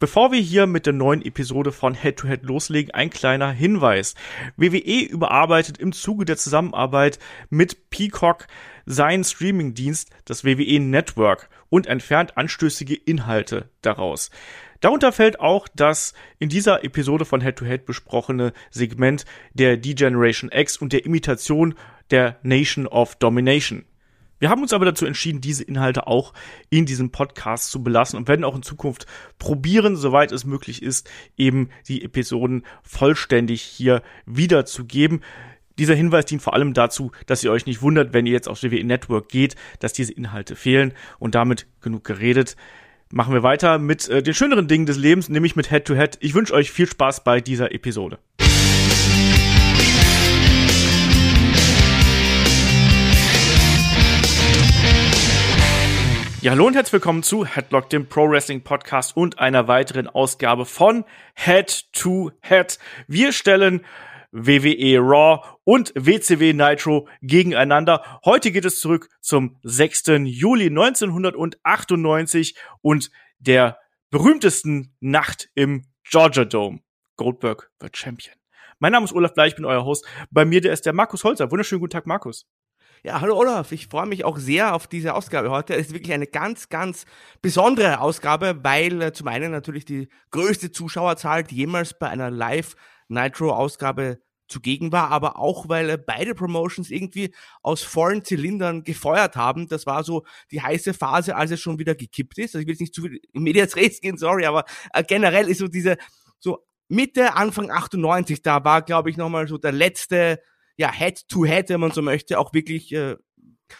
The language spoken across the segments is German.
Bevor wir hier mit der neuen Episode von Head to Head loslegen, ein kleiner Hinweis. WWE überarbeitet im Zuge der Zusammenarbeit mit Peacock seinen Streamingdienst, das WWE Network, und entfernt anstößige Inhalte daraus. Darunter fällt auch das in dieser Episode von Head to Head besprochene Segment der D-Generation X und der Imitation der Nation of Domination. Wir haben uns aber dazu entschieden, diese Inhalte auch in diesem Podcast zu belassen und werden auch in Zukunft probieren, soweit es möglich ist, eben die Episoden vollständig hier wiederzugeben. Dieser Hinweis dient vor allem dazu, dass ihr euch nicht wundert, wenn ihr jetzt aufs WWE Network geht, dass diese Inhalte fehlen und damit genug geredet. Machen wir weiter mit äh, den schöneren Dingen des Lebens, nämlich mit Head to Head. Ich wünsche euch viel Spaß bei dieser Episode. Ja, hallo und herzlich willkommen zu Headlock, dem Pro Wrestling Podcast und einer weiteren Ausgabe von Head to Head. Wir stellen WWE Raw und WCW Nitro gegeneinander. Heute geht es zurück zum 6. Juli 1998 und der berühmtesten Nacht im Georgia Dome. Goldberg wird Champion. Mein Name ist Olaf Bleich, ich bin euer Host. Bei mir der ist der Markus Holzer. Wunderschönen guten Tag, Markus. Ja, hallo Olaf, ich freue mich auch sehr auf diese Ausgabe heute. Es ist wirklich eine ganz, ganz besondere Ausgabe, weil äh, zum einen natürlich die größte Zuschauerzahl, die jemals bei einer Live-Nitro-Ausgabe zugegen war, aber auch, weil äh, beide Promotions irgendwie aus vollen Zylindern gefeuert haben. Das war so die heiße Phase, als es schon wieder gekippt ist. Also ich will jetzt nicht zu viel in Medias Res gehen, sorry, aber äh, generell ist so diese, so Mitte, Anfang 98, da war, glaube ich, nochmal so der letzte ja, Head-to-Head, wenn man so möchte, auch wirklich äh,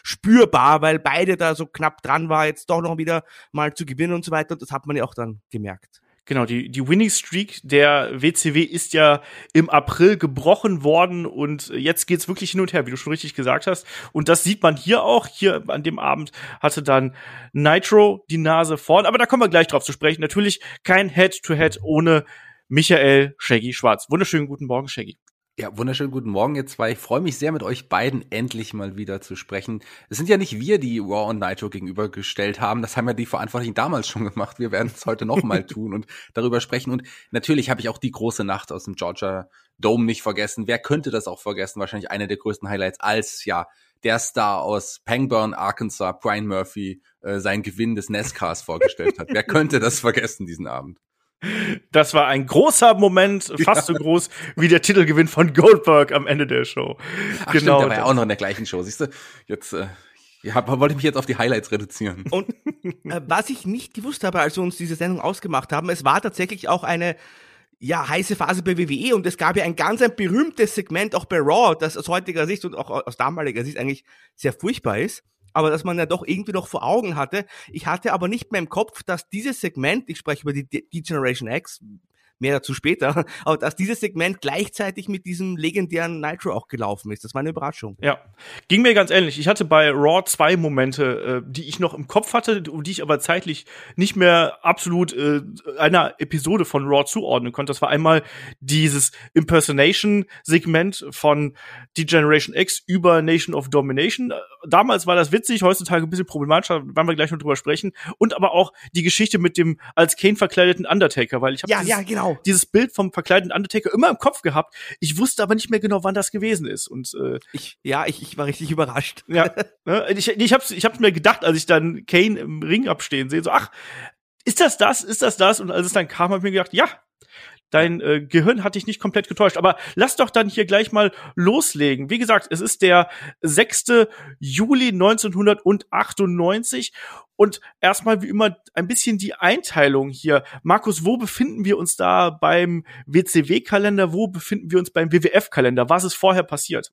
spürbar, weil beide da so knapp dran war, jetzt doch noch wieder mal zu gewinnen und so weiter. Und das hat man ja auch dann gemerkt. Genau, die, die Winning Streak der WCW ist ja im April gebrochen worden und jetzt geht's wirklich hin und her, wie du schon richtig gesagt hast. Und das sieht man hier auch. Hier an dem Abend hatte dann Nitro die Nase vorn. Aber da kommen wir gleich drauf zu sprechen. Natürlich kein Head-to-Head -Head ohne Michael Shaggy Schwarz. Wunderschönen guten Morgen, Shaggy. Ja, wunderschönen guten Morgen, ihr zwei. Ich freue mich sehr, mit euch beiden endlich mal wieder zu sprechen. Es sind ja nicht wir, die Raw und Nitro gegenübergestellt haben. Das haben ja die Verantwortlichen damals schon gemacht. Wir werden es heute noch mal tun und darüber sprechen. Und natürlich habe ich auch die große Nacht aus dem Georgia Dome nicht vergessen. Wer könnte das auch vergessen? Wahrscheinlich eine der größten Highlights, als ja der Star aus Pangburn, Arkansas, Brian Murphy, äh, seinen Gewinn des NASCARs vorgestellt hat. Wer könnte das vergessen diesen Abend? Das war ein großer Moment, fast ja. so groß wie der Titelgewinn von Goldberg am Ende der Show. Ach, genau. Stimmt, der war ja auch noch in der gleichen Show. Siehst du, jetzt äh, ja, wollte ich mich jetzt auf die Highlights reduzieren. Und äh, was ich nicht gewusst habe, als wir uns diese Sendung ausgemacht haben, es war tatsächlich auch eine ja, heiße Phase bei WWE und es gab ja ein ganz ein berühmtes Segment auch bei Raw, das aus heutiger Sicht und auch aus damaliger Sicht eigentlich sehr furchtbar ist aber dass man ja doch irgendwie noch vor Augen hatte. Ich hatte aber nicht mehr im Kopf, dass dieses Segment, ich spreche über die, die Generation X, mehr dazu später, aber dass dieses Segment gleichzeitig mit diesem legendären Nitro auch gelaufen ist. Das war eine Überraschung. Ja, ging mir ganz ähnlich. Ich hatte bei Raw zwei Momente, äh, die ich noch im Kopf hatte, die ich aber zeitlich nicht mehr absolut äh, einer Episode von Raw zuordnen konnte. Das war einmal dieses Impersonation-Segment von Degeneration X über Nation of Domination. Damals war das witzig, heutzutage ein bisschen problematischer, werden wir gleich noch drüber sprechen. Und aber auch die Geschichte mit dem als Kane verkleideten Undertaker, weil ich habe ja, ja, genau genau. dieses Bild vom verkleideten Undertaker immer im Kopf gehabt. Ich wusste aber nicht mehr genau, wann das gewesen ist. Und äh, ich, ja, ich, ich war richtig überrascht. Ja, ne? ich, ich hab's, ich hab's mir gedacht, als ich dann Kane im Ring abstehen sehe, so ach, ist das das? Ist das das? Und als es dann kam, habe ich mir gedacht, ja, dein äh, Gehirn hat dich nicht komplett getäuscht. Aber lass doch dann hier gleich mal loslegen. Wie gesagt, es ist der 6. Juli 1998 und erstmal wie immer ein bisschen die Einteilung hier. Markus, wo befinden wir uns da beim WCW-Kalender? Wo befinden wir uns beim WWF-Kalender? Was ist vorher passiert?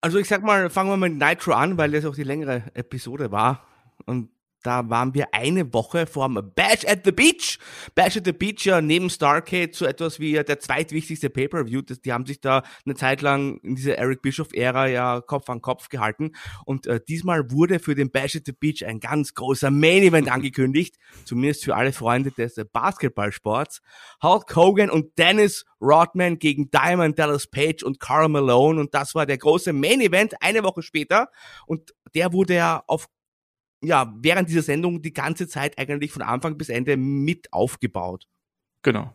Also ich sag mal, fangen wir mit Nitro an, weil das auch die längere Episode war. Und da waren wir eine Woche vorm Bash at the Beach. Bash at the Beach ja neben Starcade so etwas wie der zweitwichtigste Pay-Per-View. Die haben sich da eine Zeit lang in dieser Eric Bischoff-Ära ja Kopf an Kopf gehalten. Und äh, diesmal wurde für den Bash at the Beach ein ganz großer Main-Event angekündigt. Zumindest für alle Freunde des äh, Basketballsports. Hulk Hogan und Dennis Rodman gegen Diamond Dallas Page und Carl Malone. Und das war der große Main-Event eine Woche später. Und der wurde ja auf ja, während dieser Sendung die ganze Zeit eigentlich von Anfang bis Ende mit aufgebaut. Genau.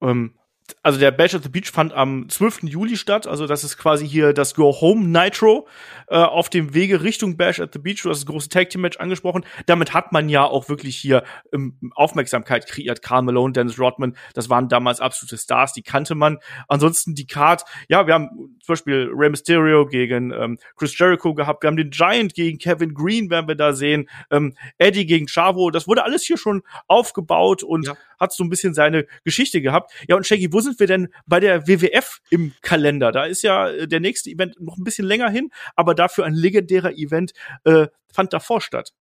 Ähm, also der Bash at the Beach fand am 12. Juli statt, also das ist quasi hier das Go Home Nitro äh, auf dem Wege Richtung Bash at the Beach. Du hast das große Tag Team Match angesprochen. Damit hat man ja auch wirklich hier ähm, Aufmerksamkeit kreiert. Carl Malone, Dennis Rodman, das waren damals absolute Stars, die kannte man. Ansonsten die Card, ja, wir haben zum Beispiel Rey Mysterio gegen ähm, Chris Jericho gehabt, wir haben den Giant gegen Kevin Green, werden wir da sehen, ähm, Eddie gegen Chavo, das wurde alles hier schon aufgebaut und ja. hat so ein bisschen seine Geschichte gehabt. Ja, und Shaggy, wo sind wir denn bei der WWF im Kalender? Da ist ja äh, der nächste Event noch ein bisschen länger hin, aber dafür ein legendärer Event äh, fand davor statt.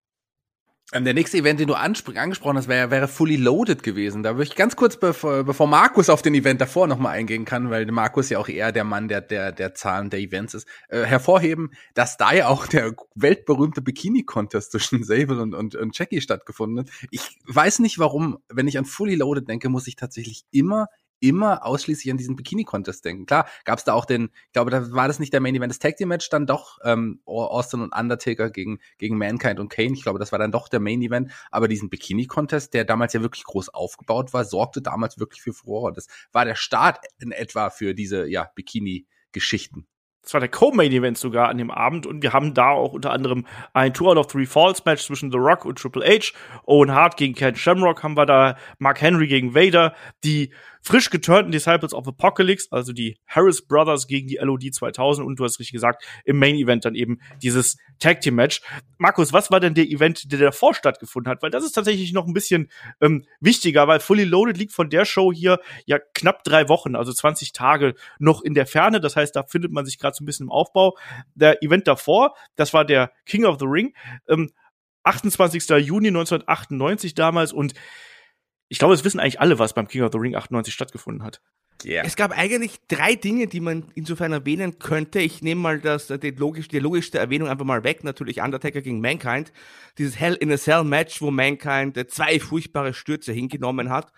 Ähm, der nächste Event, den du angesprochen hast, wäre, wäre Fully Loaded gewesen. Da würde ich ganz kurz, bevor, bevor Markus auf den Event davor nochmal eingehen kann, weil Markus ja auch eher der Mann der, der, der Zahlen der Events ist, äh, hervorheben, dass da ja auch der weltberühmte Bikini-Contest zwischen Sable und, und, und Jackie stattgefunden hat. Ich weiß nicht warum, wenn ich an Fully Loaded denke, muss ich tatsächlich immer immer ausschließlich an diesen Bikini-Contest denken. Klar, gab es da auch den, ich glaube, da war das nicht der Main Event des Tag Team Match, dann doch ähm, Austin und Undertaker gegen, gegen Mankind und Kane. Ich glaube, das war dann doch der Main Event. Aber diesen Bikini-Contest, der damals ja wirklich groß aufgebaut war, sorgte damals wirklich für Furore. Das war der Start in etwa für diese, ja, Bikini-Geschichten. Das war der Co-Main-Event sogar an dem Abend und wir haben da auch unter anderem ein Two out of Three Falls Match zwischen The Rock und Triple H. Owen Hart gegen Ken Shamrock haben wir da, Mark Henry gegen Vader, die frisch geturnten Disciples of Apocalypse, also die Harris Brothers gegen die LOD 2000 und du hast richtig gesagt, im Main Event dann eben dieses Tag Team Match. Markus, was war denn der Event, der davor stattgefunden hat? Weil das ist tatsächlich noch ein bisschen ähm, wichtiger, weil Fully Loaded liegt von der Show hier ja knapp drei Wochen, also 20 Tage noch in der Ferne. Das heißt, da findet man sich gerade so ein bisschen im Aufbau. Der Event davor, das war der King of the Ring. Ähm, 28. Juni 1998 damals und ich glaube, es wissen eigentlich alle, was beim King of the Ring 98 stattgefunden hat. Yeah. Es gab eigentlich drei Dinge, die man insofern erwähnen könnte. Ich nehme mal das, die, logisch, die logischste Erwähnung einfach mal weg. Natürlich Undertaker gegen Mankind. Dieses Hell in a Cell Match, wo Mankind zwei furchtbare Stürze hingenommen hat.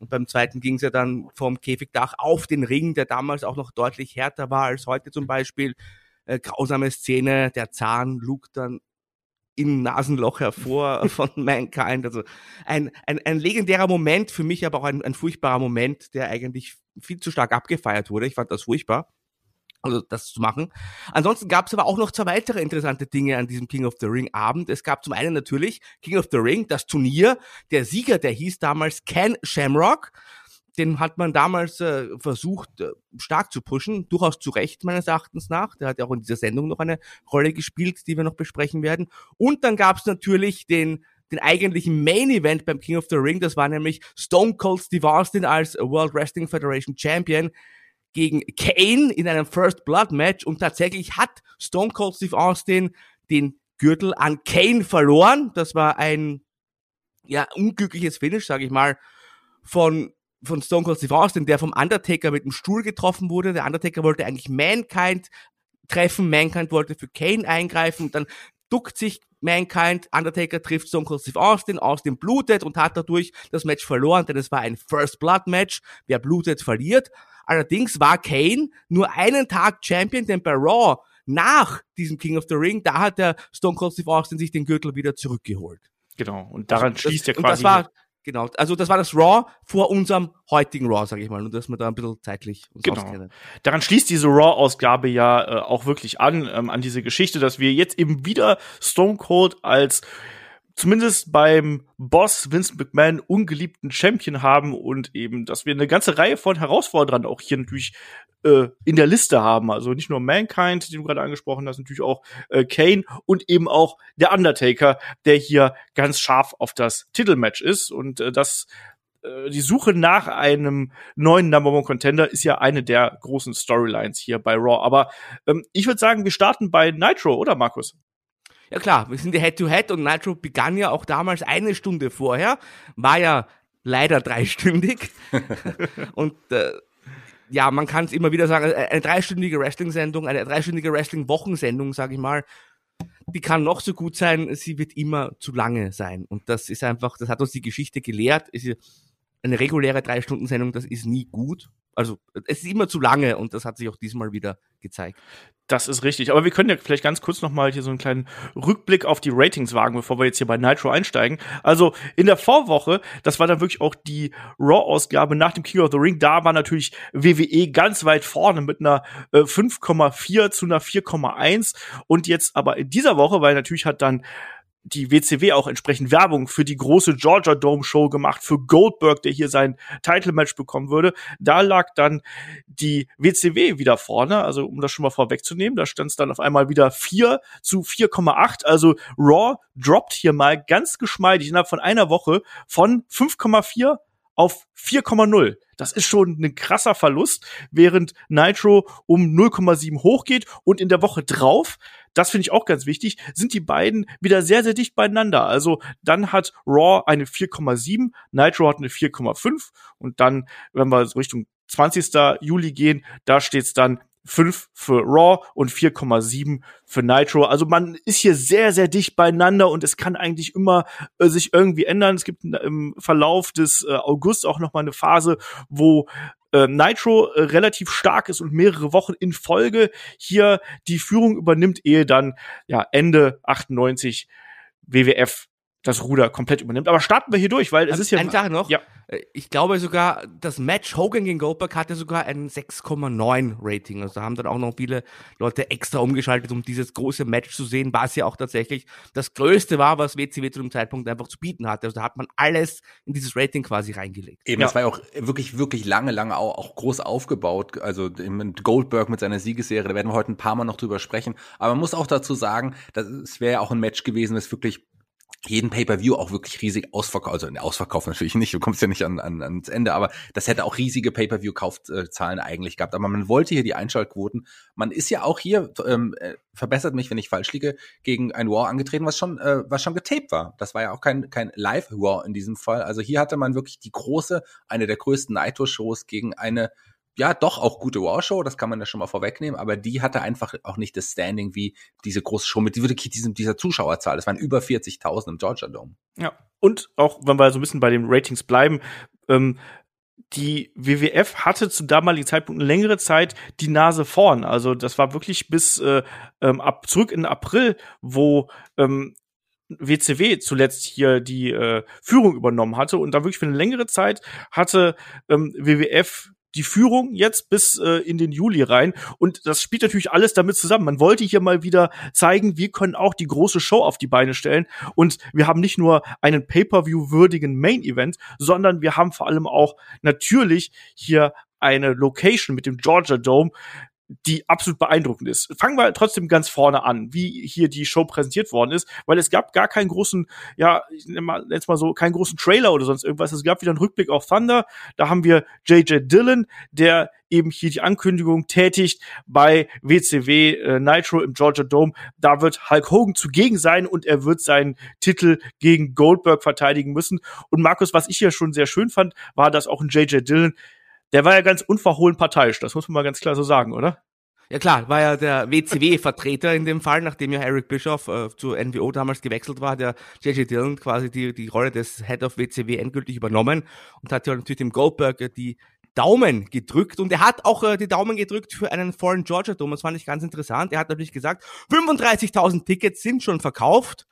Und beim zweiten ging es ja dann vom Käfigdach auf den Ring, der damals auch noch deutlich härter war als heute zum Beispiel. Äh, grausame Szene, der Zahn lugt dann im Nasenloch hervor von Mankind. Also ein, ein, ein legendärer Moment, für mich aber auch ein, ein furchtbarer Moment, der eigentlich viel zu stark abgefeiert wurde. Ich fand das furchtbar also das zu machen. Ansonsten gab es aber auch noch zwei weitere interessante Dinge an diesem King of the Ring Abend. Es gab zum einen natürlich King of the Ring, das Turnier. Der Sieger, der hieß damals Ken Shamrock den hat man damals äh, versucht, äh, stark zu pushen, durchaus zu Recht meines Erachtens nach. Der hat ja auch in dieser Sendung noch eine Rolle gespielt, die wir noch besprechen werden. Und dann gab es natürlich den den eigentlichen Main Event beim King of the Ring. Das war nämlich Stone Cold Steve Austin als World Wrestling Federation Champion gegen Kane in einem First Blood Match. Und tatsächlich hat Stone Cold Steve Austin den Gürtel an Kane verloren. Das war ein ja unglückliches Finish, sage ich mal, von von Stone Cold Steve Austin, der vom Undertaker mit dem Stuhl getroffen wurde. Der Undertaker wollte eigentlich Mankind treffen, Mankind wollte für Kane eingreifen, dann duckt sich Mankind, Undertaker trifft Stone Cold Steve Austin, Austin blutet und hat dadurch das Match verloren, denn es war ein First Blood Match. Wer blutet, verliert. Allerdings war Kane nur einen Tag Champion, denn bei Raw nach diesem King of the Ring, da hat der Stone Cold Steve Austin sich den Gürtel wieder zurückgeholt. Genau, und daran also, schließt ja quasi. Und das war, Genau, also das war das Raw vor unserem heutigen Raw, sage ich mal, nur dass wir da ein bisschen zeitlich uns genau. auskennen. Daran schließt diese Raw-Ausgabe ja äh, auch wirklich an, ähm, an diese Geschichte, dass wir jetzt eben wieder Stone Cold als zumindest beim Boss Vincent McMahon ungeliebten Champion haben und eben, dass wir eine ganze Reihe von Herausforderern auch hier natürlich äh, in der Liste haben. Also nicht nur Mankind, den du gerade angesprochen hast, natürlich auch äh, Kane und eben auch der Undertaker, der hier ganz scharf auf das Titelmatch ist und äh, das äh, die Suche nach einem neuen Number One Contender ist ja eine der großen Storylines hier bei Raw. Aber ähm, ich würde sagen, wir starten bei Nitro, oder Markus? Ja klar, wir sind ja Head-to-Head -Head und Nitro begann ja auch damals eine Stunde vorher, war ja leider dreistündig. und äh, ja, man kann es immer wieder sagen, eine dreistündige Wrestling-Sendung, eine dreistündige Wrestling-Wochensendung, sage ich mal, die kann noch so gut sein, sie wird immer zu lange sein. Und das ist einfach, das hat uns die Geschichte gelehrt. Eine reguläre Drei-Stunden-Sendung, das ist nie gut. Also es ist immer zu lange und das hat sich auch diesmal wieder gezeigt. Das ist richtig. Aber wir können ja vielleicht ganz kurz noch mal hier so einen kleinen Rückblick auf die Ratings wagen, bevor wir jetzt hier bei Nitro einsteigen. Also in der Vorwoche, das war dann wirklich auch die Raw-Ausgabe nach dem King of the Ring. Da war natürlich WWE ganz weit vorne mit einer äh, 5,4 zu einer 4,1. Und jetzt aber in dieser Woche, weil natürlich hat dann die WCW auch entsprechend Werbung für die große Georgia Dome Show gemacht, für Goldberg, der hier sein Title Match bekommen würde. Da lag dann die WCW wieder vorne, also um das schon mal vorwegzunehmen, da stand es dann auf einmal wieder 4 zu 4,8. Also Raw droppt hier mal ganz geschmeidig innerhalb von einer Woche von 5,4 auf 4,0. Das ist schon ein krasser Verlust, während Nitro um 0,7 hochgeht und in der Woche drauf das finde ich auch ganz wichtig, sind die beiden wieder sehr, sehr dicht beieinander. Also dann hat Raw eine 4,7, Nitro hat eine 4,5 und dann, wenn wir so Richtung 20. Juli gehen, da steht's dann 5 für Raw und 4,7 für Nitro. Also man ist hier sehr, sehr dicht beieinander und es kann eigentlich immer äh, sich irgendwie ändern. Es gibt im Verlauf des äh, August auch noch mal eine Phase, wo äh, Nitro äh, relativ stark ist und mehrere Wochen in Folge hier die Führung übernimmt, ehe dann ja Ende 98 WWF das Ruder komplett übernimmt. Aber starten wir hier durch, weil es ist ja. Ein Tag noch. Ja. Äh, ich glaube sogar, das Match Hogan gegen Goldberg hatte sogar ein 6,9 Rating. Also da haben dann auch noch viele Leute extra umgeschaltet, um dieses große Match zu sehen, was ja auch tatsächlich das Größte war, was WCW zu dem Zeitpunkt einfach zu bieten hatte. Also da hat man alles in dieses Rating quasi reingelegt. Eben, ja. das war ja auch wirklich, wirklich lange, lange auch, auch groß aufgebaut. Also Goldberg mit seiner Siegesserie, da werden wir heute ein paar Mal noch drüber sprechen. Aber man muss auch dazu sagen, das wäre ja auch ein Match gewesen, das wirklich jeden Pay-per-View auch wirklich riesig ausverkauft, also ausverkauft natürlich nicht, du kommst ja nicht an, an, ans Ende, aber das hätte auch riesige Pay-per-View-Kaufzahlen eigentlich gehabt. Aber man wollte hier die Einschaltquoten. Man ist ja auch hier, ähm, äh, verbessert mich, wenn ich falsch liege, gegen ein War angetreten, was schon, äh, was schon getaped war. Das war ja auch kein, kein Live-War in diesem Fall. Also hier hatte man wirklich die große, eine der größten Night-Shows gegen eine ja, doch auch gute War-Show, das kann man ja schon mal vorwegnehmen, aber die hatte einfach auch nicht das Standing wie diese große Show mit diesem, dieser Zuschauerzahl. Das waren über 40.000 im Georgia Dome. Ja, und auch, wenn wir so ein bisschen bei den Ratings bleiben, ähm, die WWF hatte zu damaligen Zeitpunkt eine längere Zeit die Nase vorn. Also das war wirklich bis äh, ähm, ab zurück in April, wo ähm, WCW zuletzt hier die äh, Führung übernommen hatte und da wirklich für eine längere Zeit hatte ähm, WWF die Führung jetzt bis äh, in den Juli rein. Und das spielt natürlich alles damit zusammen. Man wollte hier mal wieder zeigen, wir können auch die große Show auf die Beine stellen. Und wir haben nicht nur einen Pay-per-view-würdigen Main-Event, sondern wir haben vor allem auch natürlich hier eine Location mit dem Georgia Dome, die absolut beeindruckend ist. Fangen wir trotzdem ganz vorne an, wie hier die Show präsentiert worden ist, weil es gab gar keinen großen, ja, ich nenne mal, jetzt mal so, keinen großen Trailer oder sonst irgendwas. Es gab wieder einen Rückblick auf Thunder. Da haben wir JJ Dillon, der eben hier die Ankündigung tätigt bei WCW äh, Nitro im Georgia Dome. Da wird Hulk Hogan zugegen sein und er wird seinen Titel gegen Goldberg verteidigen müssen. Und Markus, was ich hier schon sehr schön fand, war, dass auch ein JJ Dillon der war ja ganz unverhohlen parteiisch, das muss man mal ganz klar so sagen, oder? Ja klar, war ja der WCW-Vertreter in dem Fall, nachdem ja Eric Bischoff äh, zu NWO damals gewechselt war, der JJ Dillon quasi die, die Rolle des Head of WCW endgültig übernommen und hat ja natürlich dem Goldberg die Daumen gedrückt und er hat auch äh, die Daumen gedrückt für einen Foreign Georgia Dome. Das fand ich ganz interessant. Er hat natürlich gesagt, 35.000 Tickets sind schon verkauft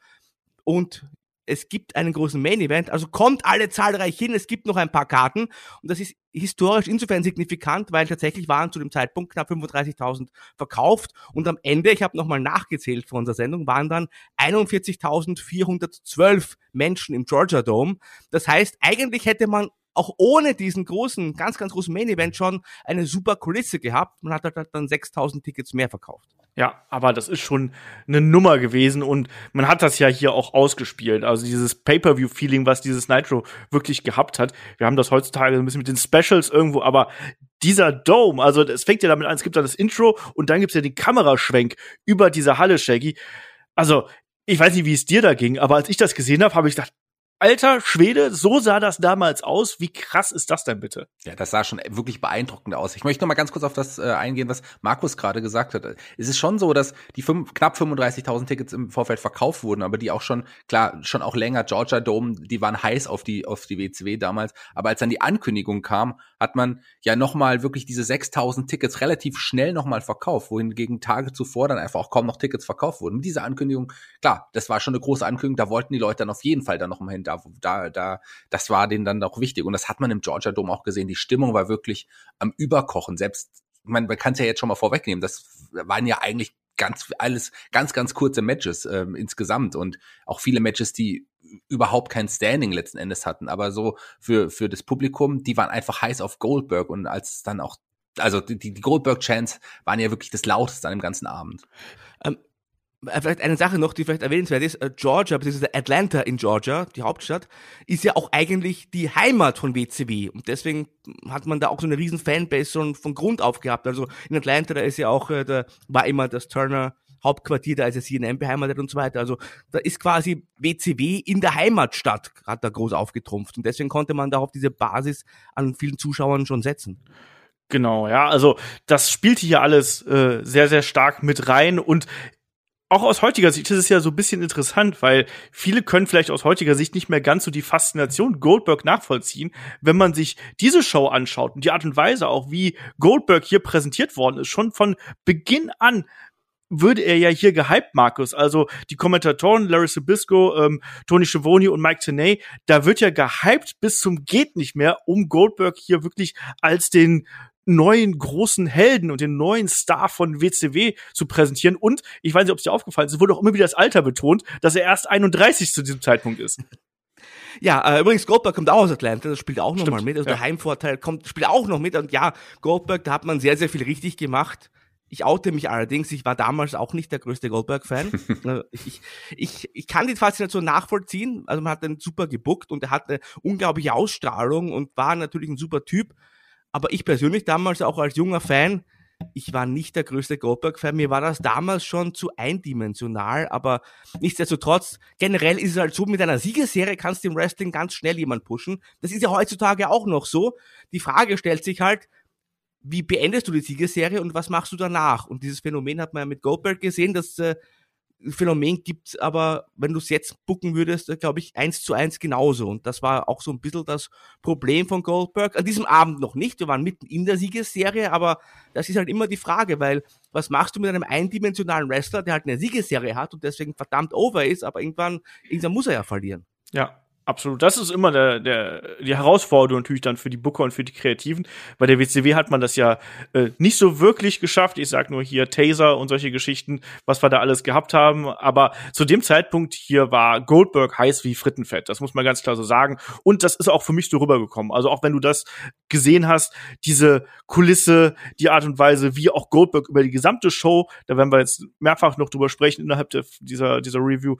und es gibt einen großen Main Event, also kommt alle zahlreich hin, es gibt noch ein paar Karten und das ist historisch insofern signifikant, weil tatsächlich waren zu dem Zeitpunkt knapp 35.000 verkauft und am Ende, ich habe nochmal nachgezählt von unserer Sendung, waren dann 41.412 Menschen im Georgia Dome. Das heißt, eigentlich hätte man auch ohne diesen großen, ganz, ganz großen Main Event schon eine super Kulisse gehabt. Man hat halt dann 6000 Tickets mehr verkauft. Ja, aber das ist schon eine Nummer gewesen und man hat das ja hier auch ausgespielt. Also dieses Pay-per-view-Feeling, was dieses Nitro wirklich gehabt hat. Wir haben das heutzutage ein bisschen mit den Specials irgendwo, aber dieser Dome, also es fängt ja damit an, es gibt dann das Intro und dann gibt's ja den Kameraschwenk über diese Halle, Shaggy. Also, ich weiß nicht, wie es dir da ging, aber als ich das gesehen habe, habe ich gedacht, alter Schwede, so sah das damals aus. Wie krass ist das denn bitte? Ja, das sah schon wirklich beeindruckend aus. Ich möchte noch mal ganz kurz auf das äh, eingehen, was Markus gerade gesagt hat. Es ist schon so, dass die fünf, knapp 35.000 Tickets im Vorfeld verkauft wurden, aber die auch schon, klar, schon auch länger, Georgia Dome, die waren heiß auf die, auf die WCW damals. Aber als dann die Ankündigung kam, hat man ja noch mal wirklich diese 6.000 Tickets relativ schnell noch mal verkauft, wohingegen Tage zuvor dann einfach auch kaum noch Tickets verkauft wurden. Mit dieser Ankündigung, klar, das war schon eine große Ankündigung, da wollten die Leute dann auf jeden Fall dann noch mal hin da, da, da, das war denen dann auch wichtig. Und das hat man im Georgia Dome auch gesehen. Die Stimmung war wirklich am Überkochen. Selbst, man, man kann es ja jetzt schon mal vorwegnehmen, das waren ja eigentlich ganz alles ganz ganz kurze Matches ähm, insgesamt und auch viele Matches, die überhaupt kein Standing letzten Endes hatten, aber so für für das Publikum, die waren einfach heiß auf Goldberg und als es dann auch also die, die Goldberg Chants waren ja wirklich das lauteste an dem ganzen Abend. Ähm, äh, vielleicht eine Sache noch, die vielleicht erwähnenswert ist, äh, Georgia, beziehungsweise Atlanta in Georgia, die Hauptstadt, ist ja auch eigentlich die Heimat von WCW und deswegen hat man da auch so eine riesen Fanbase schon von Grund auf gehabt. Also in Atlanta, da ist ja auch, äh, da war immer das Turner Hauptquartier, da ist ja CNN beheimatet und so weiter. Also da ist quasi WCW in der Heimatstadt, hat da groß aufgetrumpft und deswegen konnte man da auf diese Basis an vielen Zuschauern schon setzen. Genau, ja, also das spielte hier alles äh, sehr, sehr stark mit rein und auch aus heutiger Sicht ist es ja so ein bisschen interessant, weil viele können vielleicht aus heutiger Sicht nicht mehr ganz so die Faszination Goldberg nachvollziehen, wenn man sich diese Show anschaut und die Art und Weise auch, wie Goldberg hier präsentiert worden ist. Schon von Beginn an würde er ja hier gehypt, Markus. Also die Kommentatoren Larry Sabisco, ähm, Tony Schiavone und Mike Tenay, da wird ja gehypt bis zum geht nicht mehr, um Goldberg hier wirklich als den neuen großen Helden und den neuen Star von WCW zu präsentieren. Und ich weiß nicht, ob es dir aufgefallen ist, es wurde auch immer wieder das Alter betont, dass er erst 31 zu diesem Zeitpunkt ist. Ja, äh, übrigens, Goldberg kommt auch aus Atlanta, das spielt auch nochmal mit. Also ja. der Heimvorteil kommt, spielt auch noch mit. Und ja, Goldberg, da hat man sehr, sehr viel richtig gemacht. Ich oute mich allerdings, ich war damals auch nicht der größte Goldberg-Fan. Äh, ich, ich, ich kann die Faszination nachvollziehen. Also man hat den super gebuckt und er hatte unglaubliche Ausstrahlung und war natürlich ein super Typ. Aber ich persönlich damals auch als junger Fan, ich war nicht der größte Goldberg-Fan. Mir war das damals schon zu eindimensional, aber nichtsdestotrotz, generell ist es halt so, mit einer Siegesserie kannst du im Wrestling ganz schnell jemand pushen. Das ist ja heutzutage auch noch so. Die Frage stellt sich halt, wie beendest du die Siegesserie und was machst du danach? Und dieses Phänomen hat man ja mit Goldberg gesehen, dass äh, Phänomen gibt, aber wenn du es jetzt bucken würdest, äh, glaube ich, eins zu eins genauso. Und das war auch so ein bisschen das Problem von Goldberg. An diesem Abend noch nicht. Wir waren mitten in der Siegesserie, aber das ist halt immer die Frage, weil was machst du mit einem eindimensionalen Wrestler, der halt eine Siegesserie hat und deswegen verdammt over ist, aber irgendwann, irgendwann muss er ja verlieren. Ja, Absolut. Das ist immer der, der, die Herausforderung natürlich dann für die Booker und für die Kreativen. Bei der WCW hat man das ja äh, nicht so wirklich geschafft. Ich sag nur hier Taser und solche Geschichten, was wir da alles gehabt haben. Aber zu dem Zeitpunkt hier war Goldberg heiß wie Frittenfett. Das muss man ganz klar so sagen. Und das ist auch für mich so rübergekommen. Also auch wenn du das gesehen hast, diese Kulisse, die Art und Weise, wie auch Goldberg über die gesamte Show, da werden wir jetzt mehrfach noch drüber sprechen innerhalb der, dieser, dieser Review,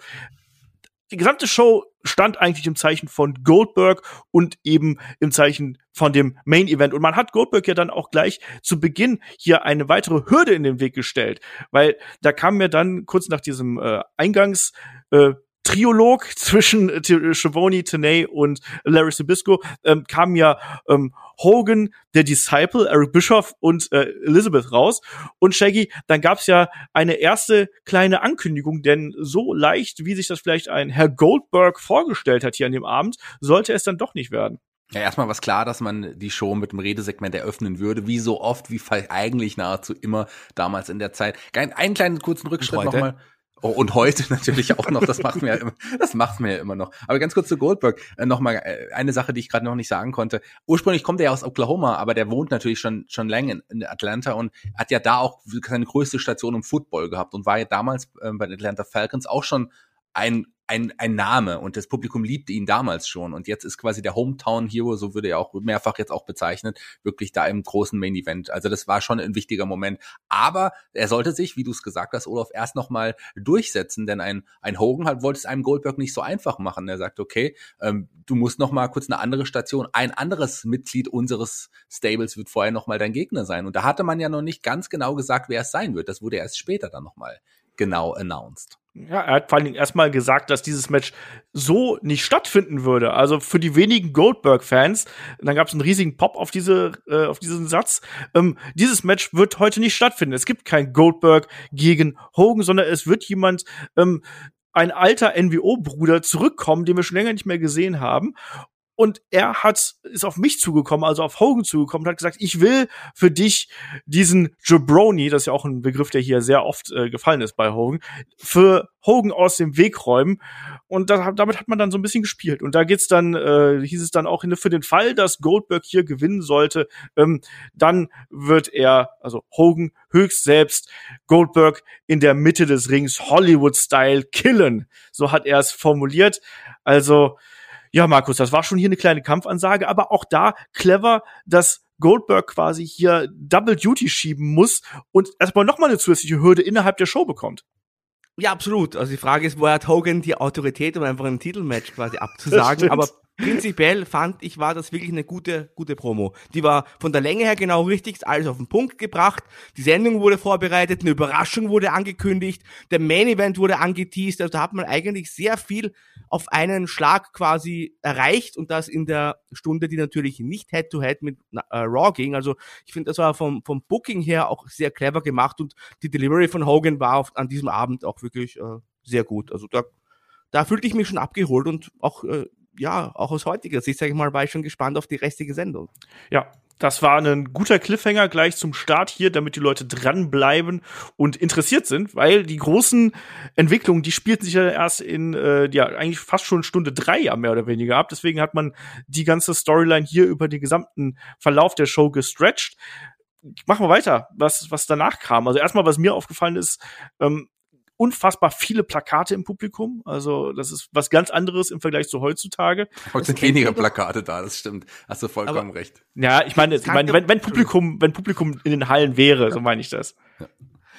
die gesamte Show stand eigentlich im Zeichen von Goldberg und eben im Zeichen von dem Main Event. Und man hat Goldberg ja dann auch gleich zu Beginn hier eine weitere Hürde in den Weg gestellt, weil da kam mir dann kurz nach diesem äh, Eingangs äh, Triolog zwischen äh, Schiavone, Tenay und Larry Sabisco ähm, kam ja ähm, Hogan, der Disciple, Eric Bischoff und äh, Elizabeth raus. Und Shaggy, dann gab's ja eine erste kleine Ankündigung, denn so leicht, wie sich das vielleicht ein Herr Goldberg vorgestellt hat hier an dem Abend, sollte es dann doch nicht werden. Ja, erstmal was klar, dass man die Show mit dem Redesegment eröffnen würde, wie so oft, wie eigentlich nahezu immer damals in der Zeit. Einen kleinen kurzen Rückschritt nochmal. Oh, und heute natürlich auch noch, das macht mir das macht mir ja immer noch. Aber ganz kurz zu Goldberg, äh, nochmal äh, eine Sache, die ich gerade noch nicht sagen konnte. Ursprünglich kommt er ja aus Oklahoma, aber der wohnt natürlich schon, schon länger in, in Atlanta und hat ja da auch seine größte Station im Football gehabt und war ja damals äh, bei den Atlanta Falcons auch schon ein ein, ein Name und das Publikum liebte ihn damals schon und jetzt ist quasi der Hometown Hero, so würde er auch mehrfach jetzt auch bezeichnet, wirklich da im großen Main Event. Also das war schon ein wichtiger Moment, aber er sollte sich, wie du es gesagt hast, Olaf, erst nochmal durchsetzen, denn ein, ein Hogan halt wollte es einem Goldberg nicht so einfach machen. Er sagt, okay, ähm, du musst nochmal kurz eine andere Station, ein anderes Mitglied unseres Stables wird vorher nochmal dein Gegner sein und da hatte man ja noch nicht ganz genau gesagt, wer es sein wird. Das wurde erst später dann nochmal genau announced. Ja, er hat vor allen Dingen erstmal gesagt, dass dieses Match so nicht stattfinden würde. Also für die wenigen Goldberg-Fans, dann gab es einen riesigen Pop auf diese, äh, auf diesen Satz. Ähm, dieses Match wird heute nicht stattfinden. Es gibt kein Goldberg gegen Hogan, sondern es wird jemand ähm, ein alter NWO-Bruder zurückkommen, den wir schon länger nicht mehr gesehen haben. Und er hat, ist auf mich zugekommen, also auf Hogan zugekommen und hat gesagt, ich will für dich diesen Jabroni, das ist ja auch ein Begriff, der hier sehr oft äh, gefallen ist bei Hogan, für Hogan aus dem Weg räumen. Und da, damit hat man dann so ein bisschen gespielt. Und da geht's dann, äh, hieß es dann auch für den Fall, dass Goldberg hier gewinnen sollte, ähm, dann wird er, also Hogan höchst selbst, Goldberg in der Mitte des Rings Hollywood-Style killen. So hat er es formuliert. Also, ja, Markus, das war schon hier eine kleine Kampfansage, aber auch da clever, dass Goldberg quasi hier Double Duty schieben muss und erstmal nochmal eine zusätzliche Hürde innerhalb der Show bekommt. Ja, absolut. Also die Frage ist, woher hat Hogan die Autorität, um einfach ein Titelmatch quasi abzusagen? Aber prinzipiell fand ich, war das wirklich eine gute, gute Promo. Die war von der Länge her genau richtig, alles auf den Punkt gebracht. Die Sendung wurde vorbereitet, eine Überraschung wurde angekündigt, der Main Event wurde angeteased. Also da hat man eigentlich sehr viel auf einen Schlag quasi erreicht und das in der Stunde, die natürlich nicht Head-to-Head -head mit äh, Raw ging. Also ich finde, das war vom, vom Booking her auch sehr clever gemacht und die Delivery von Hogan war auf, an diesem Abend auch wirklich äh, sehr gut. Also da, da fühlte ich mich schon abgeholt und auch äh, ja, auch aus heutiger Sicht, sage ich mal, war ich schon gespannt auf die restliche Sendung. Ja, das war ein guter Cliffhanger gleich zum Start hier, damit die Leute dranbleiben und interessiert sind, weil die großen Entwicklungen, die spielten sich ja erst in, äh, ja, eigentlich fast schon Stunde drei ja mehr oder weniger ab. Deswegen hat man die ganze Storyline hier über den gesamten Verlauf der Show gestretched. Machen wir weiter, was, was danach kam. Also erstmal, was mir aufgefallen ist, ähm, unfassbar viele Plakate im Publikum. Also das ist was ganz anderes im Vergleich zu heutzutage. Heute sind weniger Plakate da, das stimmt. Hast du vollkommen Aber, recht. Ja, ich meine, ich meine wenn, wenn Publikum, wenn Publikum in den Hallen wäre, ja. so meine ich das. Ja.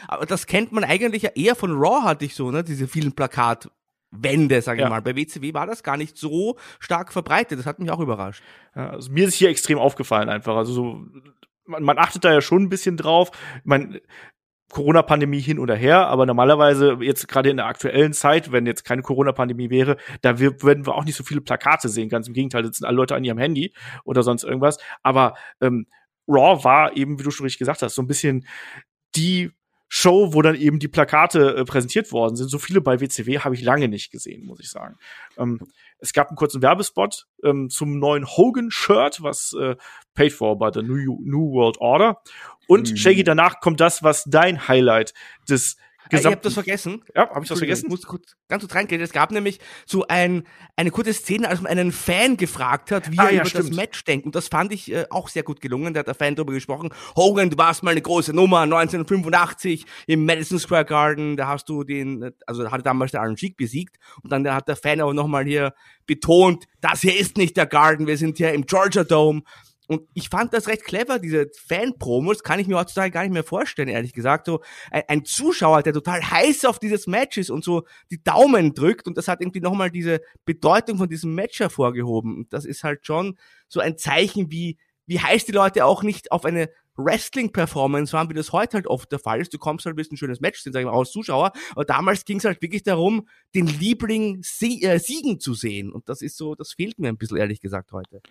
Aber das kennt man eigentlich ja eher von Raw, hatte ich so, ne? Diese vielen Plakatwände, sage ich ja. mal. Bei WCW war das gar nicht so stark verbreitet. Das hat mich auch überrascht. Ja, also mir ist hier extrem aufgefallen einfach. Also so, man, man achtet da ja schon ein bisschen drauf. Meine, Corona-Pandemie hin oder her, aber normalerweise jetzt gerade in der aktuellen Zeit, wenn jetzt keine Corona-Pandemie wäre, da wir, werden wir auch nicht so viele Plakate sehen. Ganz im Gegenteil, sitzen alle Leute an ihrem Handy oder sonst irgendwas. Aber ähm, Raw war eben, wie du schon richtig gesagt hast, so ein bisschen die Show, wo dann eben die Plakate äh, präsentiert worden sind. So viele bei WCW habe ich lange nicht gesehen, muss ich sagen. Ähm, es gab einen kurzen Werbespot ähm, zum neuen Hogan-Shirt, was äh, paid for by the New, New World Order. Und mhm. Shaggy, danach kommt das, was dein Highlight des Gesamt ich habe das vergessen. Ja, habe ich das vergessen? Ich muss kurz, ganz kurz reingehen. Es gab nämlich so ein, eine kurze Szene, als man einen Fan gefragt hat, wie ah, er ja, über stimmt. das Match denkt. Und das fand ich äh, auch sehr gut gelungen. Da hat der Fan darüber gesprochen. Hogan, du warst mal eine große Nummer, 1985 im Madison Square Garden. Da hast du den, also hatte damals der Iron Sheik besiegt. Und dann hat der Fan aber nochmal hier betont, das hier ist nicht der Garden, wir sind hier im Georgia Dome. Und ich fand das recht clever, diese Fan-Promos, kann ich mir heutzutage gar nicht mehr vorstellen, ehrlich gesagt. So ein, ein, Zuschauer, der total heiß auf dieses Match ist und so die Daumen drückt und das hat irgendwie nochmal diese Bedeutung von diesem Match hervorgehoben. Und das ist halt schon so ein Zeichen, wie, wie heiß die Leute auch nicht auf eine Wrestling-Performance waren, wie das heute halt oft der Fall ist. Du kommst halt, willst ein schönes Match sehen, sag ich mal, als Zuschauer. Aber damals ging es halt wirklich darum, den Liebling sie äh, siegen zu sehen. Und das ist so, das fehlt mir ein bisschen, ehrlich gesagt, heute.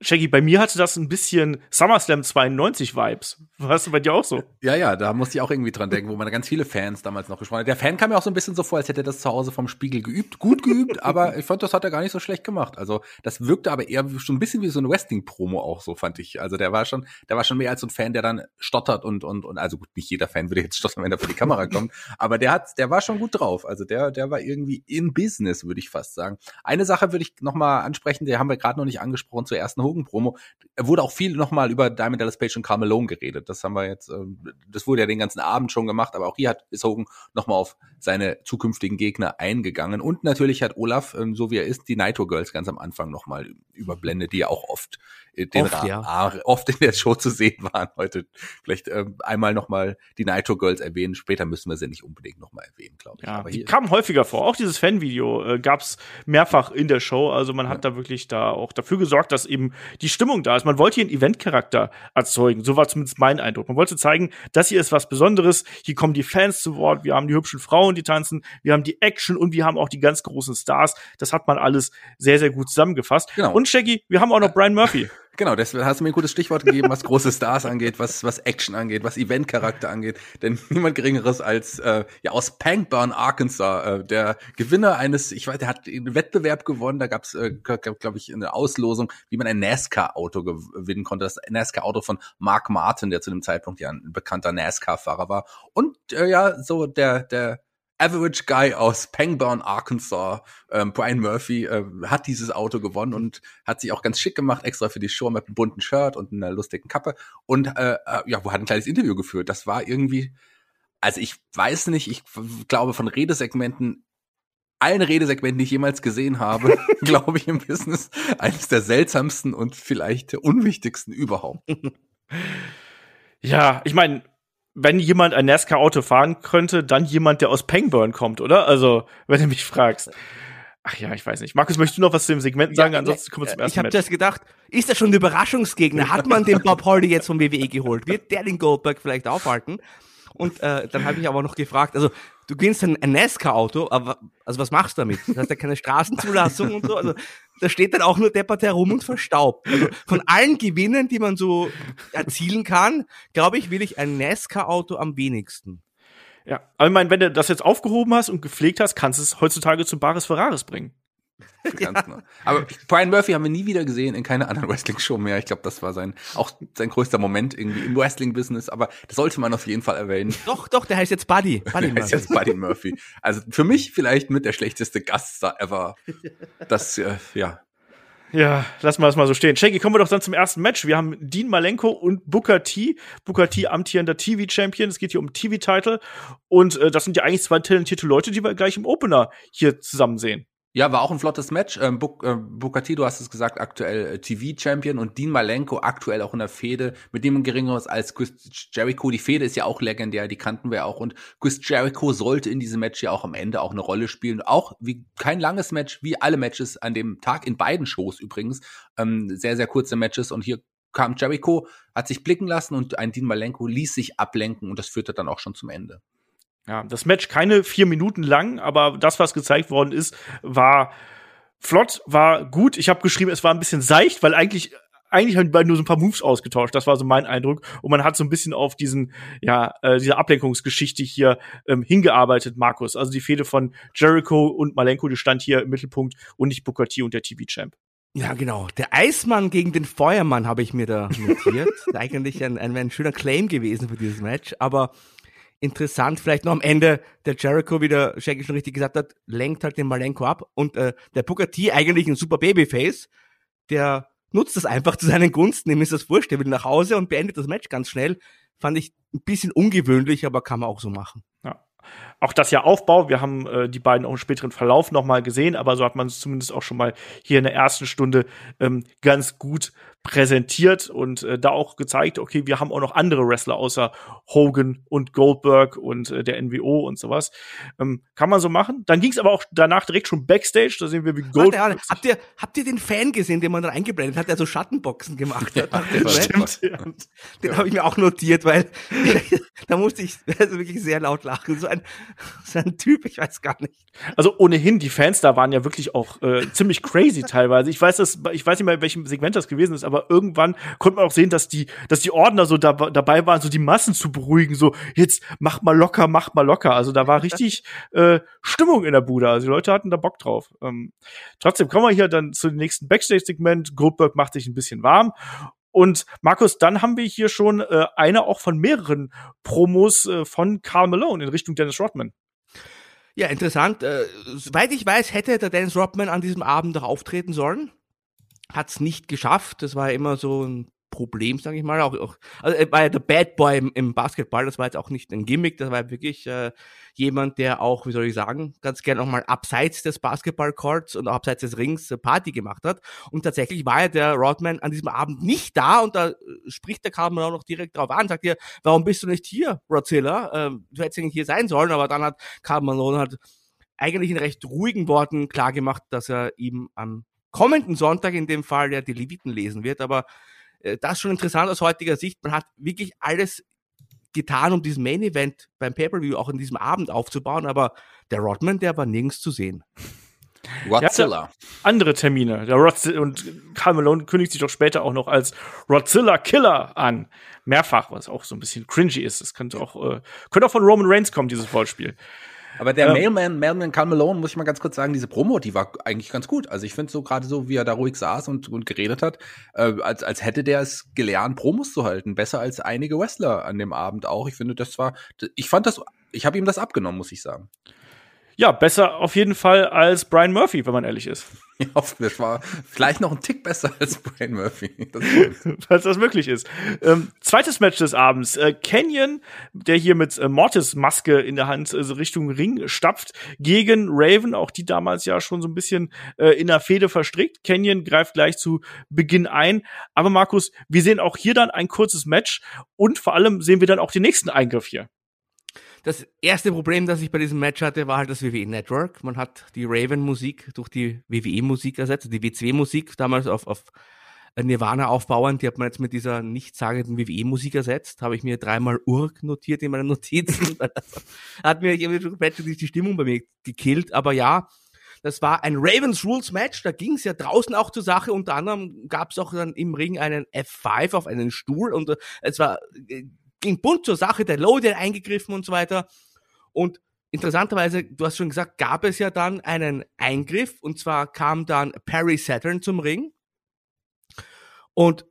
Shaggy, bei mir hatte das ein bisschen SummerSlam 92 Vibes. Warst du bei dir auch so? Ja, ja, da musste ich auch irgendwie dran denken, wo man da ganz viele Fans damals noch gesprochen hat. Der Fan kam mir auch so ein bisschen so vor, als hätte er das zu Hause vom Spiegel geübt. Gut geübt, aber ich fand, das hat er gar nicht so schlecht gemacht. Also, das wirkte aber eher schon ein bisschen wie so eine Wrestling-Promo auch so, fand ich. Also, der war schon, der war schon mehr als so ein Fan, der dann stottert und, und, und, also gut, nicht jeder Fan würde jetzt stottern, wenn er vor die Kamera kommt. Aber der hat, der war schon gut drauf. Also, der, der war irgendwie in Business, würde ich fast sagen. Eine Sache würde ich noch mal ansprechen, die haben wir gerade noch nicht angesprochen zur ersten Hogan-Promo wurde auch viel nochmal über Diamond Dallas Page und Carmelo geredet. Das haben wir jetzt, ähm, das wurde ja den ganzen Abend schon gemacht, aber auch hier hat ist Hogan nochmal auf seine zukünftigen Gegner eingegangen. Und natürlich hat Olaf, ähm, so wie er ist, die Nitro Girls ganz am Anfang nochmal überblendet, die ja auch oft den oft, ja. oft in der Show zu sehen waren. Heute vielleicht ähm, einmal nochmal die Nitro Girls erwähnen. Später müssen wir sie nicht unbedingt nochmal erwähnen, glaube ich. Ja, Aber die kamen häufiger vor. Auch dieses Fanvideo äh, gab es mehrfach in der Show. Also man hat ja. da wirklich da auch dafür gesorgt, dass eben die Stimmung da ist. Man wollte hier einen Eventcharakter erzeugen. So war zumindest mein Eindruck. Man wollte zeigen, das hier ist was Besonderes. Hier kommen die Fans zu Wort. Wir haben die hübschen Frauen, die tanzen. Wir haben die Action und wir haben auch die ganz großen Stars. Das hat man alles sehr, sehr gut zusammengefasst. Genau. Und Shaggy, wir haben auch noch Brian Murphy. Genau, deswegen hast du mir ein gutes Stichwort gegeben, was große Stars angeht, was, was Action angeht, was Eventcharakter angeht. Denn niemand Geringeres als äh, ja aus Pankburn, Arkansas, äh, der Gewinner eines, ich weiß, der hat einen Wettbewerb gewonnen, da gab's, äh, glaube ich, eine Auslosung, wie man ein NASCAR-Auto gewinnen konnte. Das NASCAR-Auto von Mark Martin, der zu dem Zeitpunkt ja ein bekannter NASCAR-Fahrer war. Und äh, ja, so der, der Average Guy aus Pangburn, Arkansas, ähm, Brian Murphy, äh, hat dieses Auto gewonnen und hat sich auch ganz schick gemacht, extra für die Show mit einem bunten Shirt und einer lustigen Kappe und äh, äh, ja, wo hat ein kleines Interview geführt. Das war irgendwie, also ich weiß nicht, ich glaube von Redesegmenten allen Redesegmenten, die ich jemals gesehen habe, glaube ich im Business, eines der seltsamsten und vielleicht unwichtigsten überhaupt. Ja, ich meine, wenn jemand ein NASCAR-Auto fahren könnte, dann jemand, der aus Pangburn kommt, oder? Also, wenn du mich fragst. Ach ja, ich weiß nicht. Markus, möchtest du noch was zu dem Segment sagen? Ja, Ansonsten kommen wir zum ersten Ich habe das gedacht, ist das schon ein Überraschungsgegner? Hat man den Bob Hardy jetzt vom WWE geholt? Wird der den Goldberg vielleicht aufhalten? Und äh, dann habe ich aber noch gefragt, also du gewinnst ein, ein NASCAR-Auto, aber also was machst du damit? Du hast ja keine Straßenzulassung und so. Also da steht dann auch nur deppert herum und verstaubt. Also von allen Gewinnen, die man so erzielen kann, glaube ich, will ich ein NASCAR-Auto am wenigsten. Ja, aber ich meine, wenn du das jetzt aufgehoben hast und gepflegt hast, kannst du es heutzutage zu Baris Ferraris bringen. ja. genau. Aber Brian Murphy haben wir nie wieder gesehen in keiner anderen Wrestling-Show mehr. Ich glaube, das war sein auch sein größter Moment irgendwie im Wrestling-Business. Aber das sollte man auf jeden Fall erwähnen. Doch, doch, der heißt jetzt Buddy. Buddy der heißt jetzt Buddy Murphy. Also für mich vielleicht mit der schlechteste Gaststar ever. Das, äh, ja, ja, lassen wir das mal so stehen. Shaggy, kommen wir doch dann zum ersten Match. Wir haben Dean Malenko und Booker T. Booker T amtierender TV-Champion. Es geht hier um TV-Title. Und äh, das sind ja eigentlich zwei talentierte Leute, die wir gleich im Opener hier zusammen sehen. Ja, war auch ein flottes Match. Ähm, Buk äh, Bukati, du hast es gesagt, aktuell äh, TV-Champion und Dean Malenko aktuell auch in der Fehde mit dem geringeres als Chris Jericho. Die Fehde ist ja auch legendär, die kannten wir auch und Chris Jericho sollte in diesem Match ja auch am Ende auch eine Rolle spielen. Auch wie kein langes Match, wie alle Matches an dem Tag in beiden Shows übrigens. Ähm, sehr, sehr kurze Matches und hier kam Jericho, hat sich blicken lassen und ein Dean Malenko ließ sich ablenken und das führte dann auch schon zum Ende. Ja, das Match keine vier Minuten lang, aber das, was gezeigt worden ist, war flott, war gut. Ich habe geschrieben, es war ein bisschen seicht, weil eigentlich eigentlich haben die beiden nur so ein paar Moves ausgetauscht. Das war so mein Eindruck. Und man hat so ein bisschen auf diesen, ja, äh, diese Ablenkungsgeschichte hier ähm, hingearbeitet, Markus. Also die Fehde von Jericho und Malenko, die stand hier im Mittelpunkt und nicht Booker T und der TV-Champ. Ja, genau. Der Eismann gegen den Feuermann habe ich mir da notiert. Eigentlich ein, ein, ein schöner Claim gewesen für dieses Match. Aber interessant, vielleicht noch am Ende, der Jericho, wie der Shaggy schon richtig gesagt hat, lenkt halt den Malenko ab und äh, der Booker T eigentlich ein super Babyface, der nutzt das einfach zu seinen Gunsten, ihm ist das wurscht, er will nach Hause und beendet das Match ganz schnell. Fand ich ein bisschen ungewöhnlich, aber kann man auch so machen. Ja. Auch das ja Aufbau, wir haben äh, die beiden auch im späteren Verlauf nochmal gesehen, aber so hat man es zumindest auch schon mal hier in der ersten Stunde ähm, ganz gut präsentiert und äh, da auch gezeigt, okay, wir haben auch noch andere Wrestler außer Hogan und Goldberg und äh, der NWO und sowas. Ähm, kann man so machen. Dann ging es aber auch danach direkt schon Backstage, da sehen wir wie Goldberg. Warte, warte. Habt ihr, habt ihr den Fan gesehen, den man da eingeblendet hat, der so Schattenboxen gemacht hat? Ja, stimmt, ja. Den ja. habe ich mir auch notiert, weil da musste ich also wirklich sehr laut lachen. So ein, so ein Typ, ich weiß gar nicht. Also ohnehin, die Fans da waren ja wirklich auch äh, ziemlich crazy teilweise. Ich weiß das, ich weiß nicht mehr, in welchem Segment das gewesen ist, aber irgendwann konnte man auch sehen, dass die, dass die Ordner so da, dabei waren, so die Massen zu beruhigen, so jetzt macht mal locker, macht mal locker. Also da war richtig äh, Stimmung in der Bude. Also die Leute hatten da Bock drauf. Ähm, trotzdem kommen wir hier dann zu dem nächsten Backstage-Segment. Goldberg macht sich ein bisschen warm und Markus, dann haben wir hier schon äh, eine auch von mehreren Promos äh, von Carl Malone in Richtung Dennis Rodman. Ja, interessant. Äh, soweit ich weiß, hätte der Dennis Rodman an diesem Abend doch auftreten sollen hat es nicht geschafft. Das war immer so ein Problem, sage ich mal. Auch, auch, also er war ja der Bad Boy im, im, Basketball, das war jetzt auch nicht ein Gimmick, das war wirklich äh, jemand, der auch, wie soll ich sagen, ganz gerne auch mal abseits des Basketballcourts und abseits des Rings äh, Party gemacht hat. Und tatsächlich war ja der Rodman an diesem Abend nicht da und da äh, spricht der Carmen auch noch direkt drauf an, sagt ihr, warum bist du nicht hier, Rodzilla? Ähm, du hättest eigentlich hier sein sollen, aber dann hat Carmen Malone halt eigentlich in recht ruhigen Worten klargemacht, dass er ihm am kommenden Sonntag in dem Fall ja die Leviten lesen wird, aber äh, das ist schon interessant aus heutiger Sicht. Man hat wirklich alles getan, um diesen Main Event beim Pay-Per-View auch in diesem Abend aufzubauen, aber der Rodman, der war nirgends zu sehen. Rodzilla. andere Termine. Der Rodzilla und Karl Malone kündigt sich doch später auch noch als Rodzilla Killer an. Mehrfach, was auch so ein bisschen cringy ist. Das könnte auch, äh, könnte auch von Roman Reigns kommen, dieses Wortspiel. Aber der ähm, Mailman, Mailman Carl Malone, muss ich mal ganz kurz sagen, diese Promo, die war eigentlich ganz gut. Also ich finde so gerade so, wie er da ruhig saß und, und geredet hat, äh, als, als hätte der es gelernt, Promos zu halten. Besser als einige Wrestler an dem Abend auch. Ich finde, das war, ich fand das, ich habe ihm das abgenommen, muss ich sagen. Ja, besser auf jeden Fall als Brian Murphy, wenn man ehrlich ist. Ja, das war vielleicht noch ein Tick besser als Brian Murphy. Falls das möglich ist. Ähm, zweites Match des Abends. Äh, Canyon, der hier mit äh, Mortis-Maske in der Hand äh, Richtung Ring stapft, gegen Raven, auch die damals ja schon so ein bisschen äh, in der Fehde verstrickt. Canyon greift gleich zu Beginn ein. Aber Markus, wir sehen auch hier dann ein kurzes Match und vor allem sehen wir dann auch den nächsten Eingriff hier. Das erste Problem, das ich bei diesem Match hatte, war halt das WWE Network. Man hat die Raven-Musik durch die WWE-Musik ersetzt, die W2-Musik damals auf, auf Nirvana aufbauend, die hat man jetzt mit dieser nichtssagenden WWE-Musik ersetzt. Habe ich mir dreimal Urk notiert in meinen Notizen. hat mir die Stimmung bei mir gekillt. Aber ja, das war ein Ravens Rules Match. Da ging es ja draußen auch zur Sache. Unter anderem gab es auch dann im Ring einen F5 auf einen Stuhl und äh, es war äh, ging bunt zur Sache, der Loader eingegriffen und so weiter. Und interessanterweise, du hast schon gesagt, gab es ja dann einen Eingriff und zwar kam dann Perry Saturn zum Ring und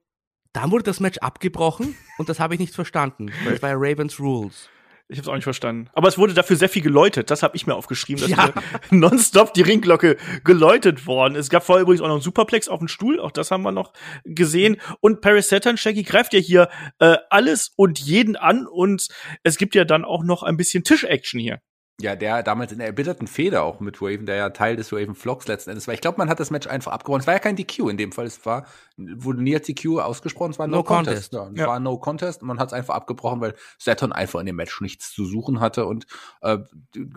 dann wurde das Match abgebrochen und das habe ich nicht verstanden, weil es war ja Ravens Rules. Ich habe es auch nicht verstanden. Aber es wurde dafür sehr viel geläutet. Das habe ich mir aufgeschrieben, dass ja. nonstop die Ringglocke geläutet worden. Es gab vorher übrigens auch noch einen Superplex auf dem Stuhl. Auch das haben wir noch gesehen. Und Paris Saturn, Shaggy, greift ja hier äh, alles und jeden an. Und es gibt ja dann auch noch ein bisschen Tisch-Action hier. Ja, der damals in der erbitterten Feder auch mit Raven, der ja Teil des Raven Vlogs letzten Endes war. Ich glaube, man hat das Match einfach abgebrochen. Es war ja kein DQ in dem Fall. Es war, wurde nie als DQ ausgesprochen. Es war No, no Contest. contest. Ja, es ja. war No Contest. Man hat es einfach abgebrochen, weil Saturn einfach in dem Match nichts zu suchen hatte. Und, äh,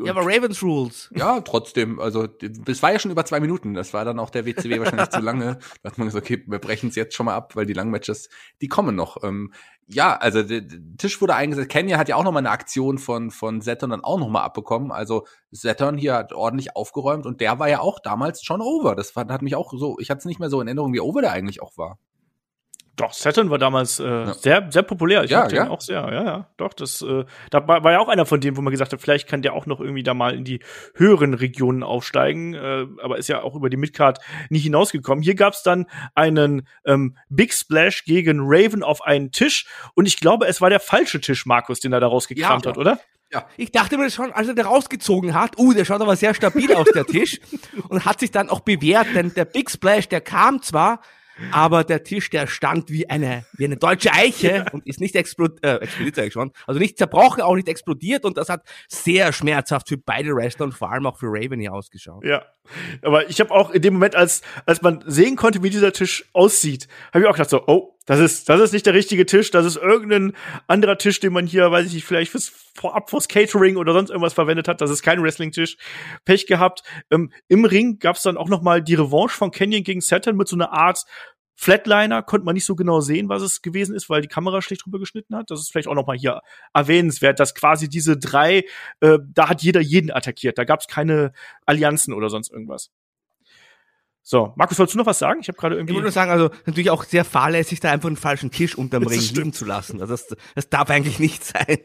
ja, aber Ravens Rules. Ja, trotzdem. Also, es war ja schon über zwei Minuten. Das war dann auch der WCW wahrscheinlich zu lange. Da hat man gesagt, okay, wir brechen es jetzt schon mal ab, weil die langen Matches, die kommen noch. Ähm, ja, also der, Tisch wurde eingesetzt. Kenya hat ja auch noch mal eine Aktion von von Saturn dann auch noch mal abbekommen. Also Saturn hier hat ordentlich aufgeräumt und der war ja auch damals schon over. Das hat mich auch so, ich hatte es nicht mehr so in Erinnerung, wie over der eigentlich auch war. Doch, Saturn war damals äh, ja. sehr, sehr populär. Ich ja, ja. den auch sehr, ja, ja. Doch, das, äh, da war, war ja auch einer von denen, wo man gesagt hat, vielleicht kann der auch noch irgendwie da mal in die höheren Regionen aufsteigen, äh, aber ist ja auch über die Midcard nicht hinausgekommen. Hier gab's dann einen ähm, Big Splash gegen Raven auf einen Tisch und ich glaube, es war der falsche Tisch, Markus, den er da rausgekramt ja, hat, oder? Ja. Ich dachte mir schon, als er den rausgezogen hat, uh, der schaut aber sehr stabil aus, der Tisch. Und hat sich dann auch bewährt, denn der Big Splash, der kam zwar, aber der Tisch, der stand wie eine, wie eine deutsche Eiche und ist nicht explodiert, äh, explodiert schon, also nicht zerbrochen, auch nicht explodiert und das hat sehr schmerzhaft für beide Wrestler und vor allem auch für Raven hier ausgeschaut. Ja, aber ich habe auch in dem Moment, als, als man sehen konnte, wie dieser Tisch aussieht, habe ich auch gedacht so, oh, das ist, das ist nicht der richtige Tisch, das ist irgendein anderer Tisch, den man hier, weiß ich nicht, vielleicht fürs vorab fürs Catering oder sonst irgendwas verwendet hat. Das ist kein Wrestling-Tisch. Pech gehabt. Ähm, Im Ring gab's dann auch noch mal die Revanche von Canyon gegen Saturn mit so einer Art Flatliner konnte man nicht so genau sehen, was es gewesen ist, weil die Kamera schlecht drüber geschnitten hat. Das ist vielleicht auch noch mal hier erwähnenswert, dass quasi diese drei, äh, da hat jeder jeden attackiert. Da gab es keine Allianzen oder sonst irgendwas. So, Markus, wolltest du noch was sagen? Ich habe gerade irgendwie. Ich wollte nur sagen, also natürlich auch sehr fahrlässig, da einfach einen falschen Tisch unterm Ring liegen zu lassen. Also das, das darf eigentlich nicht sein.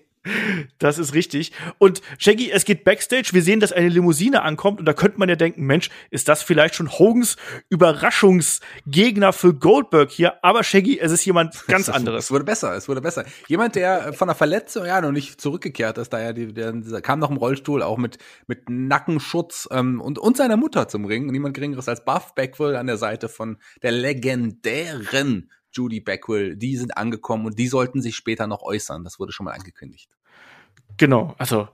Das ist richtig. Und Shaggy, es geht backstage. Wir sehen, dass eine Limousine ankommt und da könnte man ja denken, Mensch, ist das vielleicht schon Hogans Überraschungsgegner für Goldberg hier? Aber Shaggy, es ist jemand ganz anderes. Es wurde besser, es wurde besser. Jemand, der von der Verletzung ja noch nicht zurückgekehrt ist, da ja, der, der kam noch im Rollstuhl auch mit mit Nackenschutz ähm, und und seiner Mutter zum Ring. Niemand geringeres als Buff Beckwell an der Seite von der legendären Judy Beckwell, die sind angekommen und die sollten sich später noch äußern. Das wurde schon mal angekündigt. Genau, also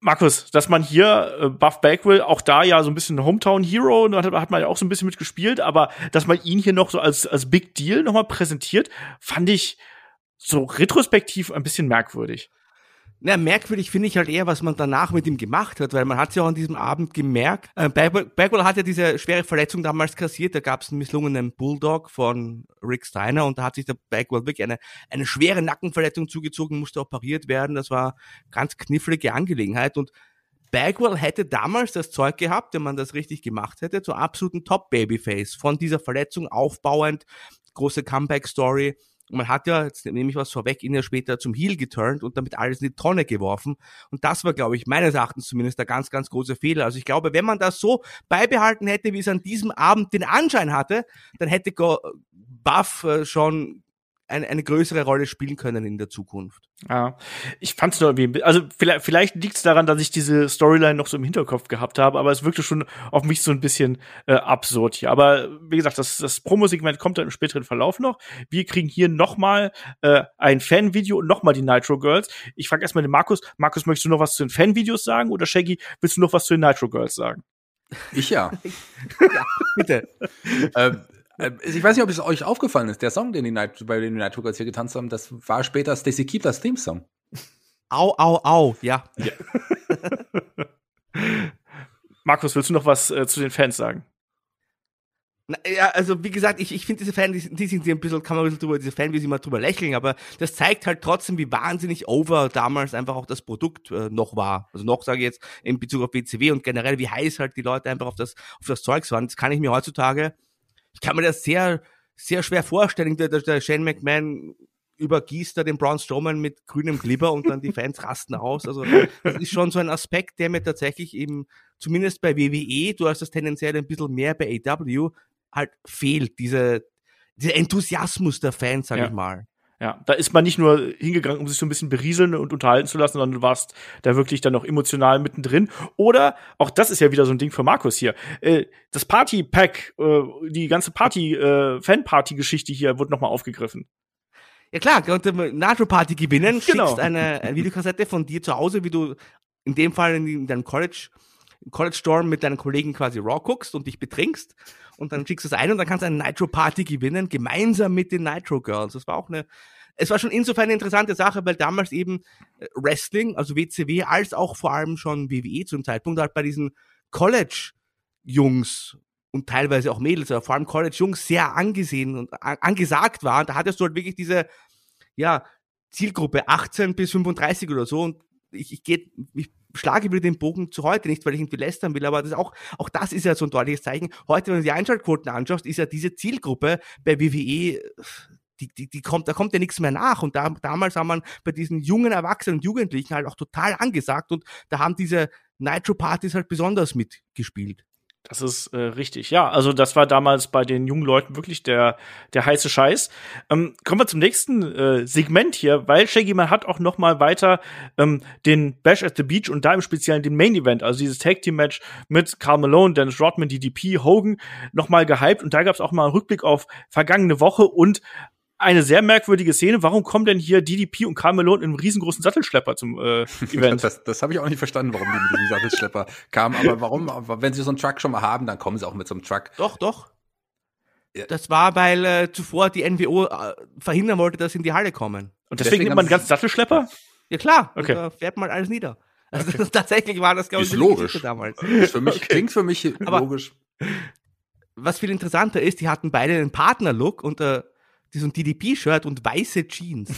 Markus, dass man hier äh, Buff Bagwell auch da ja so ein bisschen Hometown Hero, da hat, hat, man ja auch so ein bisschen mitgespielt, aber dass man ihn hier noch so als als Big Deal nochmal präsentiert, fand ich so retrospektiv ein bisschen merkwürdig. Na, merkwürdig finde ich halt eher, was man danach mit ihm gemacht hat, weil man hat es ja auch an diesem Abend gemerkt. Äh, Bagwell, hat ja diese schwere Verletzung damals kassiert, da gab es einen misslungenen Bulldog von Rick Steiner und da hat sich der Bagwell wirklich eine, eine schwere Nackenverletzung zugezogen, musste operiert werden. Das war ganz knifflige Angelegenheit und Bagwell hätte damals das Zeug gehabt, wenn man das richtig gemacht hätte, zur absoluten Top-Babyface. Von dieser Verletzung aufbauend, große Comeback-Story man hat ja, jetzt nehme ich was vorweg, ihn ja später zum Heel geturnt und damit alles in die Tonne geworfen. Und das war, glaube ich, meines Erachtens zumindest der ganz, ganz große Fehler. Also ich glaube, wenn man das so beibehalten hätte, wie es an diesem Abend den Anschein hatte, dann hätte Buff äh, schon eine, eine größere Rolle spielen können in der Zukunft. Ja, ich fand es nur irgendwie, also vielleicht, vielleicht liegt es daran, dass ich diese Storyline noch so im Hinterkopf gehabt habe, aber es wirkte schon auf mich so ein bisschen äh, absurd hier. Aber wie gesagt, das, das Promo-Segment kommt dann im späteren Verlauf noch. Wir kriegen hier noch mal äh, ein Fanvideo und noch mal die Nitro Girls. Ich frage erstmal den Markus. Markus, möchtest du noch was zu den Fanvideos sagen oder Shaggy, willst du noch was zu den Nitro Girls sagen? Ich ja. ja, bitte. ähm, äh, ich weiß nicht, ob es euch aufgefallen ist. Der Song, den die Night, bei den Night Girls hier getanzt haben, das war später Stacy Keeplers Theme-Song. Au, au, au, ja. ja. Markus, willst du noch was äh, zu den Fans sagen? Na, ja, also wie gesagt, ich, ich finde diese Fans, die, die sind ein bisschen, kann man ein bisschen drüber, diese Fans, wie sie mal drüber lächeln, aber das zeigt halt trotzdem, wie wahnsinnig over damals einfach auch das Produkt äh, noch war. Also noch sage ich jetzt in Bezug auf WCW und generell, wie heiß halt die Leute einfach auf das, auf das Zeugs waren. Das kann ich mir heutzutage ich kann mir das sehr, sehr schwer vorstellen. Der, der Shane McMahon übergießt da den Braun Strowman mit grünem Glibber und dann die Fans rasten aus. Also das ist schon so ein Aspekt, der mir tatsächlich eben, zumindest bei WWE, du hast das tendenziell ein bisschen mehr bei AW, halt fehlt. Diese, dieser Enthusiasmus der Fans, sag ja. ich mal. Ja, da ist man nicht nur hingegangen, um sich so ein bisschen berieseln und unterhalten zu lassen, sondern du warst da wirklich dann noch emotional mittendrin. Oder, auch das ist ja wieder so ein Ding für Markus hier, äh, das Party-Pack, äh, die ganze Party, äh, Fan-Party-Geschichte hier wird nochmal aufgegriffen. Ja klar, konnte Nitro Party gewinnen, genau. schickst eine, eine Videokassette von dir zu Hause, wie du in dem Fall in deinem College College Storm mit deinen Kollegen quasi Raw guckst und dich betrinkst und dann schickst du es ein und dann kannst du eine Nitro Party gewinnen, gemeinsam mit den Nitro Girls. Das war auch eine, es war schon insofern eine interessante Sache, weil damals eben äh, Wrestling, also WCW, als auch vor allem schon WWE zum Zeitpunkt halt bei diesen College Jungs und teilweise auch Mädels, aber vor allem College Jungs sehr angesehen und angesagt war. Und da hattest du halt wirklich diese, ja, Zielgruppe 18 bis 35 oder so und ich, ich, geh, ich schlage wieder den Bogen zu heute, nicht weil ich irgendwie lästern will, aber das auch, auch das ist ja so ein deutliches Zeichen. Heute, wenn du die Einschaltquoten anschaust, ist ja diese Zielgruppe bei WWE, die, die, die kommt, da kommt ja nichts mehr nach. Und da, damals haben man bei diesen jungen Erwachsenen und Jugendlichen halt auch total angesagt und da haben diese Nitro-Partys halt besonders mitgespielt. Das ist äh, richtig. Ja, also das war damals bei den jungen Leuten wirklich der der heiße Scheiß. Ähm, kommen wir zum nächsten äh, Segment hier, weil Shaggy Man hat auch noch mal weiter ähm, den Bash at the Beach und da im Speziellen den Main Event, also dieses Tag Team Match mit Carl Malone, Dennis Rodman, DDP, Hogan noch mal gehypt und da gab es auch mal einen Rückblick auf vergangene Woche und eine sehr merkwürdige Szene. Warum kommen denn hier DDP und Karl Malone in einem riesengroßen Sattelschlepper zum äh, Event? das das habe ich auch nicht verstanden, warum die mit diesem Sattelschlepper kamen. Aber warum, wenn sie so einen Truck schon mal haben, dann kommen sie auch mit so einem Truck. Doch, doch. Ja. Das war, weil äh, zuvor die NWO äh, verhindern wollte, dass sie in die Halle kommen. Und deswegen, deswegen nimmt man einen ganzen Sattelschlepper? Ja klar, okay. da fährt man alles nieder. Also okay. tatsächlich war das, glaube ich, ist logisch. damals. Ist für mich, okay. Klingt für mich Aber logisch. Was viel interessanter ist, die hatten beide einen Partner-Look und äh, so ein DDP-Shirt und weiße Jeans.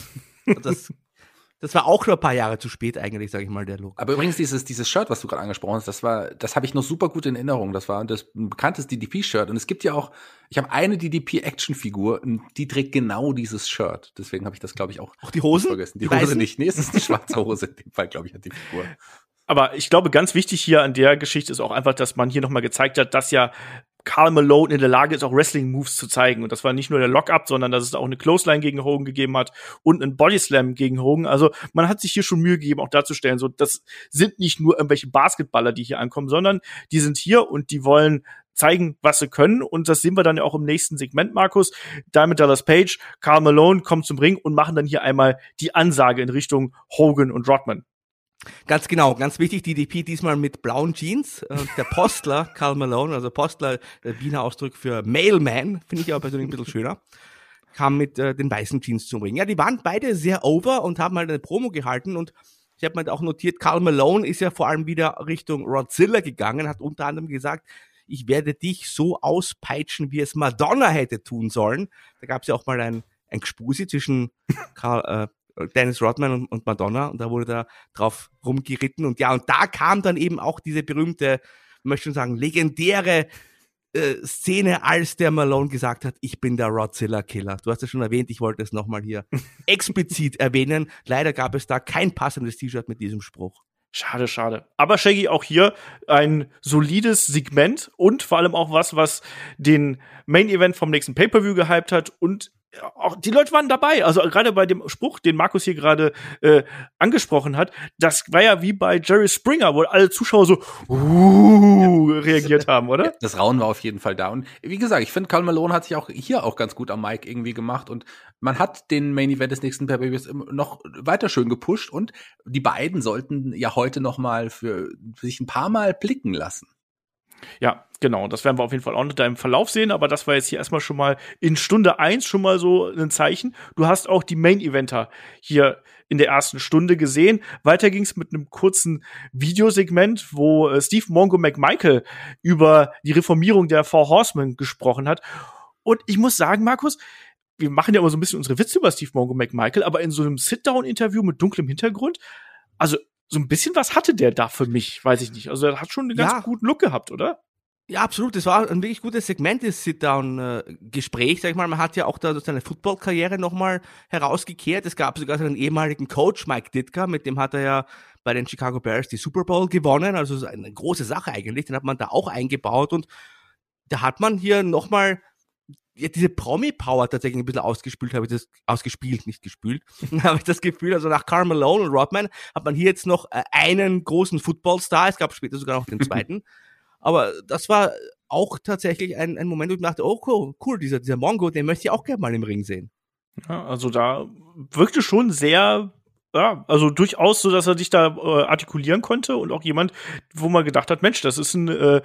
Das, das war auch schon ein paar Jahre zu spät eigentlich, sage ich mal, der Look. Aber übrigens dieses dieses Shirt, was du gerade angesprochen hast, das war, das habe ich noch super gut in Erinnerung. Das war das ein bekanntes DDP-Shirt und es gibt ja auch, ich habe eine DDP-Action-Figur, die trägt genau dieses Shirt. Deswegen habe ich das, glaube ich, auch. Auch die Hosen? Vergessen. Die, die Hose weißen? nicht. Nee, es ist die schwarze Hose in dem Fall, glaube ich, hat die Figur. Aber ich glaube, ganz wichtig hier an der Geschichte ist auch einfach, dass man hier nochmal gezeigt hat, dass ja Carl Malone in der Lage ist, auch Wrestling-Moves zu zeigen. Und das war nicht nur der Lock-Up, sondern dass es auch eine Clothesline gegen Hogan gegeben hat und einen Bodyslam gegen Hogan. Also man hat sich hier schon Mühe gegeben, auch darzustellen, so das sind nicht nur irgendwelche Basketballer, die hier ankommen, sondern die sind hier und die wollen zeigen, was sie können. Und das sehen wir dann ja auch im nächsten Segment, Markus. Diamond Dallas Page, Carl Malone kommen zum Ring und machen dann hier einmal die Ansage in Richtung Hogan und Rodman. Ganz genau, ganz wichtig, DDP diesmal mit blauen Jeans. Äh, der Postler, Karl Malone, also Postler, der Wiener Ausdruck für Mailman, finde ich aber persönlich ein bisschen schöner, kam mit äh, den weißen Jeans zum Ring. Ja, die waren beide sehr over und haben halt eine Promo gehalten und Ich habe mir auch notiert, Carl Malone ist ja vor allem wieder Richtung Rodzilla gegangen, hat unter anderem gesagt, ich werde dich so auspeitschen, wie es Madonna hätte tun sollen. Da gab es ja auch mal ein, ein Gespusi zwischen Karl, äh, Dennis Rodman und, und, Madonna und da wurde da drauf rumgeritten und ja, und da kam dann eben auch diese berühmte, möchte ich sagen, legendäre äh, Szene, als der Malone gesagt hat, ich bin der Rodzilla Killer. Du hast es schon erwähnt, ich wollte es nochmal hier explizit erwähnen. Leider gab es da kein passendes T-Shirt mit diesem Spruch. Schade, schade. Aber Shaggy auch hier ein solides Segment und vor allem auch was, was den Main Event vom nächsten Pay-per-View gehypt hat und auch die Leute waren dabei. Also gerade bei dem Spruch, den Markus hier gerade äh, angesprochen hat, das war ja wie bei Jerry Springer, wo alle Zuschauer so uh, reagiert haben, oder? Das Rauen war auf jeden Fall da. Und wie gesagt, ich finde, Karl Malone hat sich auch hier auch ganz gut am Mic irgendwie gemacht und man hat den Main Event des nächsten pay noch weiter schön gepusht und die beiden sollten ja heute noch mal für sich ein paar Mal blicken lassen. Ja, genau. Das werden wir auf jeden Fall auch noch da im Verlauf sehen, aber das war jetzt hier erstmal schon mal in Stunde eins schon mal so ein Zeichen. Du hast auch die Main-Eventer hier in der ersten Stunde gesehen. Weiter ging es mit einem kurzen Videosegment, wo äh, Steve Mongo McMichael über die Reformierung der Four Horsemen gesprochen hat. Und ich muss sagen, Markus, wir machen ja immer so ein bisschen unsere Witze über Steve Mongo McMichael, aber in so einem Sit-Down-Interview mit dunklem Hintergrund, also so ein bisschen was hatte der da für mich, weiß ich nicht. Also er hat schon einen ganz ja. guten Look gehabt, oder? Ja, absolut. Das war ein wirklich gutes Segment, das Sit-Down-Gespräch. Sag ich mal, man hat ja auch da seine Football-Karriere nochmal herausgekehrt. Es gab sogar seinen ehemaligen Coach, Mike Ditka, mit dem hat er ja bei den Chicago Bears die Super Bowl gewonnen. Also eine große Sache eigentlich. Den hat man da auch eingebaut und da hat man hier nochmal ja, diese Promi-Power tatsächlich ein bisschen ausgespielt, habe ich das, ausgespielt, nicht gespült, habe ich das Gefühl, also nach Carl Malone und Rodman hat man hier jetzt noch äh, einen großen Football-Star, es gab später sogar noch den zweiten, aber das war auch tatsächlich ein, ein Moment, wo ich dachte, oh cool, cool, dieser, dieser Mongo, den möchte ich auch gerne mal im Ring sehen. Ja, also da wirkte schon sehr ja, also durchaus so, dass er dich da äh, artikulieren konnte und auch jemand, wo man gedacht hat, Mensch, das ist ein äh,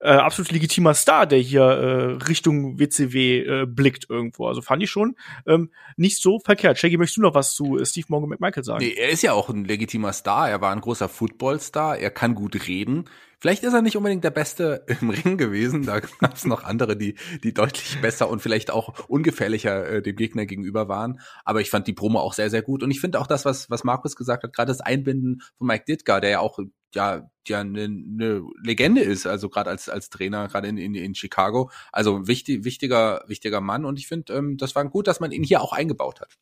äh, absolut legitimer Star, der hier äh, Richtung WCW äh, blickt irgendwo. Also fand ich schon ähm, nicht so verkehrt. Shaggy, möchtest du noch was zu äh, Steve Morgan McMichael sagen? Nee, er ist ja auch ein legitimer Star. Er war ein großer Footballstar. Er kann gut reden. Vielleicht ist er nicht unbedingt der Beste im Ring gewesen. Da gab es noch andere, die, die deutlich besser und vielleicht auch ungefährlicher äh, dem Gegner gegenüber waren. Aber ich fand die Promo auch sehr, sehr gut. Und ich finde auch das, was, was Markus gesagt hat, gerade das Einbinden von Mike Ditka, der ja auch ja ja eine, eine Legende ist, also gerade als als Trainer gerade in, in in Chicago, also wichtig wichtiger wichtiger Mann und ich finde, ähm, das war gut, dass man ihn hier auch eingebaut hat.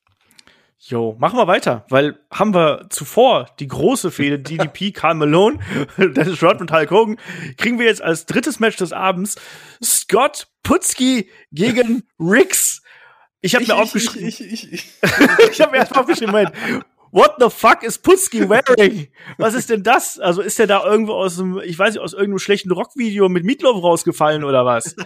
Jo, machen wir weiter, weil haben wir zuvor die große Fehde DDP, Karl Malone, Dennis Rodman, Hulk Hogan, kriegen wir jetzt als drittes Match des Abends Scott Putzki gegen Ricks. Ich habe mir aufgeschrieben. Ich, ich, ich, ich. ich habe mir erst aufgeschrieben, Moment, What the fuck is Putski wearing? Was ist denn das? Also ist der da irgendwo aus dem, ich weiß nicht, aus irgendeinem schlechten Rockvideo mit Meatloaf rausgefallen oder was?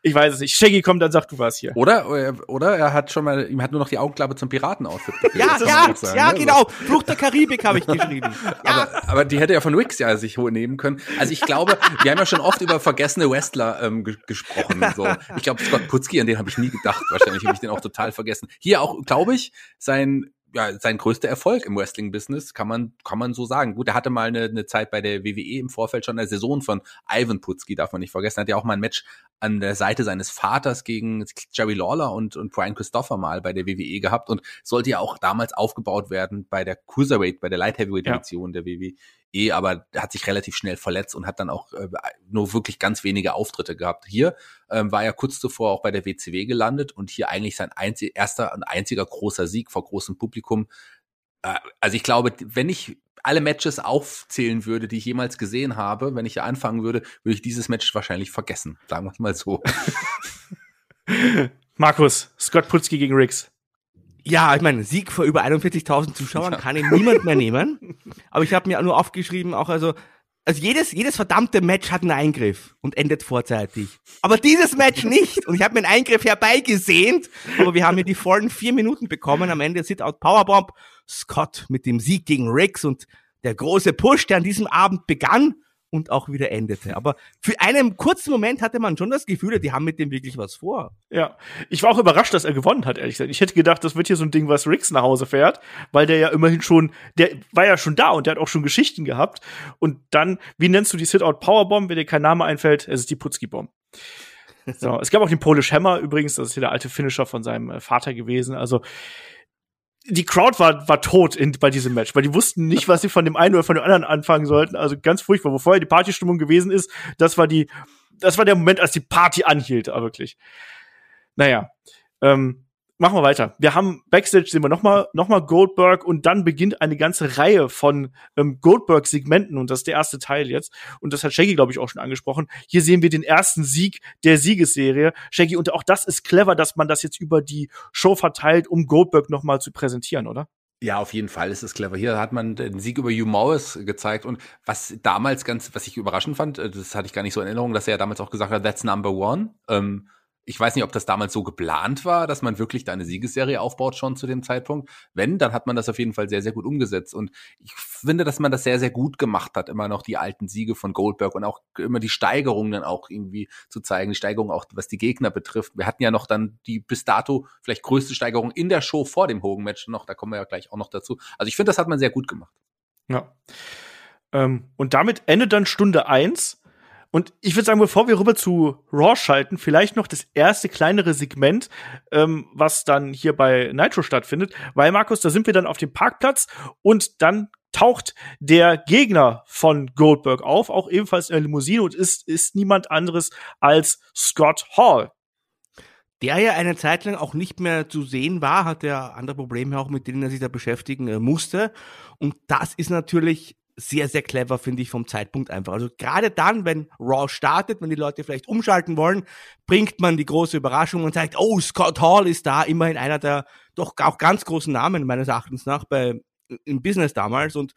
Ich weiß es nicht. Shaggy kommt, dann sag du was hier. Oder, oder er hat schon mal, ihm hat nur noch die Augenklappe zum Piraten-Outfit Ja, ja, sagen, ja, ne? genau. Fluch der Karibik habe ich geschrieben. Ja. Aber, aber die hätte ja von Wix ja sich nehmen können. Also ich glaube, wir haben ja schon oft über vergessene Wrestler ähm, gesprochen. So. Ich glaube, Scott Putzki, an den habe ich nie gedacht. Wahrscheinlich habe ich den auch total vergessen. Hier auch, glaube ich, sein ja, sein größter Erfolg im Wrestling-Business, kann man, kann man so sagen. Gut, er hatte mal eine, eine Zeit bei der WWE im Vorfeld schon, der Saison von Ivan Putski, darf man nicht vergessen. Er hat ja auch mal ein Match an der Seite seines Vaters gegen Jerry Lawler und, und Brian Christopher mal bei der WWE gehabt und sollte ja auch damals aufgebaut werden bei der Cruiserweight, bei der Light Heavyweight Edition ja. der WWE eh, aber hat sich relativ schnell verletzt und hat dann auch äh, nur wirklich ganz wenige Auftritte gehabt. Hier ähm, war er kurz zuvor auch bei der WCW gelandet und hier eigentlich sein einzig, erster und einziger großer Sieg vor großem Publikum. Äh, also ich glaube, wenn ich alle Matches aufzählen würde, die ich jemals gesehen habe, wenn ich hier anfangen würde, würde ich dieses Match wahrscheinlich vergessen. Sagen wir es mal so. Markus, Scott Putzki gegen Riggs. Ja, ich meine, Sieg vor über 41.000 Zuschauern ja. kann ihn niemand mehr nehmen. Aber ich habe mir nur aufgeschrieben, auch also, also jedes, jedes verdammte Match hat einen Eingriff und endet vorzeitig. Aber dieses Match nicht. Und ich habe mir einen Eingriff herbeigesehnt. Aber wir haben hier die vollen vier Minuten bekommen. Am Ende Sit-Out Powerbomb. Scott mit dem Sieg gegen Riggs und der große Push, der an diesem Abend begann. Und auch wieder endete. Aber für einen kurzen Moment hatte man schon das Gefühl, die haben mit dem wirklich was vor. Ja, ich war auch überrascht, dass er gewonnen hat, ehrlich gesagt. Ich hätte gedacht, das wird hier so ein Ding, was Riggs nach Hause fährt, weil der ja immerhin schon, der war ja schon da und der hat auch schon Geschichten gehabt. Und dann, wie nennst du die Sit-Out Powerbomb, wenn dir kein Name einfällt? Es ist die Putzki-Bomb. So, es gab auch den Polish Hammer übrigens, das ist hier der alte Finisher von seinem äh, Vater gewesen. Also die Crowd war, war tot in, bei diesem Match, weil die wussten nicht, was sie von dem einen oder von dem anderen anfangen sollten. Also ganz furchtbar. Wo vorher die Partystimmung gewesen ist, das war die, das war der Moment, als die Party anhielt, aber wirklich. Naja. Ähm, machen wir weiter. Wir haben Backstage sehen wir nochmal noch mal Goldberg und dann beginnt eine ganze Reihe von ähm, Goldberg-Segmenten und das ist der erste Teil jetzt. Und das hat Shaggy, glaube ich, auch schon angesprochen. Hier sehen wir den ersten Sieg der Siegesserie. Shaggy, und auch das ist clever, dass man das jetzt über die Show verteilt, um Goldberg nochmal zu präsentieren, oder? Ja, auf jeden Fall ist es clever. Hier hat man den Sieg über Hugh Morris gezeigt und was damals ganz, was ich überraschend fand, äh, das hatte ich gar nicht so in Erinnerung, dass er ja damals auch gesagt hat, that's number one. Ähm, ich weiß nicht, ob das damals so geplant war, dass man wirklich da eine Siegesserie aufbaut schon zu dem Zeitpunkt. Wenn, dann hat man das auf jeden Fall sehr, sehr gut umgesetzt. Und ich finde, dass man das sehr, sehr gut gemacht hat, immer noch die alten Siege von Goldberg und auch immer die Steigerungen dann auch irgendwie zu zeigen, die Steigerung auch, was die Gegner betrifft. Wir hatten ja noch dann die bis dato vielleicht größte Steigerung in der Show vor dem Hogan-Match noch, da kommen wir ja gleich auch noch dazu. Also ich finde, das hat man sehr gut gemacht. Ja. Ähm, und damit endet dann Stunde eins und ich würde sagen, bevor wir rüber zu Raw schalten, vielleicht noch das erste kleinere Segment, ähm, was dann hier bei Nitro stattfindet. Weil, Markus, da sind wir dann auf dem Parkplatz und dann taucht der Gegner von Goldberg auf, auch ebenfalls in der Limousine und ist, ist niemand anderes als Scott Hall. Der ja eine Zeit lang auch nicht mehr zu sehen war, hat er andere Probleme auch, mit denen er sich da beschäftigen äh, musste. Und das ist natürlich sehr, sehr clever, finde ich, vom Zeitpunkt einfach. Also gerade dann, wenn Raw startet, wenn die Leute vielleicht umschalten wollen, bringt man die große Überraschung und sagt, oh, Scott Hall ist da, immerhin einer der doch auch ganz großen Namen meines Erachtens nach bei im Business damals und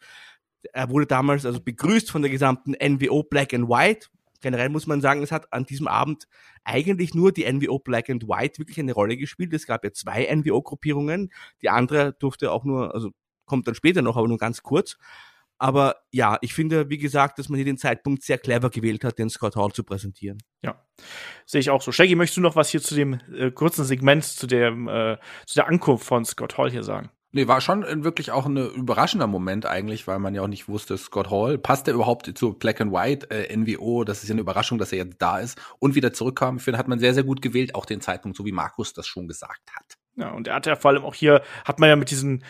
er wurde damals also begrüßt von der gesamten NWO Black and White. Generell muss man sagen, es hat an diesem Abend eigentlich nur die NWO Black and White wirklich eine Rolle gespielt. Es gab ja zwei NWO-Gruppierungen. Die andere durfte auch nur, also kommt dann später noch, aber nur ganz kurz. Aber ja, ich finde, wie gesagt, dass man hier den Zeitpunkt sehr clever gewählt hat, den Scott Hall zu präsentieren. Ja, sehe ich auch so. Shaggy, möchtest du noch was hier zu dem äh, kurzen Segment, zu, dem, äh, zu der Ankunft von Scott Hall hier sagen? Nee, war schon wirklich auch ein überraschender Moment eigentlich, weil man ja auch nicht wusste, Scott Hall, passt er überhaupt zu Black and White, äh, NWO, das ist ja eine Überraschung, dass er jetzt da ist und wieder zurückkam. Ich finde, hat man sehr, sehr gut gewählt, auch den Zeitpunkt, so wie Markus das schon gesagt hat. Ja, und er hat ja vor allem auch hier, hat man ja mit diesen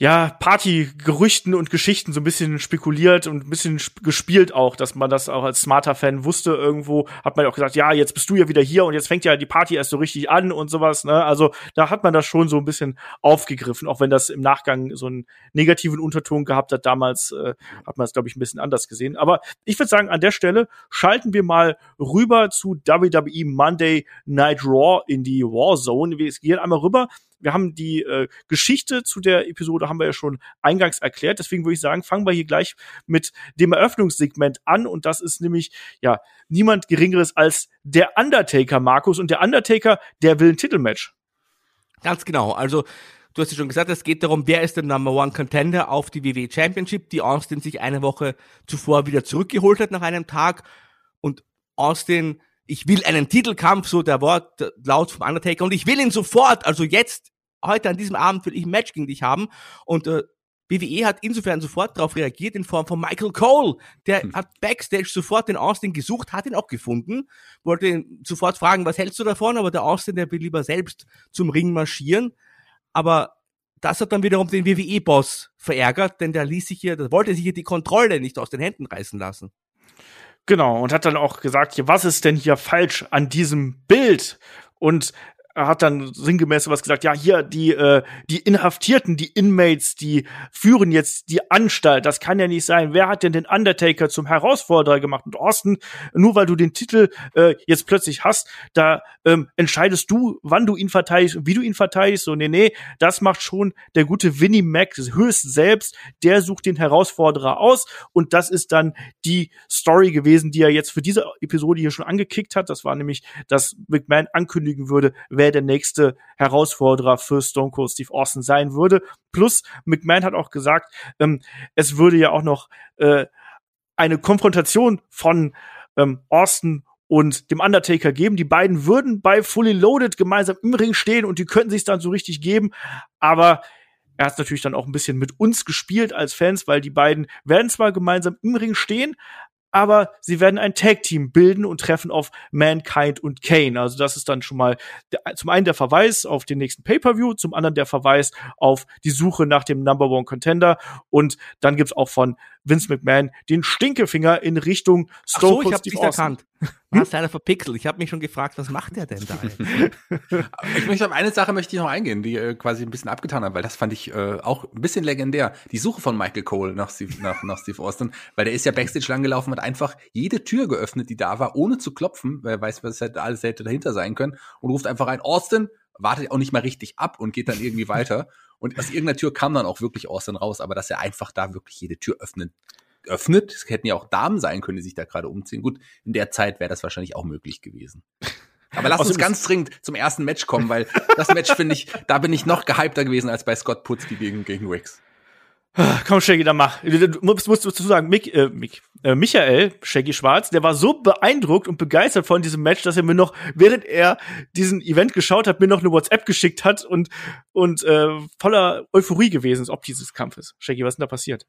ja, Partygerüchten und Geschichten so ein bisschen spekuliert und ein bisschen gespielt auch, dass man das auch als smarter Fan wusste irgendwo, hat man auch gesagt, ja, jetzt bist du ja wieder hier und jetzt fängt ja die Party erst so richtig an und sowas, ne? Also, da hat man das schon so ein bisschen aufgegriffen, auch wenn das im Nachgang so einen negativen Unterton gehabt hat. Damals äh, hat man es, glaube ich, ein bisschen anders gesehen. Aber ich würde sagen, an der Stelle schalten wir mal rüber zu WWE Monday Night Raw in die Warzone. Wir gehen einmal rüber wir haben die äh, Geschichte zu der Episode haben wir ja schon eingangs erklärt. Deswegen würde ich sagen, fangen wir hier gleich mit dem Eröffnungssegment an. Und das ist nämlich, ja, niemand Geringeres als der Undertaker, Markus. Und der Undertaker, der will ein Titelmatch. Ganz genau. Also, du hast ja schon gesagt, es geht darum, wer ist der Number One Contender auf die WWE Championship, die Austin sich eine Woche zuvor wieder zurückgeholt hat nach einem Tag. Und Austin ich will einen Titelkampf, so der Wort laut vom Undertaker, und ich will ihn sofort, also jetzt, heute an diesem Abend will ich ein Match gegen dich haben. Und äh, WWE hat insofern sofort darauf reagiert in Form von Michael Cole. Der hm. hat backstage sofort den Austin gesucht, hat ihn auch gefunden, wollte ihn sofort fragen, was hältst du davon? Aber der Austin, der will lieber selbst zum Ring marschieren. Aber das hat dann wiederum den WWE-Boss verärgert, denn der ließ sich hier, der wollte sich hier die Kontrolle nicht aus den Händen reißen lassen. Genau, und hat dann auch gesagt, hier, was ist denn hier falsch an diesem Bild? Und hat dann sinngemäß was gesagt, ja, hier, die, äh, die Inhaftierten, die Inmates, die führen jetzt die Anstalt. Das kann ja nicht sein. Wer hat denn den Undertaker zum Herausforderer gemacht? Und Austin, nur weil du den Titel äh, jetzt plötzlich hast, da ähm, entscheidest du, wann du ihn verteidigst und wie du ihn verteidigst. So, nee, nee, das macht schon der gute Winnie Mac höchst selbst. Der sucht den Herausforderer aus und das ist dann die Story gewesen, die er jetzt für diese Episode hier schon angekickt hat. Das war nämlich, dass McMahon ankündigen würde, wer der nächste Herausforderer für Stone Cold Steve Austin sein würde. Plus, McMahon hat auch gesagt, ähm, es würde ja auch noch äh, eine Konfrontation von ähm, Austin und dem Undertaker geben. Die beiden würden bei Fully Loaded gemeinsam im Ring stehen und die könnten sich dann so richtig geben. Aber er hat natürlich dann auch ein bisschen mit uns gespielt als Fans, weil die beiden werden zwar gemeinsam im Ring stehen, aber sie werden ein Tag-Team bilden und treffen auf Mankind und Kane. Also das ist dann schon mal der, zum einen der Verweis auf den nächsten Pay-Per-View, zum anderen der Verweis auf die Suche nach dem Number One Contender und dann gibt's auch von Vince McMahon den Stinkefinger in Richtung Stone Ach so, ich hab Steve erkannt. War es leider verpixelt. Ich habe mich schon gefragt, was macht der denn da? ich möchte auf eine Sache möchte ich noch eingehen, die äh, quasi ein bisschen abgetan hat, weil das fand ich äh, auch ein bisschen legendär. Die Suche von Michael Cole nach Steve, nach, nach Steve Austin, weil der ist ja Backstage lang gelaufen, hat einfach jede Tür geöffnet, die da war, ohne zu klopfen, weil er weiß, was hätte, alles hätte dahinter sein können und ruft einfach rein, Austin, wartet auch nicht mal richtig ab und geht dann irgendwie weiter. Und aus irgendeiner Tür kam dann auch wirklich Austin raus, aber dass er einfach da wirklich jede Tür öffnen öffnet. Es hätten ja auch Damen sein können, die sich da gerade umziehen. Gut, in der Zeit wäre das wahrscheinlich auch möglich gewesen. Aber lass uns ganz dringend zum ersten Match kommen, weil das Match finde ich, da bin ich noch gehypter gewesen als bei Scott Putzki gegen, gegen Wicks. Komm, Shaggy, dann mach. Du musst, musst du sagen, Mick, äh, Mick, äh, Michael, Shaggy Schwarz, der war so beeindruckt und begeistert von diesem Match, dass er mir noch, während er diesen Event geschaut hat, mir noch eine WhatsApp geschickt hat und, und äh, voller Euphorie gewesen ist, ob dieses Kampfes. Shaggy, was ist denn da passiert?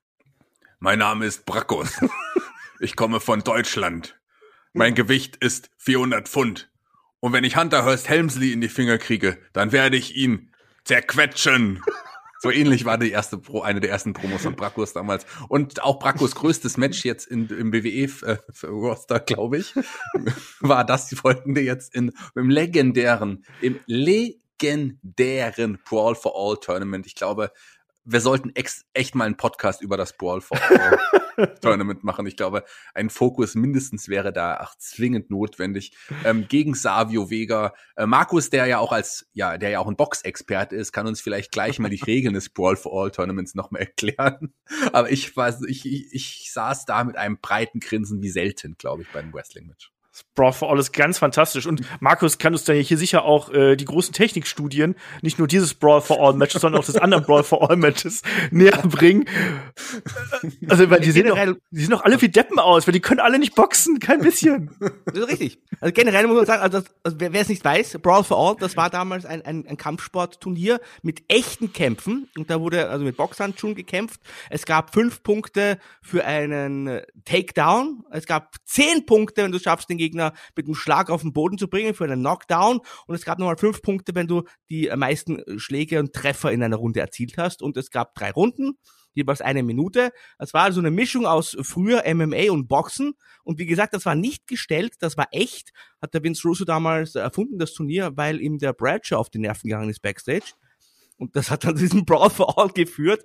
Mein Name ist Brakos. Ich komme von Deutschland. Mein Gewicht ist 400 Pfund. Und wenn ich Hunter Hurst Helmsley in die Finger kriege, dann werde ich ihn zerquetschen. So ähnlich war die erste Pro, eine der ersten Promos von Brakos damals. Und auch Brakos größtes Match jetzt in, im WWE-Roster, äh, glaube ich, war das die folgende jetzt in, im legendären, im legendären Brawl for All Tournament. Ich glaube, wir sollten ex echt mal einen Podcast über das Brawl for Tournament machen. Ich glaube, ein Fokus mindestens wäre da ach, zwingend notwendig. Ähm, gegen Savio Vega. Äh, Markus, der ja auch als, ja, der ja auch ein Boxexperte ist, kann uns vielleicht gleich mal die Regeln des Brawl for All Tournaments nochmal erklären. Aber ich weiß, ich, ich, ich saß da mit einem breiten Grinsen wie selten, glaube ich, beim Wrestling-Match. Brawl for All ist ganz fantastisch. Und Markus kann uns dann hier sicher auch äh, die großen Technikstudien, nicht nur dieses Brawl for All Matches, sondern auch des anderen Brawl for All Matches näher bringen. Also, weil die sehen, doch, die sehen doch alle wie Deppen aus, weil die können alle nicht boxen, kein bisschen. Das ist richtig. Also generell muss man sagen, also, das, also wer es nicht weiß, Brawl for All, das war damals ein, ein, ein Kampfsportturnier mit echten Kämpfen. Und da wurde also mit Boxhandschuhen gekämpft. Es gab fünf Punkte für einen Takedown. Es gab zehn Punkte, wenn du schaffst, den Gegner mit einem Schlag auf den Boden zu bringen für einen Knockdown. Und es gab nochmal fünf Punkte, wenn du die meisten Schläge und Treffer in einer Runde erzielt hast. Und es gab drei Runden jeweils eine Minute. Das war also eine Mischung aus früher MMA und Boxen. Und wie gesagt, das war nicht gestellt, das war echt. Hat der Vince Russo damals erfunden, das Turnier, weil ihm der Bradshaw auf die Nerven gegangen ist backstage. Und das hat dann diesen Brawl for All geführt.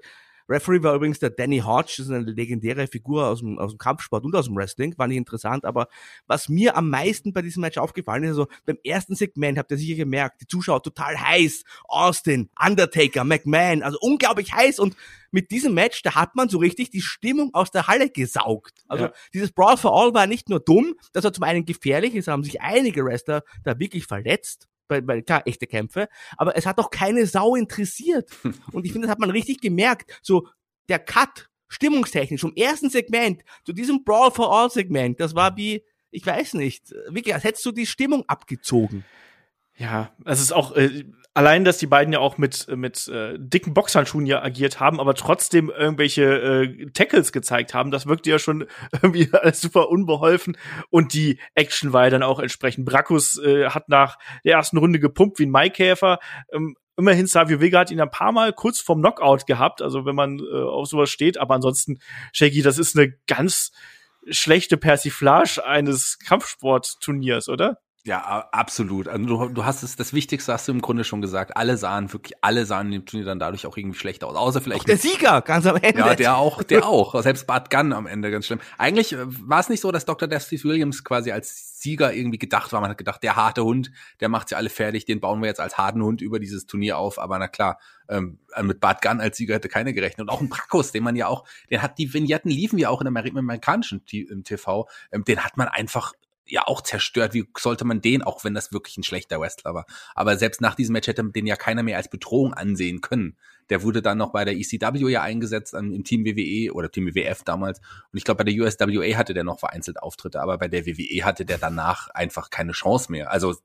Referee war übrigens der Danny Hodge, das ist eine legendäre Figur aus dem, aus dem Kampfsport und aus dem Wrestling, war nicht interessant, aber was mir am meisten bei diesem Match aufgefallen ist, also beim ersten Segment habt ihr sicher gemerkt, die Zuschauer total heiß, Austin, Undertaker, McMahon, also unglaublich heiß und mit diesem Match, da hat man so richtig die Stimmung aus der Halle gesaugt. Also ja. dieses Brawl for All war nicht nur dumm, das war zum einen gefährlich, es haben sich einige Wrestler da wirklich verletzt, bei, bei, klar, echte Kämpfe, aber es hat doch keine Sau interessiert. Und ich finde, das hat man richtig gemerkt. So, der Cut, stimmungstechnisch, vom ersten Segment zu diesem Brawl for All Segment, das war wie, ich weiß nicht, wirklich, als hättest du die Stimmung abgezogen. Ja, es ist auch äh, allein, dass die beiden ja auch mit mit äh, dicken Boxhandschuhen ja agiert haben, aber trotzdem irgendwelche äh, Tackles gezeigt haben, das wirkte ja schon irgendwie alles super unbeholfen und die Action war ja dann auch entsprechend. Brackus äh, hat nach der ersten Runde gepumpt wie ein Maikäfer. Ähm, immerhin Savio Vega hat ihn ein paar Mal kurz vorm Knockout gehabt, also wenn man äh, auf sowas steht, aber ansonsten Shaggy, das ist eine ganz schlechte Persiflage eines Kampfsportturniers, oder? Ja, absolut. Also du, du hast es, das Wichtigste hast du im Grunde schon gesagt. Alle sahen wirklich, alle sahen im Turnier dann dadurch auch irgendwie schlecht aus. Außer vielleicht. Auch der Sieger, ganz am Ende. Ja, der auch, der auch. Selbst Bart Gunn am Ende ganz schlimm. Eigentlich äh, war es nicht so, dass Dr. Dusty Williams quasi als Sieger irgendwie gedacht war. Man hat gedacht, der harte Hund, der macht sie alle fertig, den bauen wir jetzt als harten Hund über dieses Turnier auf. Aber na klar, ähm, mit Bart Gunn als Sieger hätte keiner gerechnet. Und auch ein Brakos, den man ja auch, den hat die Vignetten liefen ja auch in der amerikanischen TV, ähm, den hat man einfach ja auch zerstört. Wie sollte man den, auch wenn das wirklich ein schlechter Wrestler war, aber selbst nach diesem Match hätte den ja keiner mehr als Bedrohung ansehen können. Der wurde dann noch bei der ECW ja eingesetzt, im Team WWE oder Team WWF damals. Und ich glaube, bei der USWA hatte der noch vereinzelt Auftritte, aber bei der WWE hatte der danach einfach keine Chance mehr. Also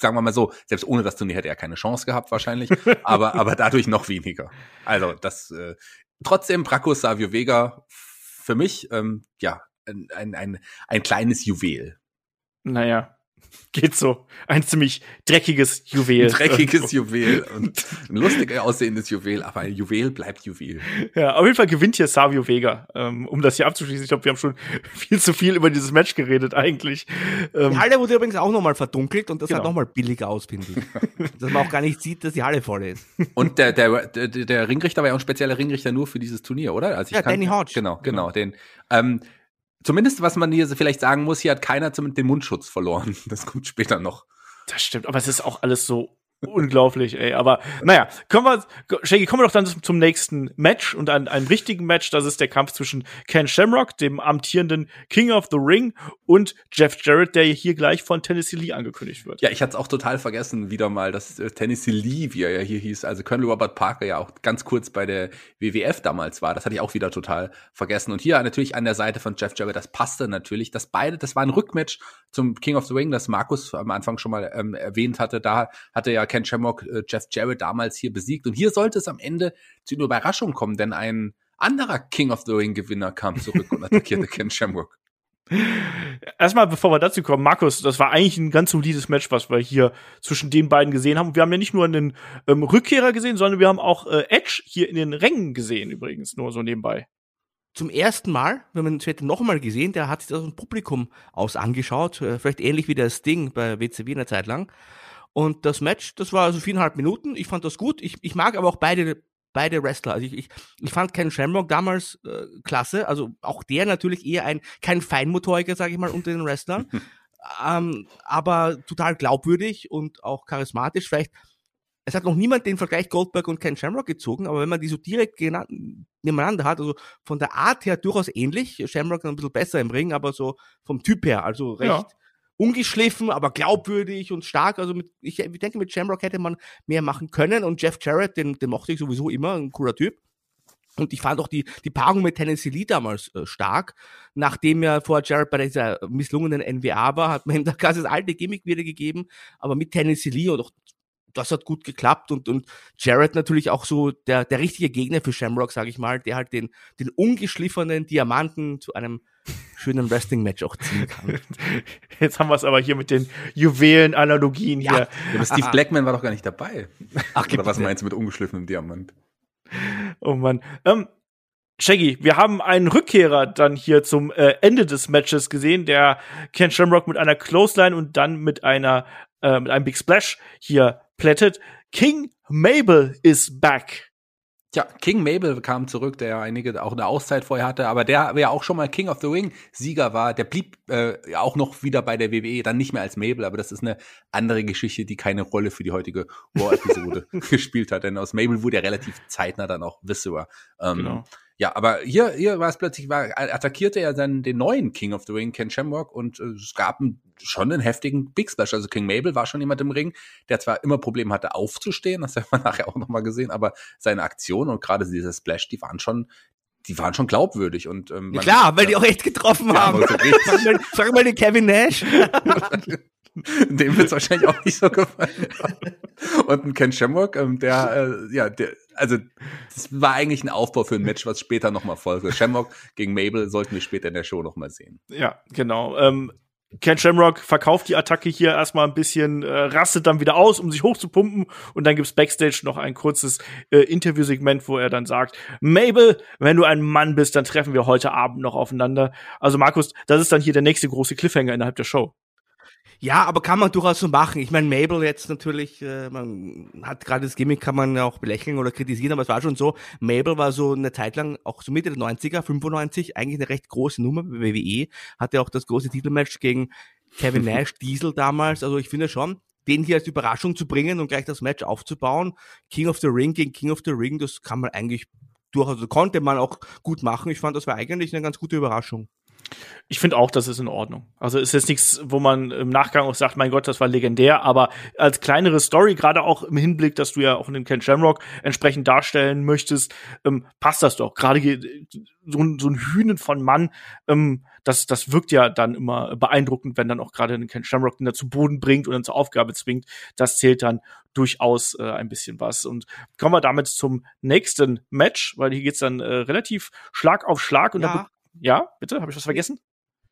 sagen wir mal so, selbst ohne das Turnier hätte er keine Chance gehabt wahrscheinlich, aber, aber dadurch noch weniger. Also das äh, trotzdem Braco Savio Vega für mich ähm, ja ein, ein, ein kleines Juwel. Naja, geht so. Ein ziemlich dreckiges Juwel. Ein dreckiges Juwel und ein lustig aussehendes Juwel, aber ein Juwel bleibt Juwel. Ja, auf jeden Fall gewinnt hier Savio Vega, ähm, um das hier abzuschließen. Ich glaube, wir haben schon viel zu viel über dieses Match geredet eigentlich. Ähm, die Halle wurde übrigens auch nochmal verdunkelt und das genau. sah nochmal billig aus, finde ich. dass man auch gar nicht sieht, dass die Halle voll ist. Und der, der, der, der Ringrichter war ja auch ein spezieller Ringrichter nur für dieses Turnier, oder? Also ich ja, kann, Danny Hodge. Genau, genau, den. Ähm, Zumindest, was man hier vielleicht sagen muss, hier hat keiner den Mundschutz verloren. Das kommt später noch. Das stimmt, aber es ist auch alles so Unglaublich, ey. Aber naja, kommen wir, Shaggy, kommen wir doch dann zum nächsten Match und an einem richtigen Match. Das ist der Kampf zwischen Ken Shamrock, dem amtierenden King of the Ring, und Jeff Jarrett, der hier gleich von Tennessee Lee angekündigt wird. Ja, ich hatte es auch total vergessen, wieder mal, dass äh, Tennessee Lee, wie er ja hier hieß, also Colonel Robert Parker ja auch ganz kurz bei der WWF damals war. Das hatte ich auch wieder total vergessen. Und hier natürlich an der Seite von Jeff Jarrett, das passte natürlich. Das beide, das war ein Rückmatch zum King of the Ring, das Markus am Anfang schon mal ähm, erwähnt hatte. Da hatte ja Ken Shamrock äh, Jeff Jarrett damals hier besiegt. Und hier sollte es am Ende zu einer Überraschung kommen, denn ein anderer King of the Ring Gewinner kam zurück und attackierte Ken Shamrock. Erstmal, bevor wir dazu kommen, Markus, das war eigentlich ein ganz solides Match, was wir hier zwischen den beiden gesehen haben. Wir haben ja nicht nur einen ähm, Rückkehrer gesehen, sondern wir haben auch äh, Edge hier in den Rängen gesehen, übrigens, nur so nebenbei zum ersten Mal, wenn man es hätte noch mal gesehen, der hat sich das Publikum aus angeschaut, äh, vielleicht ähnlich wie der Sting bei WCW eine Zeit lang. Und das Match, das war also viereinhalb Minuten. Ich fand das gut. Ich, ich mag aber auch beide, beide Wrestler. Also ich, ich, ich fand Ken Shamrock damals äh, klasse. Also auch der natürlich eher ein, kein Feinmotoriker, sage ich mal, unter den Wrestlern. ähm, aber total glaubwürdig und auch charismatisch. Vielleicht, es hat noch niemand den Vergleich Goldberg und Ken Shamrock gezogen, aber wenn man die so direkt nebeneinander hat, also von der Art her durchaus ähnlich. Shamrock ein bisschen besser im Ring, aber so vom Typ her, also recht. Ja ungeschliffen, aber glaubwürdig und stark. Also mit, ich, ich denke, mit Shamrock hätte man mehr machen können. Und Jeff Jarrett, den, den mochte ich sowieso immer, ein cooler Typ. Und ich fand auch die, die Paarung mit Tennessee Lee damals äh, stark. Nachdem ja vor Jarrett bei dieser misslungenen NWA war, hat man ihm da quasi das alte Gimmick wiedergegeben. Aber mit Tennessee Lee und auch das hat gut geklappt und, und Jarrett natürlich auch so der, der richtige Gegner für Shamrock, sage ich mal, der halt den, den ungeschliffenen Diamanten zu einem schönen Wrestling-Match auch ziehen kann. Jetzt haben wir es aber hier mit den Juwelen-Analogien ja. hier. Ja, aber Steve Blackman war doch gar nicht dabei. Ach, Oder was meinst du mit ungeschliffenem Diamant? Oh Mann. Ähm, Shaggy, wir haben einen Rückkehrer dann hier zum äh, Ende des Matches gesehen, der Ken Shamrock mit einer Clothesline und dann mit einer äh, mit einem Big Splash hier plättet. King Mabel is back. Ja, King Mabel kam zurück, der einige auch eine Auszeit vorher hatte, aber der ja auch schon mal King of the Ring Sieger war. Der blieb äh, auch noch wieder bei der WWE, dann nicht mehr als Mabel, aber das ist eine andere Geschichte, die keine Rolle für die heutige War-Episode gespielt hat. Denn aus Mabel wurde ja relativ zeitnah dann auch Viscera. Ähm, genau. Ja, aber hier, hier war es plötzlich, war, attackierte er dann den neuen King of the Ring, Ken Shamrock, und äh, es gab einen, schon einen heftigen Big Splash. Also King Mabel war schon jemand im Ring, der zwar immer Probleme hatte aufzustehen, das haben wir nachher auch nochmal gesehen, aber seine Aktion und gerade dieser Splash, die waren schon, die waren schon glaubwürdig und ähm, ja, klar, weil ja, die auch echt getroffen haben. So frag, mal, frag mal den Kevin Nash. Dem wird es wahrscheinlich auch nicht so gefallen. Und ein Ken Shamrock, ähm, der, äh, ja, der, also das war eigentlich ein Aufbau für ein Match, was später nochmal folgt. Shamrock gegen Mabel sollten wir später in der Show nochmal sehen. Ja, genau. Ähm, Ken Shamrock verkauft die Attacke hier erstmal ein bisschen, äh, rastet dann wieder aus, um sich hochzupumpen. Und dann gibt's Backstage noch ein kurzes äh, Interviewsegment, wo er dann sagt, Mabel, wenn du ein Mann bist, dann treffen wir heute Abend noch aufeinander. Also Markus, das ist dann hier der nächste große Cliffhanger innerhalb der Show. Ja, aber kann man durchaus so machen. Ich meine, Mabel jetzt natürlich, äh, man hat gerade das Gimmick, kann man ja auch belächeln oder kritisieren, aber es war schon so, Mabel war so eine Zeit lang, auch so Mitte der 90er, 95, eigentlich eine recht große Nummer bei WWE, hatte auch das große Titelmatch gegen Kevin Nash, Diesel damals, also ich finde schon, den hier als Überraschung zu bringen und gleich das Match aufzubauen, King of the Ring gegen King of the Ring, das kann man eigentlich durchaus, also konnte man auch gut machen. Ich fand, das war eigentlich eine ganz gute Überraschung. Ich finde auch, das ist in Ordnung. Also ist jetzt nichts, wo man im Nachgang auch sagt, mein Gott, das war legendär, aber als kleinere Story, gerade auch im Hinblick, dass du ja auch den Ken Shamrock entsprechend darstellen möchtest, ähm, passt das doch. Gerade so, ein, so ein Hühnen von Mann, ähm, das, das wirkt ja dann immer beeindruckend, wenn dann auch gerade ein Ken Shamrock den da zu Boden bringt und dann zur Aufgabe zwingt. Das zählt dann durchaus äh, ein bisschen was. Und kommen wir damit zum nächsten Match, weil hier geht's dann äh, relativ Schlag auf Schlag. Und ja. Ja, bitte, habe ich was vergessen?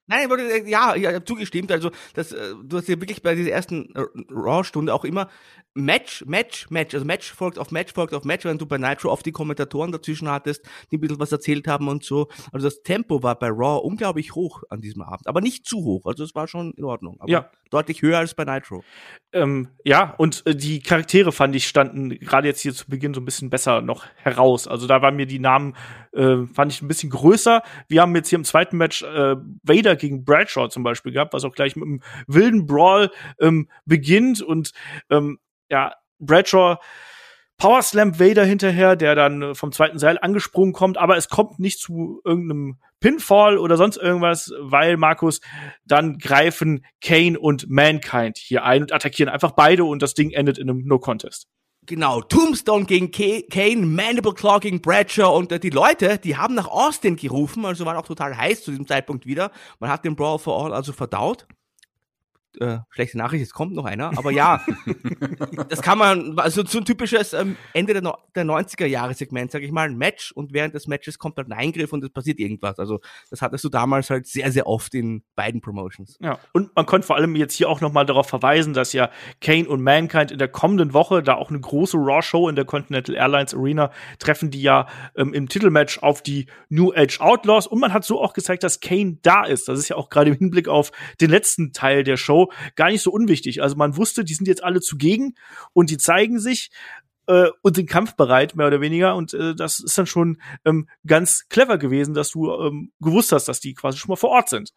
Nein, ja, ja, ja, zugestimmt. Also, das, äh, du hast ja wirklich bei dieser ersten Raw-Stunde auch immer Match, Match, Match. Also Match folgt auf Match, folgt auf Match, wenn du bei Nitro oft die Kommentatoren dazwischen hattest, die ein bisschen was erzählt haben und so. Also das Tempo war bei Raw unglaublich hoch an diesem Abend. Aber nicht zu hoch. Also es war schon in Ordnung. Aber ja. deutlich höher als bei Nitro. Ähm, ja, und äh, die Charaktere fand ich standen gerade jetzt hier zu Beginn so ein bisschen besser noch heraus. Also da waren mir die Namen, äh, fand ich ein bisschen größer. Wir haben jetzt hier im zweiten Match äh, Vader gegen Bradshaw zum Beispiel gehabt, was auch gleich mit einem wilden Brawl ähm, beginnt und ähm, ja, Bradshaw Power Slam Vader hinterher, der dann äh, vom zweiten Seil angesprungen kommt, aber es kommt nicht zu irgendeinem Pinfall oder sonst irgendwas, weil Markus dann greifen Kane und Mankind hier ein und attackieren einfach beide und das Ding endet in einem No Contest. Genau, Tombstone gegen Kane, Mandible Claw gegen Bradshaw und äh, die Leute, die haben nach Austin gerufen, also waren auch total heiß zu diesem Zeitpunkt wieder. Man hat den Brawl for All also verdaut äh, schlechte Nachricht, es kommt noch einer, aber ja, das kann man, also so ein typisches ähm, Ende der, no der 90er Jahre Segment, sag ich mal, ein Match und während des Matches kommt halt ein Eingriff und es passiert irgendwas. Also das hattest du damals halt sehr, sehr oft in beiden Promotions. Ja, und man konnte vor allem jetzt hier auch nochmal darauf verweisen, dass ja Kane und Mankind in der kommenden Woche da auch eine große Raw-Show in der Continental Airlines Arena treffen, die ja ähm, im Titelmatch auf die New Age Outlaws und man hat so auch gezeigt, dass Kane da ist. Das ist ja auch gerade im Hinblick auf den letzten Teil der Show gar nicht so unwichtig. Also man wusste, die sind jetzt alle zugegen und die zeigen sich äh, und sind kampfbereit, mehr oder weniger. Und äh, das ist dann schon ähm, ganz clever gewesen, dass du ähm, gewusst hast, dass die quasi schon mal vor Ort sind.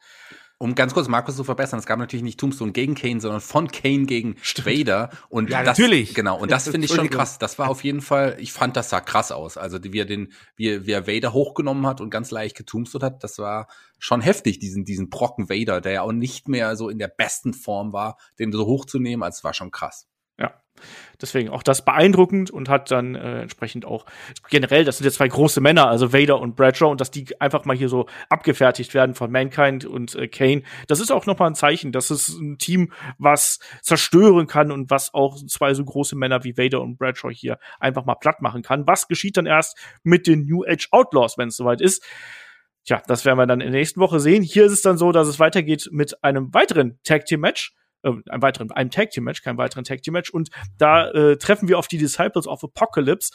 Um ganz kurz Markus zu verbessern, es gab natürlich nicht Tombstone gegen Kane, sondern von Kane gegen Vader. Und ja, das, natürlich. Genau. Und das finde ich schon krass. Das war auf jeden Fall, ich fand, das sah krass aus. Also, wie er den, wie wie er Vader hochgenommen hat und ganz leicht getombstot hat, das war schon heftig, diesen, diesen Brocken Vader, der ja auch nicht mehr so in der besten Form war, den so hochzunehmen, als war schon krass. Ja. Deswegen auch das beeindruckend und hat dann äh, entsprechend auch generell, das sind jetzt zwei große Männer, also Vader und Bradshaw, und dass die einfach mal hier so abgefertigt werden von Mankind und äh, Kane. Das ist auch nochmal ein Zeichen, dass es ein Team, was zerstören kann und was auch zwei so große Männer wie Vader und Bradshaw hier einfach mal platt machen kann. Was geschieht dann erst mit den New Age Outlaws, wenn es soweit ist? Tja, das werden wir dann in der nächsten Woche sehen. Hier ist es dann so, dass es weitergeht mit einem weiteren Tag Team Match äh, einem weiteren, einem Tag Team Match, keinem weiteren Tag Team Match. Und da äh, treffen wir auf die Disciples of Apocalypse,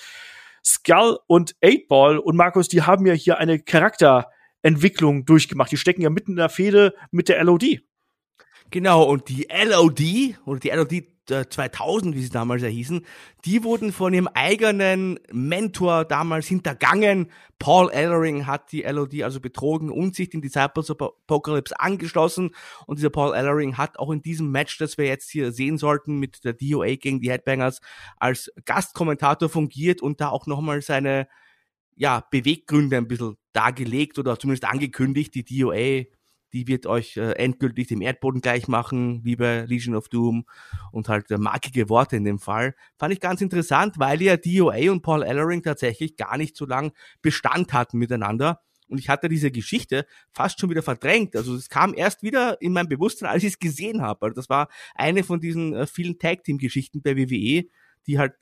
Skull und Eight Ball. Und Markus, die haben ja hier eine Charakterentwicklung durchgemacht. Die stecken ja mitten in der Fehde mit der LOD. Genau, und die LOD, oder die LOD 2000, wie sie damals ja hießen, die wurden von ihrem eigenen Mentor damals hintergangen. Paul Ellering hat die LOD also betrogen und sich den Disciples of Apocalypse angeschlossen. Und dieser Paul Ellering hat auch in diesem Match, das wir jetzt hier sehen sollten, mit der DOA gegen die Headbangers, als Gastkommentator fungiert und da auch nochmal seine ja, Beweggründe ein bisschen dargelegt oder zumindest angekündigt. Die DOA die wird euch äh, endgültig dem Erdboden gleich machen, wie bei Legion of Doom und halt äh, markige Worte in dem Fall. Fand ich ganz interessant, weil ja DOA und Paul Ellering tatsächlich gar nicht so lang Bestand hatten miteinander. Und ich hatte diese Geschichte fast schon wieder verdrängt. Also es kam erst wieder in mein Bewusstsein, als ich es gesehen habe. Also das war eine von diesen äh, vielen Tag-Team-Geschichten bei WWE, die halt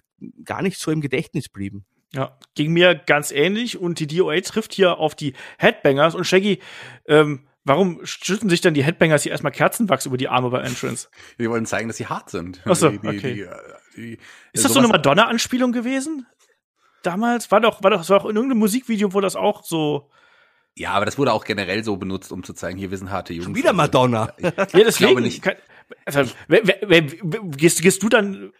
gar nicht so im Gedächtnis blieben. Ja, ging mir ganz ähnlich und die DOA trifft hier auf die Headbangers und Shaggy, ähm, Warum schütten sich dann die Headbangers hier erstmal Kerzenwachs über die Arme bei Entrance? Wir wollen zeigen, dass sie hart sind. Ach so, okay. Die, die, ist das so eine Madonna-Anspielung gewesen? Damals? War doch, war doch, das war auch in irgendeinem Musikvideo, wo das auch so. Ja, aber das wurde auch generell so benutzt, um zu zeigen, hier, wir sind harte Jungs. Schon wieder Madonna. ja, deswegen. Ich glaube nicht. Also, wer, wer, wer, gehst, gehst du dann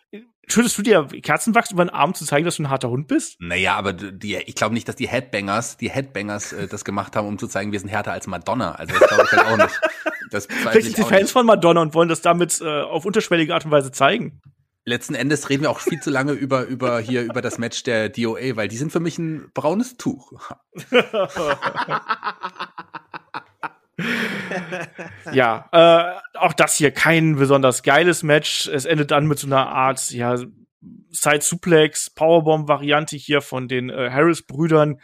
schüttest du dir Kerzenwachs über den Arm zu zeigen, dass du ein harter Hund bist? Naja, aber die, ich glaube nicht, dass die Headbangers, die Headbangers äh, das gemacht haben, um zu zeigen, wir sind härter als Madonna. Also das glaube ich halt auch nicht. Das Vielleicht sind die Fans nicht. von Madonna und wollen das damit äh, auf unterschwellige Art und Weise zeigen. Letzten Endes reden wir auch viel zu lange über, über hier, über das Match der DOA, weil die sind für mich ein braunes Tuch. ja, äh, auch das hier kein besonders geiles Match. Es endet dann mit so einer Art, ja, Side Suplex, Powerbomb Variante hier von den äh, Harris Brüdern.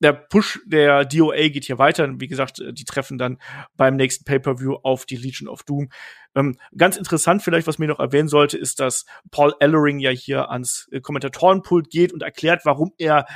Der Push der DOA geht hier weiter. Wie gesagt, äh, die treffen dann beim nächsten Pay-per-View auf die Legion of Doom. Ähm, ganz interessant vielleicht, was mir noch erwähnen sollte, ist, dass Paul Ellering ja hier ans äh, Kommentatorenpult geht und erklärt, warum er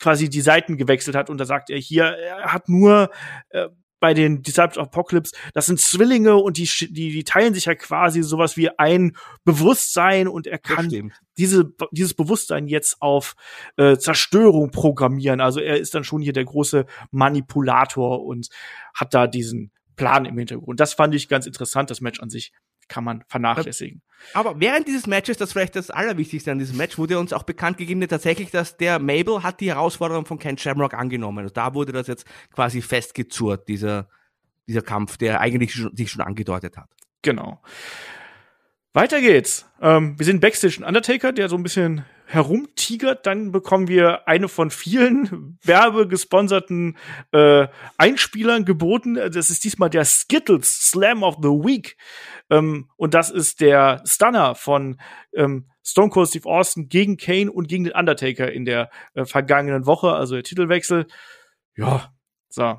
quasi die Seiten gewechselt hat. Und da sagt er hier, er hat nur äh, bei den Disciples of Apocalypse, das sind Zwillinge und die, die, die teilen sich ja quasi sowas wie ein Bewusstsein und er kann diese, dieses Bewusstsein jetzt auf äh, Zerstörung programmieren. Also er ist dann schon hier der große Manipulator und hat da diesen Plan im Hintergrund. Das fand ich ganz interessant, das Match an sich kann man vernachlässigen. Aber während dieses Matches, das vielleicht das Allerwichtigste an diesem Match, wurde uns auch bekannt gegeben, tatsächlich, dass der Mabel hat die Herausforderung von Ken Shamrock angenommen. Also da wurde das jetzt quasi festgezurrt, dieser, dieser Kampf, der eigentlich schon, sich schon angedeutet hat. Genau. Weiter geht's. Ähm, wir sind Backstage Undertaker, der so ein bisschen herumtigert. Dann bekommen wir eine von vielen werbegesponserten äh, Einspielern geboten. Das ist diesmal der Skittles Slam of the Week. Ähm, und das ist der Stunner von ähm, Stone Cold Steve Austin gegen Kane und gegen den Undertaker in der äh, vergangenen Woche, also der Titelwechsel. Ja, so.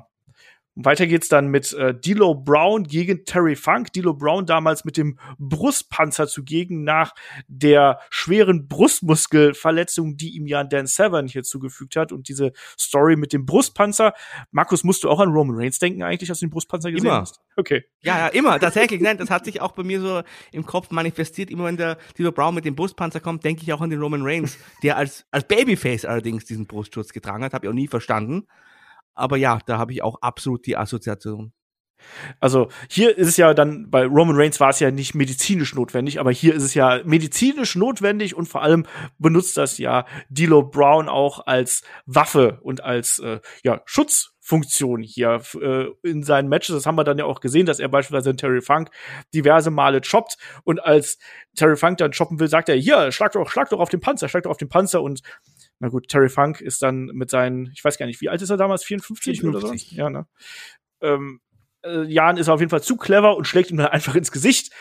Und weiter geht's dann mit äh, D'Lo Brown gegen Terry Funk. D'Lo Brown damals mit dem Brustpanzer zugegen nach der schweren Brustmuskelverletzung, die ihm ja Dan Severn hier zugefügt hat. Und diese Story mit dem Brustpanzer. Markus, musst du auch an Roman Reigns denken eigentlich, als du den Brustpanzer gesehen immer. hast? Okay. Ja, ja, immer. Tatsächlich. Nein, das hat sich auch bei mir so im Kopf manifestiert. Immer wenn der D'Lo Brown mit dem Brustpanzer kommt, denke ich auch an den Roman Reigns, der als, als Babyface allerdings diesen Brustschutz getragen hat. Habe ich auch nie verstanden. Aber ja, da habe ich auch absolut die Assoziation. Also hier ist es ja dann, bei Roman Reigns war es ja nicht medizinisch notwendig, aber hier ist es ja medizinisch notwendig und vor allem benutzt das ja D'Lo Brown auch als Waffe und als äh, ja, Schutzfunktion hier äh, in seinen Matches. Das haben wir dann ja auch gesehen, dass er beispielsweise in Terry Funk diverse Male choppt und als Terry Funk dann choppen will, sagt er, hier, schlag doch, schlag doch auf den Panzer, schlag doch auf den Panzer und na gut, Terry Funk ist dann mit seinen, ich weiß gar nicht, wie alt ist er damals? 54, 54. oder so? Ja, ne? Ähm, äh, Jan ist auf jeden Fall zu clever und schlägt ihm dann einfach ins Gesicht.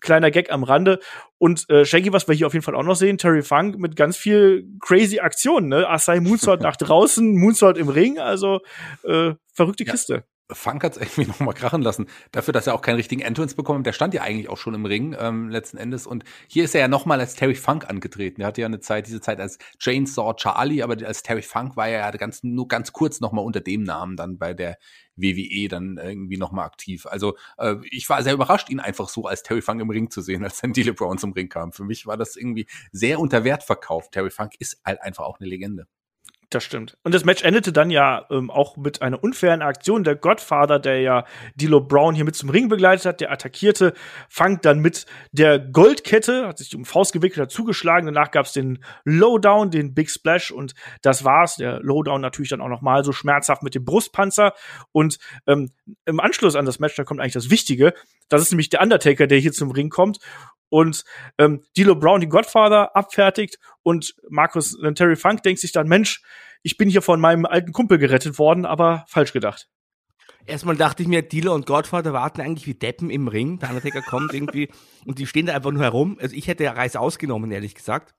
Kleiner Gag am Rande. Und äh, Shaggy, was wir hier auf jeden Fall auch noch sehen, Terry Funk mit ganz viel crazy Aktionen, ne? Asai Moonsault nach draußen, Moonsault im Ring, also äh, verrückte Kiste. Funk hat's irgendwie noch mal krachen lassen. Dafür, dass er auch keinen richtigen Entrance bekommt. Der stand ja eigentlich auch schon im Ring ähm, letzten Endes. Und hier ist er ja noch mal als Terry Funk angetreten. Er hatte ja eine Zeit, diese Zeit als Chainsaw Charlie, aber als Terry Funk war er ja ganz, nur ganz kurz noch mal unter dem Namen dann bei der WWE dann irgendwie noch mal aktiv. Also äh, ich war sehr überrascht, ihn einfach so als Terry Funk im Ring zu sehen, als dann Dile Brown zum Ring kam. Für mich war das irgendwie sehr unter Wert verkauft. Terry Funk ist halt einfach auch eine Legende. Das stimmt. Und das Match endete dann ja ähm, auch mit einer unfairen Aktion. Der Godfather, der ja D'Lo Brown hier mit zum Ring begleitet hat, der attackierte, fangt dann mit der Goldkette, hat sich um Faust gewickelt, hat zugeschlagen. Danach gab's den Lowdown, den Big Splash und das war's. Der Lowdown natürlich dann auch noch mal so schmerzhaft mit dem Brustpanzer. Und ähm, im Anschluss an das Match, da kommt eigentlich das Wichtige. Das ist nämlich der Undertaker, der hier zum Ring kommt und ähm, D'Lo Brown den Godfather abfertigt und Markus äh, Terry Funk denkt sich dann, Mensch, ich bin hier von meinem alten Kumpel gerettet worden, aber falsch gedacht. Erstmal dachte ich mir, Dealer und Godfather warten eigentlich wie Deppen im Ring. Der Undertaker kommt irgendwie und die stehen da einfach nur herum. Also ich hätte ja Reis ausgenommen, ehrlich gesagt.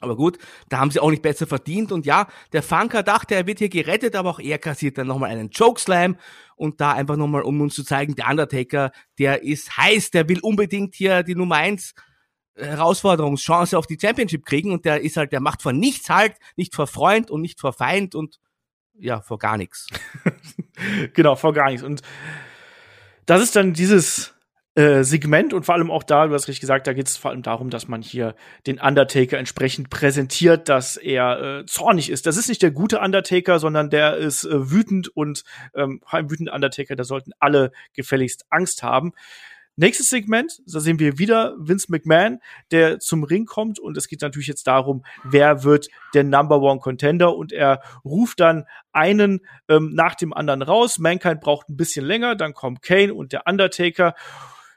Aber gut, da haben sie auch nicht besser verdient. Und ja, der Funker dachte, er wird hier gerettet, aber auch er kassiert dann nochmal einen Chokeslam. Und da einfach nochmal, um uns zu zeigen, der Undertaker, der ist heiß, der will unbedingt hier die Nummer eins Herausforderungschance auf die Championship kriegen. Und der ist halt, der macht vor nichts halt, nicht vor Freund und nicht vor Feind und ja, vor gar nichts. genau, vor gar nichts. Und das ist dann dieses äh, Segment und vor allem auch da, du hast richtig gesagt, da geht es vor allem darum, dass man hier den Undertaker entsprechend präsentiert, dass er äh, zornig ist. Das ist nicht der gute Undertaker, sondern der ist äh, wütend und ähm, ein wütender Undertaker, da sollten alle gefälligst Angst haben. Nächstes Segment, da sehen wir wieder Vince McMahon, der zum Ring kommt und es geht natürlich jetzt darum, wer wird der Number One Contender und er ruft dann einen ähm, nach dem anderen raus. Mankind braucht ein bisschen länger, dann kommt Kane und der Undertaker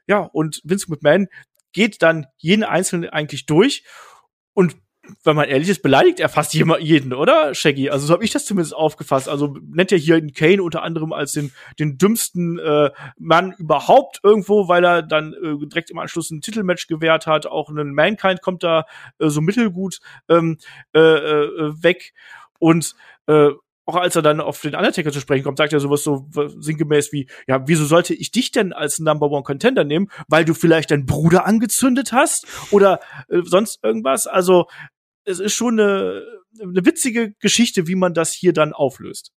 ja, und Vince McMahon geht dann jeden Einzelnen eigentlich durch und wenn man ehrlich ist, beleidigt er fast jeden, oder, Shaggy? Also so habe ich das zumindest aufgefasst. Also nennt er hier Kane unter anderem als den, den dümmsten äh, Mann überhaupt irgendwo, weil er dann äh, direkt im Anschluss ein Titelmatch gewährt hat. Auch ein Mankind kommt da äh, so mittelgut ähm, äh, äh, weg. Und äh, auch als er dann auf den Undertaker zu sprechen kommt, sagt er sowas so sinngemäß wie, ja, wieso sollte ich dich denn als Number One Contender nehmen? Weil du vielleicht deinen Bruder angezündet hast oder äh, sonst irgendwas? Also, es ist schon eine, eine witzige Geschichte, wie man das hier dann auflöst.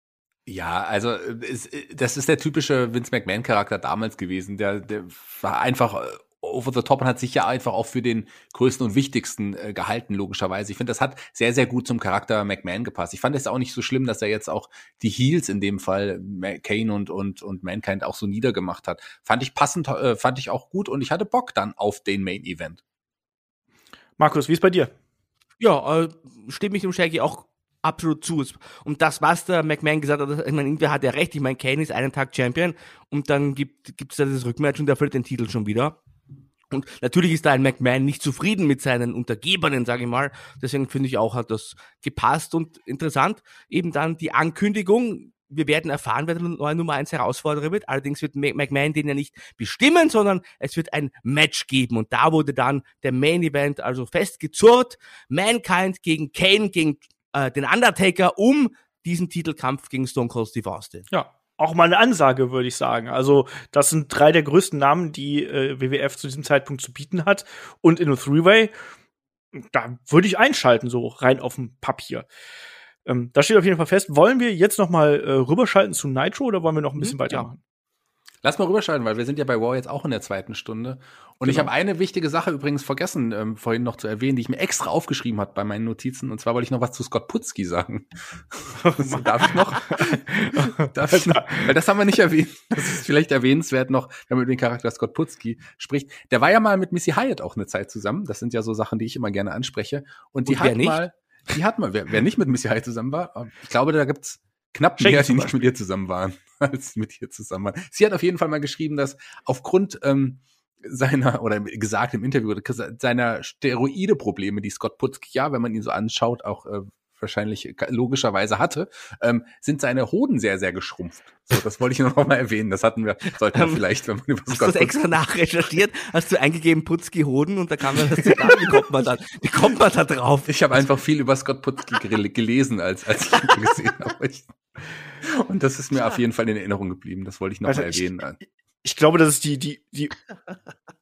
Ja, also es, das ist der typische Vince McMahon Charakter damals gewesen, der, der war einfach äh, over the top und hat sich ja einfach auch für den größten und wichtigsten äh, gehalten, logischerweise. Ich finde, das hat sehr, sehr gut zum Charakter McMahon gepasst. Ich fand es auch nicht so schlimm, dass er jetzt auch die Heels in dem Fall, Kane und, und, und Mankind auch so niedergemacht hat. Fand ich passend, äh, fand ich auch gut und ich hatte Bock dann auf den Main Event. Markus, wie ist bei dir? Ja, äh, stimme ich dem Shaggy auch absolut zu. Und das, was der McMahon gesagt hat, ich meine, irgendwie hat er recht. Ich meine, Kane ist einen Tag Champion und dann gibt es da das Rückmatch und der verliert den Titel schon wieder. Und natürlich ist da ein McMahon nicht zufrieden mit seinen Untergebenen, sage ich mal. Deswegen finde ich auch, hat das gepasst und interessant. Eben dann die Ankündigung. Wir werden erfahren, wer der neue Nummer 1 Herausforderer wird. Allerdings wird McMahon den ja nicht bestimmen, sondern es wird ein Match geben. Und da wurde dann der Main Event also festgezurrt. Mankind gegen Kane, gegen äh, den Undertaker um diesen Titelkampf gegen Stone Cold Steve Austin. Ja, auch mal eine Ansage, würde ich sagen. Also, das sind drei der größten Namen, die äh, WWF zu diesem Zeitpunkt zu bieten hat. Und in a Three-Way, da würde ich einschalten, so rein auf dem Papier. Ähm, da steht auf jeden Fall fest. Wollen wir jetzt noch mal äh, rüberschalten zu Nitro oder wollen wir noch ein bisschen mhm, weitermachen? Ja. Lass mal rüberschalten, weil wir sind ja bei War jetzt auch in der zweiten Stunde. Und genau. ich habe eine wichtige Sache übrigens vergessen, ähm, vorhin noch zu erwähnen, die ich mir extra aufgeschrieben hat bei meinen Notizen. Und zwar wollte ich noch was zu Scott Putzki sagen. darf ich noch? darf ich noch? Weil das haben wir nicht erwähnt. Das ist vielleicht erwähnenswert noch, wenn man über den Charakter Scott Putzki spricht. Der war ja mal mit Missy Hyatt auch eine Zeit zusammen. Das sind ja so Sachen, die ich immer gerne anspreche. Und die Und hat nicht? mal, die hat mal, wer, wer nicht mit Missy Hyatt zusammen war, ich glaube, da gibt's knapp mehr, die nicht mit ihr zusammen waren, als mit ihr zusammen waren. Sie hat auf jeden Fall mal geschrieben, dass aufgrund ähm, seiner, oder gesagt im Interview, seiner Steroide-Probleme, die Scott Putzki ja, wenn man ihn so anschaut, auch äh, wahrscheinlich logischerweise hatte, ähm, sind seine Hoden sehr, sehr geschrumpft. So, das wollte ich noch mal erwähnen. Das hatten wir, sollten wir ähm, vielleicht, wenn man über Hast du das extra nachrecherchiert? Hast du eingegeben Putzki Hoden und da kam dann das Zitat. Wie kommt man da, wie kommt man da drauf? Ich habe einfach viel über Scott Putzki gelesen, als, als ich ihn gesehen habe. Und das ist mir auf jeden Fall in Erinnerung geblieben. Das wollte ich noch also mal erwähnen. Ich, ich glaube, das ist die, die, die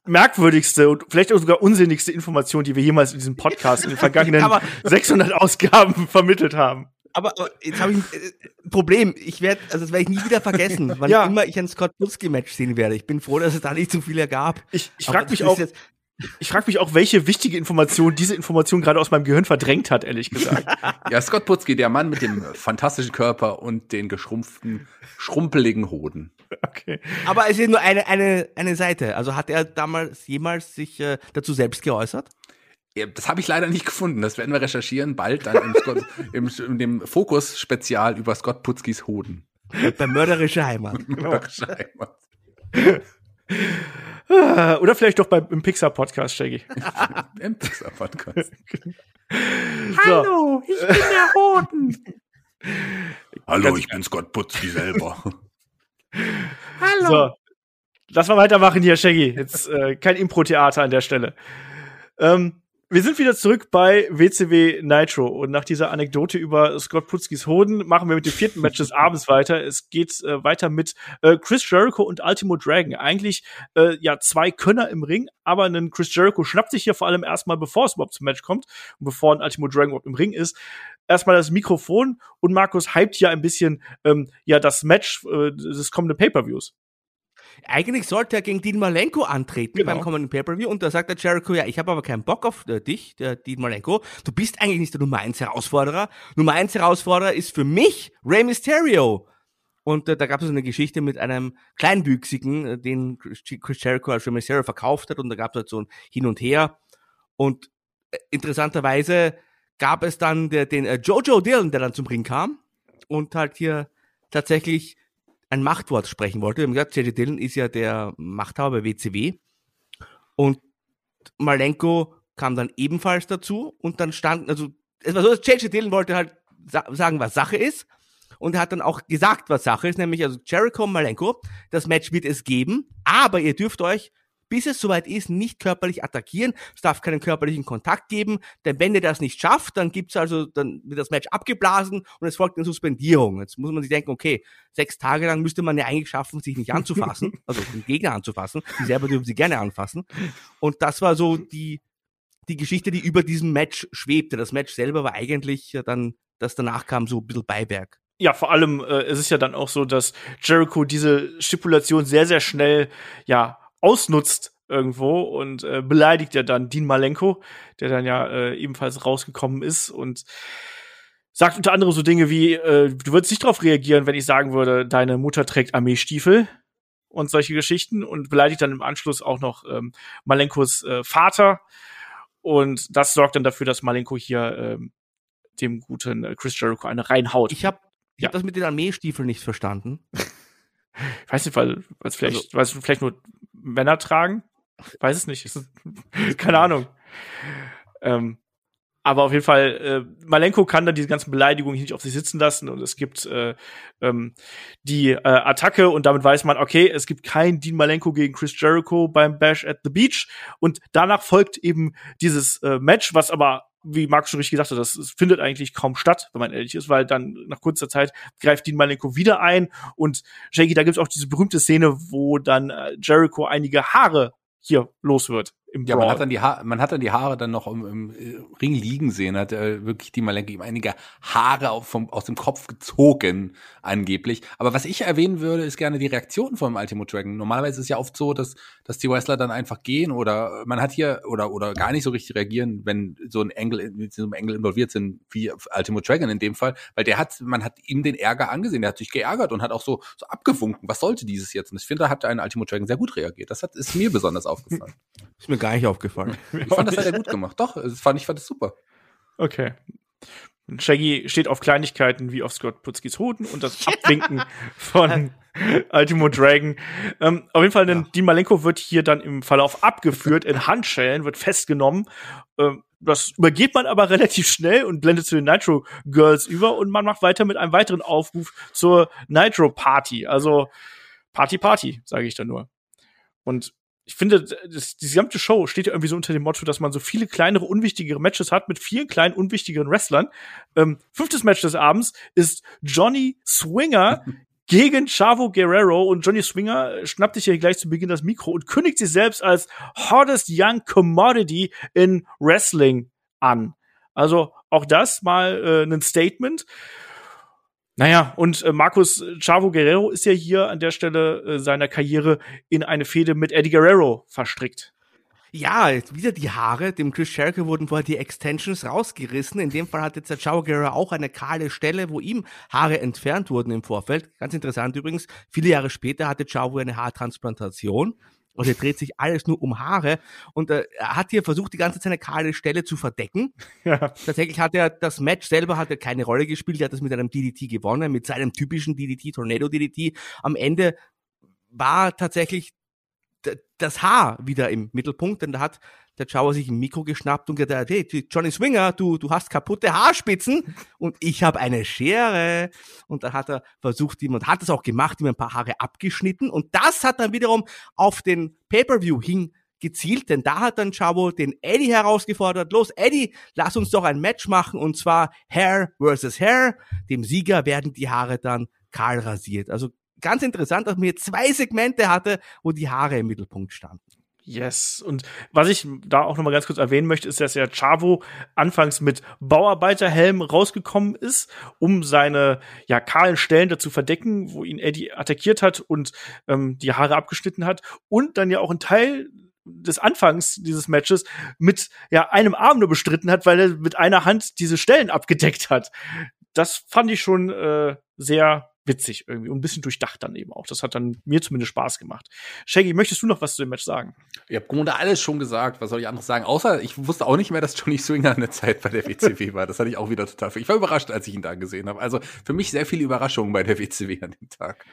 merkwürdigste und vielleicht auch sogar unsinnigste Information, die wir jemals in diesem Podcast in den vergangenen 600 Ausgaben vermittelt haben. Aber jetzt habe ich ein äh, Problem. Ich werde, also das werde ich nie wieder vergessen, wann ja. immer ich ein Scott Butzki Match sehen werde. Ich bin froh, dass es da nicht zu viele gab. Ich, ich frage mich auch, ich frage mich auch, welche wichtige Information diese Information gerade aus meinem Gehirn verdrängt hat, ehrlich gesagt. ja, Scott Putzki, der Mann mit dem fantastischen Körper und den geschrumpften, schrumpeligen Hoden. Okay. Aber es ist nur eine, eine, eine Seite. Also hat er damals jemals sich äh, dazu selbst geäußert? Ja, das habe ich leider nicht gefunden. Das werden wir recherchieren, bald dann im, Scott, im, in dem Fokus-Spezial über Scott Putzkis Hoden. Bei Mörderische Heimat. Mörderische Heimat. Oder vielleicht doch beim, im Pixar-Podcast, Shaggy. Im Pixar-Podcast. Hallo, ich bin der Hoden. Hallo, ich bin Scott Putzki selber. Hallo. So, lass mal weitermachen hier, Shaggy. Jetzt äh, kein Impro-Theater an der Stelle. Ähm, wir sind wieder zurück bei WCW Nitro und nach dieser Anekdote über Scott Putzkis Hoden machen wir mit dem vierten Match des Abends weiter. Es geht äh, weiter mit äh, Chris Jericho und Ultimo Dragon. Eigentlich äh, ja zwei Könner im Ring, aber ein Chris Jericho schnappt sich hier vor allem erstmal, bevor es überhaupt zum Match kommt und bevor ein Ultimo Dragon überhaupt im Ring ist, erstmal das Mikrofon und Markus hypt ja ein bisschen ähm, ja das Match äh, des kommenden Pay-per-Views. Eigentlich sollte er gegen Dean Malenko antreten genau. beim kommenden Pay-Per-View und da sagt der Jericho, ja, ich habe aber keinen Bock auf äh, dich, der Dean Malenko. Du bist eigentlich nicht der Nummer 1 Herausforderer. Nummer 1 Herausforderer ist für mich Rey Mysterio. Und äh, da gab es so eine Geschichte mit einem Kleinwüchsigen, äh, den Chris Jericho als Rey Mysterio verkauft hat und da gab es halt so ein Hin und Her. Und äh, interessanterweise gab es dann der, den äh, Jojo Dillon, der dann zum Ring kam und halt hier tatsächlich ein Machtwort sprechen wollte. Wir haben gesagt, J.J. Dillon ist ja der Machthaber WCW. Und Malenko kam dann ebenfalls dazu und dann standen, also es war so, dass JJ Dillon wollte halt sa sagen, was Sache ist und hat dann auch gesagt, was Sache ist, nämlich also Jericho Malenko, das Match wird es geben, aber ihr dürft euch bis es soweit ist, nicht körperlich attackieren. Es darf keinen körperlichen Kontakt geben, denn wenn ihr das nicht schafft, dann gibt's also, dann wird das Match abgeblasen und es folgt eine Suspendierung. Jetzt muss man sich denken, okay, sechs Tage lang müsste man ja eigentlich schaffen, sich nicht anzufassen, also den Gegner anzufassen. Die selber dürfen sie gerne anfassen. Und das war so die, die Geschichte, die über diesem Match schwebte. Das Match selber war eigentlich dann, das danach kam, so ein bisschen Beiwerk. Ja, vor allem äh, es ist ja dann auch so, dass Jericho diese Stipulation sehr, sehr schnell ja ausnutzt irgendwo und äh, beleidigt ja dann Dean Malenko, der dann ja äh, ebenfalls rausgekommen ist und sagt unter anderem so Dinge wie, äh, du würdest nicht darauf reagieren, wenn ich sagen würde, deine Mutter trägt Armeestiefel und solche Geschichten und beleidigt dann im Anschluss auch noch ähm, Malenkos äh, Vater und das sorgt dann dafür, dass Malenko hier ähm, dem guten äh, Chris Jericho eine reinhaut. Ich habe ich ja. hab das mit den Armeestiefeln nicht verstanden. Ich weiß nicht, weil, weil es vielleicht, also, weil es vielleicht nur Männer tragen. Weiß es nicht. Keine Ahnung. Ähm, aber auf jeden Fall, äh, Malenko kann dann diese ganzen Beleidigungen nicht auf sich sitzen lassen und es gibt äh, ähm, die äh, Attacke und damit weiß man, okay, es gibt kein Dean Malenko gegen Chris Jericho beim Bash at the Beach und danach folgt eben dieses äh, Match, was aber wie Marc schon richtig gesagt hat, das, findet eigentlich kaum statt, wenn man ehrlich ist, weil dann nach kurzer Zeit greift Dean Malenko wieder ein und Shaggy, da gibt's auch diese berühmte Szene, wo dann äh, Jericho einige Haare hier los wird Ja, man hat dann die Haare, man hat dann die Haare dann noch im, im äh, Ring liegen sehen, hat äh, wirklich die Malenko ihm einige Haare vom, aus dem Kopf gezogen, angeblich. Aber was ich erwähnen würde, ist gerne die Reaktion vom Ultimo Dragon. Normalerweise ist es ja oft so, dass, dass die Wrestler dann einfach gehen oder man hat hier oder, oder gar nicht so richtig reagieren, wenn so ein Engel, mit so einem Engel involviert sind, wie Ultimo Dragon in dem Fall, weil der hat, man hat ihm den Ärger angesehen, der hat sich geärgert und hat auch so, so abgewunken. Was sollte dieses jetzt? Und ich finde, da hat ein Ultimo Dragon sehr gut reagiert. Das hat, ist mir besonders aufgefallen. Mir gar nicht aufgefallen. Ich fand das sehr gut gemacht. Doch, das fand, ich fand das super. Okay. Shaggy steht auf Kleinigkeiten wie auf Scott Putzkis Hoden und das Abwinken von Ultimo Dragon. Ähm, auf jeden Fall, denn ja. Dean Malenko wird hier dann im Verlauf abgeführt in Handschellen, wird festgenommen. Ähm, das übergeht man aber relativ schnell und blendet zu den Nitro Girls über und man macht weiter mit einem weiteren Aufruf zur Nitro Party. Also Party Party, sage ich da nur. Und ich finde, das, die gesamte Show steht ja irgendwie so unter dem Motto, dass man so viele kleinere, unwichtigere Matches hat mit vielen kleinen, unwichtigeren Wrestlern. Ähm, fünftes Match des Abends ist Johnny Swinger gegen Chavo Guerrero und Johnny Swinger schnappt sich ja gleich zu Beginn das Mikro und kündigt sich selbst als hottest young commodity in Wrestling an. Also auch das mal äh, ein Statement. Naja, und äh, Markus Chavo Guerrero ist ja hier an der Stelle äh, seiner Karriere in eine Fehde mit Eddie Guerrero verstrickt. Ja, wieder die Haare. Dem Chris Jericho wurden vorher die Extensions rausgerissen. In dem Fall hat jetzt der Chavo Guerrero auch eine kahle Stelle, wo ihm Haare entfernt wurden im Vorfeld. Ganz interessant übrigens. Viele Jahre später hatte Chavo eine Haartransplantation. Und er dreht sich alles nur um Haare. Und äh, er hat hier versucht, die ganze Zeit eine kahle Stelle zu verdecken. Ja. Tatsächlich hat er das Match selber hat er keine Rolle gespielt. Er hat das mit einem DDT gewonnen, mit seinem typischen DDT, Tornado DDT. Am Ende war tatsächlich das Haar wieder im Mittelpunkt, denn da hat der Chauer sich ein Mikro geschnappt und gesagt, hey, Johnny Swinger, du, du hast kaputte Haarspitzen und ich habe eine Schere. Und dann hat er versucht, ihm, und hat es auch gemacht, ihm ein paar Haare abgeschnitten. Und das hat dann wiederum auf den Pay-Per-View hingezielt, denn da hat dann Chavo den Eddie herausgefordert. Los, Eddie, lass uns doch ein Match machen und zwar Hair versus Hair. Dem Sieger werden die Haare dann kahl rasiert. Also ganz interessant, dass man hier zwei Segmente hatte, wo die Haare im Mittelpunkt standen. Yes. Und was ich da auch noch mal ganz kurz erwähnen möchte, ist, dass ja Chavo anfangs mit Bauarbeiterhelm rausgekommen ist, um seine ja kahlen Stellen dazu verdecken, wo ihn Eddie attackiert hat und ähm, die Haare abgeschnitten hat und dann ja auch ein Teil des Anfangs dieses Matches mit ja einem Arm nur bestritten hat, weil er mit einer Hand diese Stellen abgedeckt hat. Das fand ich schon äh, sehr witzig irgendwie und ein bisschen durchdacht dann eben auch. Das hat dann mir zumindest Spaß gemacht. Shaggy, möchtest du noch was zu dem Match sagen? Ich habe Grunde alles schon gesagt. Was soll ich anderes sagen? Außer ich wusste auch nicht mehr, dass Johnny Swinger eine Zeit bei der WCW war. Das hatte ich auch wieder total. Ich war überrascht, als ich ihn da gesehen habe. Also für mich sehr viele Überraschungen bei der WCW an dem Tag.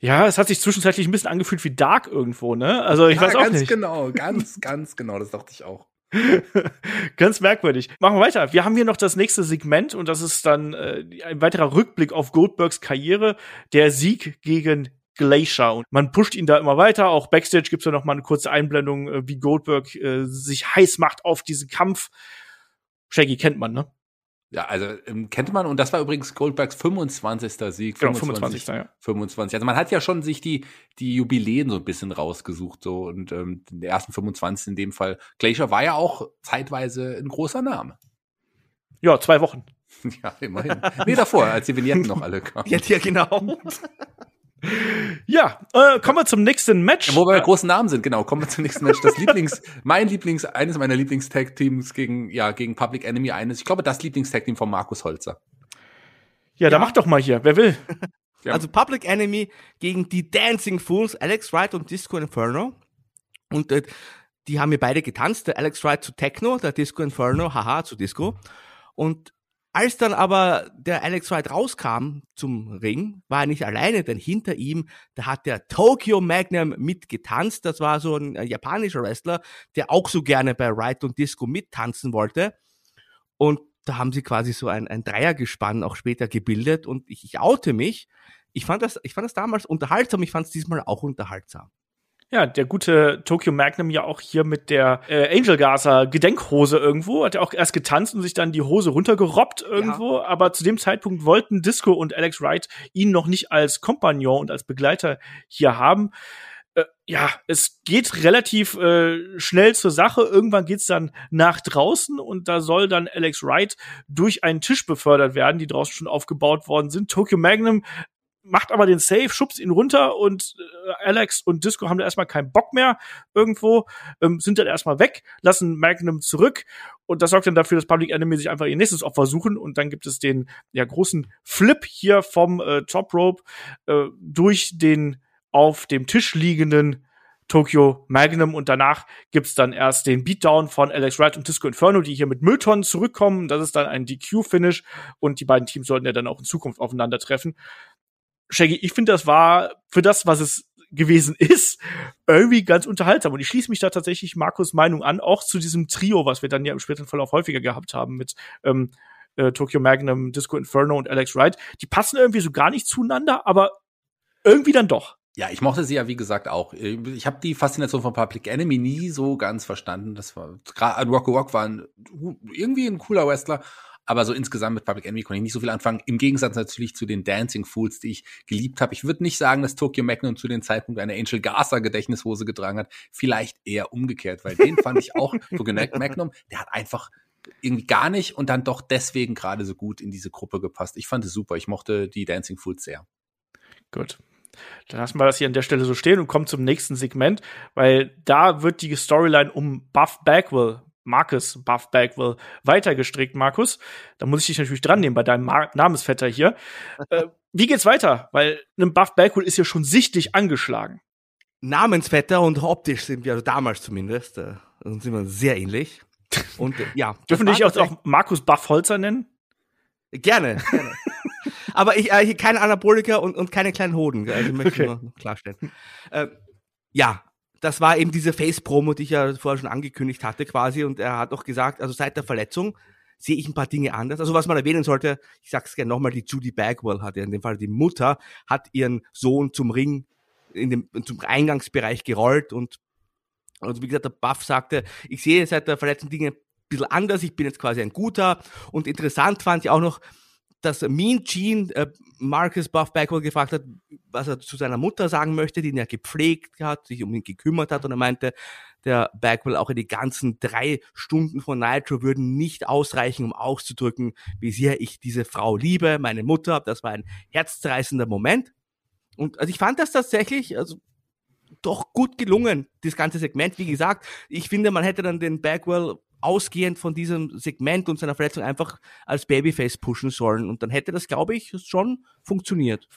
Ja, es hat sich zwischenzeitlich ein bisschen angefühlt wie Dark irgendwo, ne? Also ich ja, weiß auch ganz nicht. genau, ganz, ganz genau. Das dachte ich auch. Ganz merkwürdig. Machen wir weiter. Wir haben hier noch das nächste Segment und das ist dann äh, ein weiterer Rückblick auf Goldbergs Karriere. Der Sieg gegen Glacier. Und man pusht ihn da immer weiter. Auch Backstage gibt's ja noch mal eine kurze Einblendung, äh, wie Goldberg äh, sich heiß macht auf diesen Kampf. Shaggy kennt man, ne? Ja, also ähm, kennt man, und das war übrigens Goldbergs 25. Sieg. Genau, 25. 25, ja. 25. Also man hat ja schon sich die, die Jubiläen so ein bisschen rausgesucht, so und ähm, den ersten 25 in dem Fall. Glacier war ja auch zeitweise ein großer Name. Ja, zwei Wochen. Ja, immerhin. nee, davor, als die Vignetten noch alle kamen. Ja, ja genau. Ja, äh, kommen wir zum nächsten Match. Ja, wo wir bei großen Namen sind, genau, kommen wir zum nächsten Match. Das Lieblings, mein Lieblings, eines meiner Lieblings-Tag-Teams gegen, ja, gegen Public Enemy eines. Ich glaube, das Lieblings-Tag-Team von Markus Holzer. Ja, ja, da mach doch mal hier. Wer will? Ja. Also Public Enemy gegen die Dancing Fools, Alex Wright und Disco Inferno. Und äh, die haben mir beide getanzt. Der Alex Wright zu Techno, der Disco Inferno, haha, zu Disco. Und als dann aber der Alex Wright rauskam zum Ring, war er nicht alleine, denn hinter ihm, da hat der Tokyo Magnum mitgetanzt. Das war so ein äh, japanischer Wrestler, der auch so gerne bei Wright und Disco mittanzen wollte. Und da haben sie quasi so ein, ein Dreiergespann auch später gebildet und ich, ich oute mich. Ich fand das, ich fand das damals unterhaltsam, ich fand es diesmal auch unterhaltsam. Ja, der gute Tokyo Magnum ja auch hier mit der äh, Angel Gaza Gedenkhose irgendwo, hat er auch erst getanzt und sich dann die Hose runtergerobbt irgendwo, ja. aber zu dem Zeitpunkt wollten Disco und Alex Wright ihn noch nicht als Kompagnon und als Begleiter hier haben. Äh, ja, es geht relativ äh, schnell zur Sache. Irgendwann geht's dann nach draußen und da soll dann Alex Wright durch einen Tisch befördert werden, die draußen schon aufgebaut worden sind. Tokyo Magnum macht aber den Save, schubst ihn runter und äh, Alex und Disco haben da erstmal keinen Bock mehr irgendwo, ähm, sind dann erstmal weg, lassen Magnum zurück und das sorgt dann dafür, dass Public Enemy sich einfach ihr nächstes Opfer suchen und dann gibt es den ja großen Flip hier vom äh, Top Rope äh, durch den auf dem Tisch liegenden Tokyo Magnum und danach gibt's dann erst den Beatdown von Alex Wright und Disco Inferno, die hier mit Mülltonnen zurückkommen. Das ist dann ein DQ-Finish und die beiden Teams sollten ja dann auch in Zukunft aufeinandertreffen. Shaggy, ich finde, das war für das, was es gewesen ist, irgendwie ganz unterhaltsam. Und ich schließe mich da tatsächlich Markus Meinung an, auch zu diesem Trio, was wir dann ja im späteren Verlauf häufiger gehabt haben mit ähm, äh, Tokyo Magnum, Disco Inferno und Alex Wright. Die passen irgendwie so gar nicht zueinander, aber irgendwie dann doch. Ja, ich mochte sie ja, wie gesagt, auch. Ich habe die Faszination von Public Enemy nie so ganz verstanden. Das war gerade Rock Rock war ein, irgendwie ein cooler Wrestler, aber so insgesamt mit Public Enemy konnte ich nicht so viel anfangen. Im Gegensatz natürlich zu den Dancing Fools, die ich geliebt habe. Ich würde nicht sagen, dass Tokyo Magnum zu dem Zeitpunkt eine Angel Garza Gedächtnishose getragen hat. Vielleicht eher umgekehrt, weil den fand ich auch, Tokyo Magnum, der hat einfach irgendwie gar nicht und dann doch deswegen gerade so gut in diese Gruppe gepasst. Ich fand es super. Ich mochte die Dancing Fools sehr. Gut. Dann lassen wir das hier an der Stelle so stehen und kommen zum nächsten Segment, weil da wird die Storyline um Buff Bagwell Marcus Buff Bagwell weitergestrickt, Markus. Da muss ich dich natürlich dran nehmen bei deinem Mar Namensvetter hier. äh, wie geht's weiter? Weil ein Buff Bagwell ist ja schon sichtlich angeschlagen. Namensvetter und optisch sind wir, also damals zumindest, äh, sind wir sehr ähnlich. Und äh, ja. Dürfen dich auch, auch Markus Buff Holzer nennen? Gerne, gerne. Aber ich, äh, hier keine Anaboliker und, und keine kleinen Hoden. Also möchte okay. nur klarstellen. Äh, ja, das war eben diese Face-Promo, die ich ja vorher schon angekündigt hatte quasi. Und er hat auch gesagt, also seit der Verletzung sehe ich ein paar Dinge anders. Also was man erwähnen sollte, ich sag's gerne nochmal, die Judy Bagwell hat ja in dem Fall die Mutter, hat ihren Sohn zum Ring, in dem, zum Eingangsbereich gerollt und also wie gesagt, der Buff sagte, ich sehe seit der Verletzung Dinge ein bisschen anders, ich bin jetzt quasi ein guter. Und interessant fand ich auch noch, dass Mean Gene äh, Marcus Buff Backwell gefragt hat, was er zu seiner Mutter sagen möchte, die ihn ja gepflegt hat, sich um ihn gekümmert hat und er meinte, der Backwell auch in die ganzen drei Stunden von Nitro würden nicht ausreichen, um auszudrücken, wie sehr ich diese Frau liebe, meine Mutter. Das war ein herzzerreißender Moment. Und also ich fand das tatsächlich, also doch gut gelungen, das ganze Segment. Wie gesagt, ich finde, man hätte dann den Bagwell ausgehend von diesem Segment und seiner Verletzung einfach als Babyface pushen sollen. Und dann hätte das, glaube ich, schon funktioniert.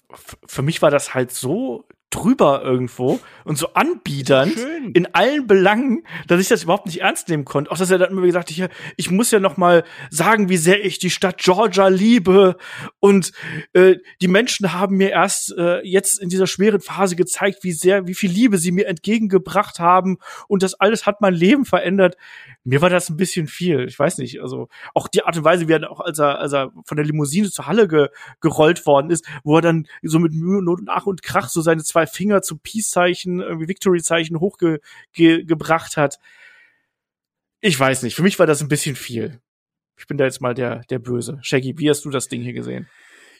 Für mich war das halt so drüber irgendwo und so anbiedernd Schön. in allen Belangen, dass ich das überhaupt nicht ernst nehmen konnte. Auch dass er dann immer gesagt hat, ich muss ja noch mal sagen, wie sehr ich die Stadt Georgia liebe und äh, die Menschen haben mir erst äh, jetzt in dieser schweren Phase gezeigt, wie sehr, wie viel Liebe sie mir entgegengebracht haben und das alles hat mein Leben verändert. mir war das ein bisschen viel. Ich weiß nicht, also auch die Art und Weise, wie er auch als er, als er von der Limousine zur Halle ge, gerollt worden ist, wo er dann so mit Mühe, Not und Ach und Krach so seine zwei Finger zum Peace-Zeichen, irgendwie Victory-Zeichen hochgebracht hat. Ich weiß nicht, für mich war das ein bisschen viel. Ich bin da jetzt mal der, der Böse. Shaggy, wie hast du das Ding hier gesehen?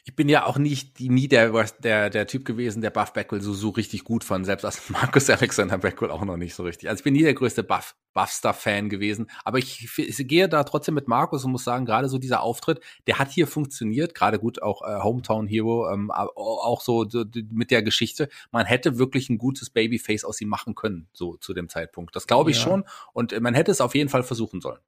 Ich bin ja auch nicht nie der, der, der Typ gewesen, der Buff Backwell so, so richtig gut von, selbst als Markus Alexander Backwell auch noch nicht so richtig. Also ich bin nie der größte Buff, Buff-Star-Fan gewesen, aber ich, ich, gehe da trotzdem mit Markus und muss sagen, gerade so dieser Auftritt, der hat hier funktioniert, gerade gut auch äh, Hometown Hero, ähm, auch so mit der Geschichte. Man hätte wirklich ein gutes Babyface aus ihm machen können, so zu dem Zeitpunkt. Das glaube ich ja. schon und man hätte es auf jeden Fall versuchen sollen.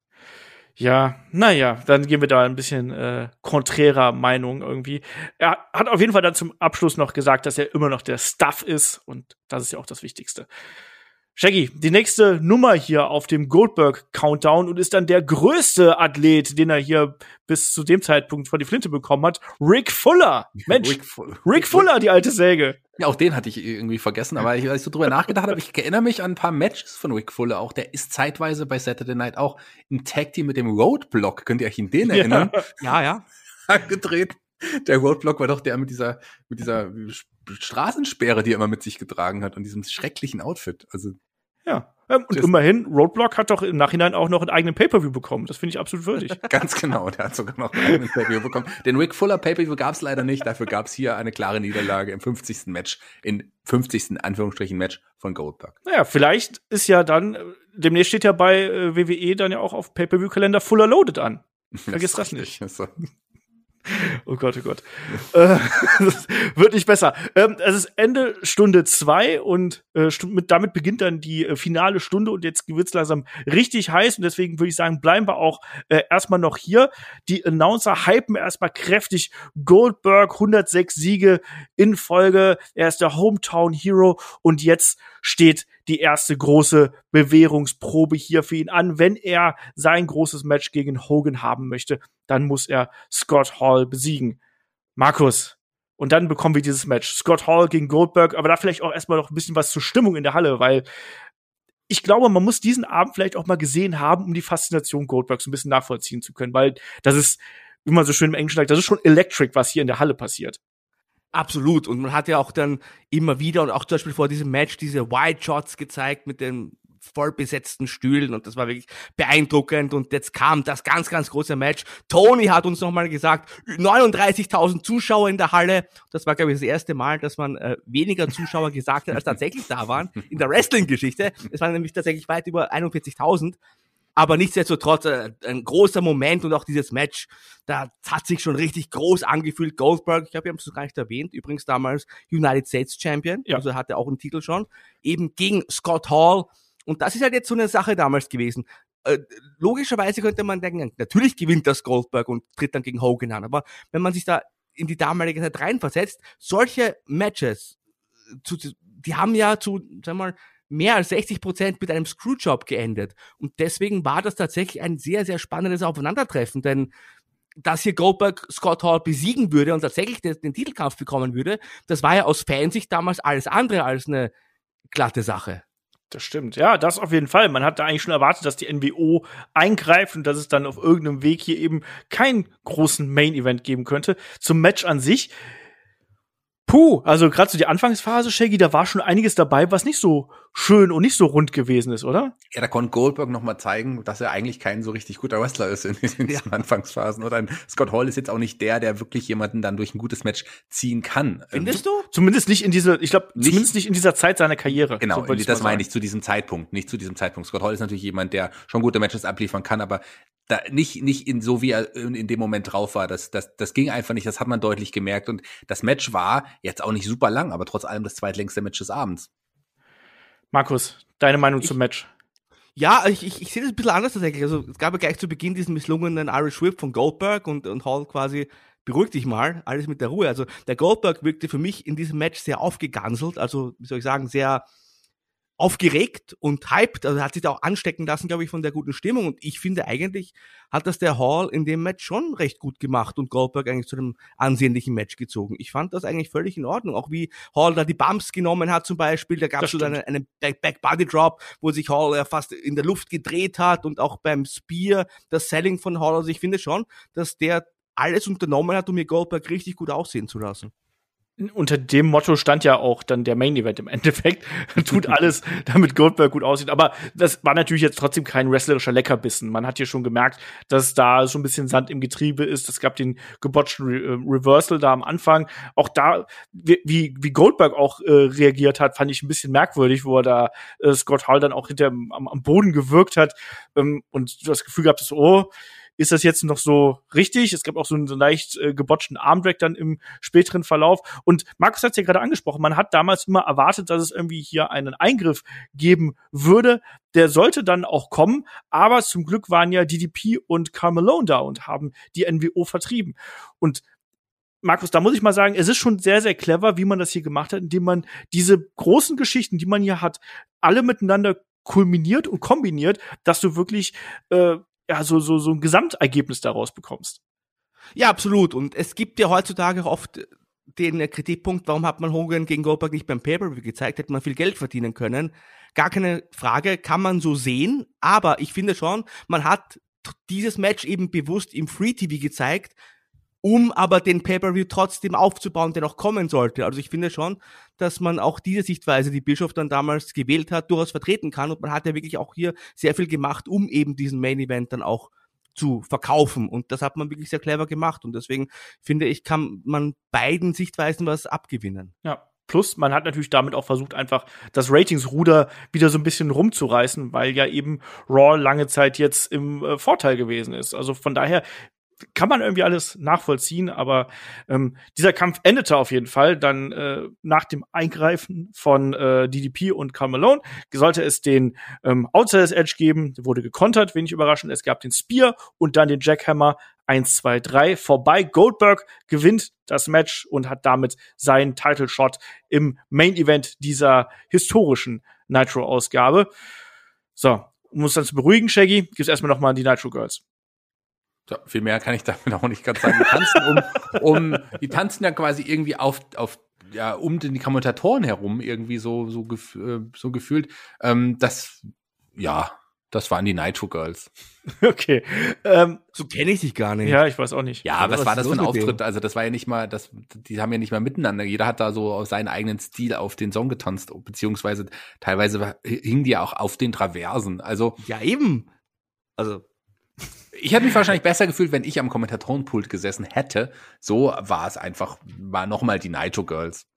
Ja, naja, dann gehen wir da ein bisschen äh, konträrer Meinung irgendwie. Er hat auf jeden Fall dann zum Abschluss noch gesagt, dass er immer noch der Stuff ist und das ist ja auch das Wichtigste. Shaggy, die nächste Nummer hier auf dem Goldberg Countdown und ist dann der größte Athlet, den er hier bis zu dem Zeitpunkt von die Flinte bekommen hat. Rick Fuller. Mensch, Rick, Fuller, Rick Fuller, die alte Säge. Ja, auch den hatte ich irgendwie vergessen, aber ich, als ich so drüber nachgedacht habe, ich erinnere mich an ein paar Matches von Rick Fuller auch. Der ist zeitweise bei Saturday Night auch im Tag Team mit dem Roadblock. Könnt ihr euch in den erinnern? Ja, ja. ja. Angetreten. Der Roadblock war doch der mit dieser, mit dieser Straßensperre, die er immer mit sich getragen hat und diesem schrecklichen Outfit. Also ja. Ähm, und immerhin, Roadblock hat doch im Nachhinein auch noch einen eigenen Pay-Per-View bekommen. Das finde ich absolut würdig. Ganz genau, der hat sogar noch einen eigenen Pay-Per-View bekommen. Den Rick Fuller Pay-Per-View gab es leider nicht. Dafür gab es hier eine klare Niederlage im 50. Match, in 50. Anführungsstrichen Match von Goldberg. Naja, vielleicht ist ja dann, demnächst steht ja bei äh, WWE dann ja auch auf Pay-Per-View-Kalender Fuller Loaded an. Vergiss das, das nicht. Oh Gott, oh Gott. äh, wird nicht besser. Ähm, es ist Ende Stunde zwei und äh, mit, damit beginnt dann die äh, finale Stunde und jetzt wird's langsam richtig heiß und deswegen würde ich sagen, bleiben wir auch äh, erstmal noch hier. Die Announcer hypen erstmal kräftig Goldberg, 106 Siege in Folge. Er ist der Hometown Hero und jetzt steht die erste große Bewährungsprobe hier für ihn an. Wenn er sein großes Match gegen Hogan haben möchte, dann muss er Scott Hall besiegen. Markus, und dann bekommen wir dieses Match. Scott Hall gegen Goldberg, aber da vielleicht auch erstmal noch ein bisschen was zur Stimmung in der Halle, weil ich glaube, man muss diesen Abend vielleicht auch mal gesehen haben, um die Faszination Goldbergs ein bisschen nachvollziehen zu können, weil das ist, wie man so schön im Englischen sagt, das ist schon electric, was hier in der Halle passiert. Absolut. Und man hat ja auch dann immer wieder und auch zum Beispiel vor diesem Match diese White Shots gezeigt mit den voll besetzten Stühlen und das war wirklich beeindruckend und jetzt kam das ganz, ganz große Match. Tony hat uns nochmal gesagt, 39.000 Zuschauer in der Halle. Das war, glaube ich, das erste Mal, dass man äh, weniger Zuschauer gesagt hat, als tatsächlich da waren in der Wrestling-Geschichte. Es waren nämlich tatsächlich weit über 41.000. Aber nichtsdestotrotz äh, ein großer Moment und auch dieses Match, da hat sich schon richtig groß angefühlt. Goldberg, ich glaube, wir haben es gar nicht erwähnt, übrigens damals United States Champion, ja. also hatte auch einen Titel schon, eben gegen Scott Hall. Und das ist halt jetzt so eine Sache damals gewesen. Äh, logischerweise könnte man denken, natürlich gewinnt das Goldberg und tritt dann gegen Hogan an. Aber wenn man sich da in die damalige Zeit reinversetzt, solche Matches, zu, die haben ja zu, sagen wir mal, mehr als 60 Prozent mit einem Screwjob geendet. Und deswegen war das tatsächlich ein sehr, sehr spannendes Aufeinandertreffen, denn dass hier Goldberg Scott Hall besiegen würde und tatsächlich den, den Titelkampf bekommen würde, das war ja aus Fansicht damals alles andere als eine glatte Sache. Das stimmt. Ja, das auf jeden Fall. Man hat da eigentlich schon erwartet, dass die NWO eingreift und dass es dann auf irgendeinem Weg hier eben keinen großen Main-Event geben könnte. Zum Match an sich Puh, also gerade so die Anfangsphase, Shaggy, da war schon einiges dabei, was nicht so schön und nicht so rund gewesen ist, oder? Ja, da konnte Goldberg noch mal zeigen, dass er eigentlich kein so richtig guter Wrestler ist in, in diesen ja. Anfangsphasen. Oder ein Scott Hall ist jetzt auch nicht der, der wirklich jemanden dann durch ein gutes Match ziehen kann. Findest ähm, du? Zumindest nicht in dieser, ich glaube, zumindest nicht in dieser Zeit seiner Karriere. Genau, so das meine ich zu diesem Zeitpunkt, nicht zu diesem Zeitpunkt. Scott Hall ist natürlich jemand, der schon gute Matches abliefern kann, aber da nicht nicht in so wie er in, in, dem Moment drauf war. Das das das ging einfach nicht. Das hat man deutlich gemerkt und das Match war jetzt auch nicht super lang, aber trotz allem das zweitlängste Match des Abends. Markus, deine Meinung ich, zum Match? Ja, ich, ich, ich sehe das ein bisschen anders tatsächlich. Also es gab ja gleich zu Beginn diesen misslungenen Irish Whip von Goldberg und, und Hall quasi beruhig dich mal, alles mit der Ruhe. Also der Goldberg wirkte für mich in diesem Match sehr aufgeganselt, also wie soll ich sagen, sehr aufgeregt und hyped, also hat sich da auch anstecken lassen, glaube ich, von der guten Stimmung. Und ich finde eigentlich hat das der Hall in dem Match schon recht gut gemacht und Goldberg eigentlich zu einem ansehnlichen Match gezogen. Ich fand das eigentlich völlig in Ordnung. Auch wie Hall da die Bumps genommen hat zum Beispiel, da gab es so einen, einen Back, Body Drop, wo sich Hall ja fast in der Luft gedreht hat und auch beim Spear das Selling von Hall. Also ich finde schon, dass der alles unternommen hat, um mir Goldberg richtig gut aussehen zu lassen unter dem Motto stand ja auch dann der Main Event im Endeffekt. Tut alles, damit Goldberg gut aussieht. Aber das war natürlich jetzt trotzdem kein wrestlerischer Leckerbissen. Man hat hier schon gemerkt, dass da so ein bisschen Sand im Getriebe ist. Es gab den gebotchten Re äh, Reversal da am Anfang. Auch da, wie, wie Goldberg auch äh, reagiert hat, fand ich ein bisschen merkwürdig, wo er da äh, Scott Hall dann auch hinter am, am Boden gewirkt hat ähm, und das Gefühl gehabt, dass, oh, ist das jetzt noch so richtig? Es gab auch so einen, leicht äh, gebotchten Armdrag dann im späteren Verlauf. Und Markus hat es ja gerade angesprochen, man hat damals immer erwartet, dass es irgendwie hier einen Eingriff geben würde. Der sollte dann auch kommen, aber zum Glück waren ja DDP und Carmelone da und haben die NWO vertrieben. Und Markus, da muss ich mal sagen, es ist schon sehr, sehr clever, wie man das hier gemacht hat, indem man diese großen Geschichten, die man hier hat, alle miteinander kulminiert und kombiniert, dass du wirklich äh, ja, so, so, so ein Gesamtergebnis daraus bekommst. Ja, absolut. Und es gibt ja heutzutage oft den Kritikpunkt, warum hat man Hogan gegen Goldberg nicht beim Pay-Per-View gezeigt, hätte man viel Geld verdienen können. Gar keine Frage, kann man so sehen, aber ich finde schon, man hat dieses Match eben bewusst im Free TV gezeigt, um aber den Pay-Per-View trotzdem aufzubauen, der noch kommen sollte. Also ich finde schon, dass man auch diese Sichtweise, die Bischof dann damals gewählt hat, durchaus vertreten kann. Und man hat ja wirklich auch hier sehr viel gemacht, um eben diesen Main Event dann auch zu verkaufen. Und das hat man wirklich sehr clever gemacht. Und deswegen finde ich, kann man beiden Sichtweisen was abgewinnen. Ja. Plus, man hat natürlich damit auch versucht, einfach das Ratingsruder wieder so ein bisschen rumzureißen, weil ja eben Raw lange Zeit jetzt im äh, Vorteil gewesen ist. Also von daher kann man irgendwie alles nachvollziehen, aber ähm, dieser Kampf endete auf jeden Fall dann äh, nach dem Eingreifen von äh, DDP und Carmelone. Sollte es den ähm, Outsiders Edge geben, wurde gekontert, wenig überraschend. Es gab den Spear und dann den Jackhammer 1, 2, 3 vorbei. Goldberg gewinnt das Match und hat damit seinen Title Shot im Main Event dieser historischen Nitro-Ausgabe. So, um uns dann zu beruhigen, Shaggy, gibt's erstmal noch mal die Nitro Girls. Ja, viel mehr kann ich damit auch nicht ganz sagen. Die tanzen um, um, die tanzen ja quasi irgendwie auf, auf ja, um die Kommentatoren herum irgendwie so, so, gef äh, so gefühlt. Ähm, das, ja, das waren die Nitro Girls. Okay. Ähm, so kenne ich dich gar nicht. Ja, ich weiß auch nicht. Ja, was, was war das für ein Auftritt? Also das war ja nicht mal, das, die haben ja nicht mal miteinander. Jeder hat da so seinen eigenen Stil auf den Song getanzt, beziehungsweise teilweise hingen die ja auch auf den Traversen. Also ja eben. Also ich hätte mich wahrscheinlich besser gefühlt, wenn ich am Kommentatorenpult gesessen hätte. So war es einfach, war nochmal die Nitro Girls.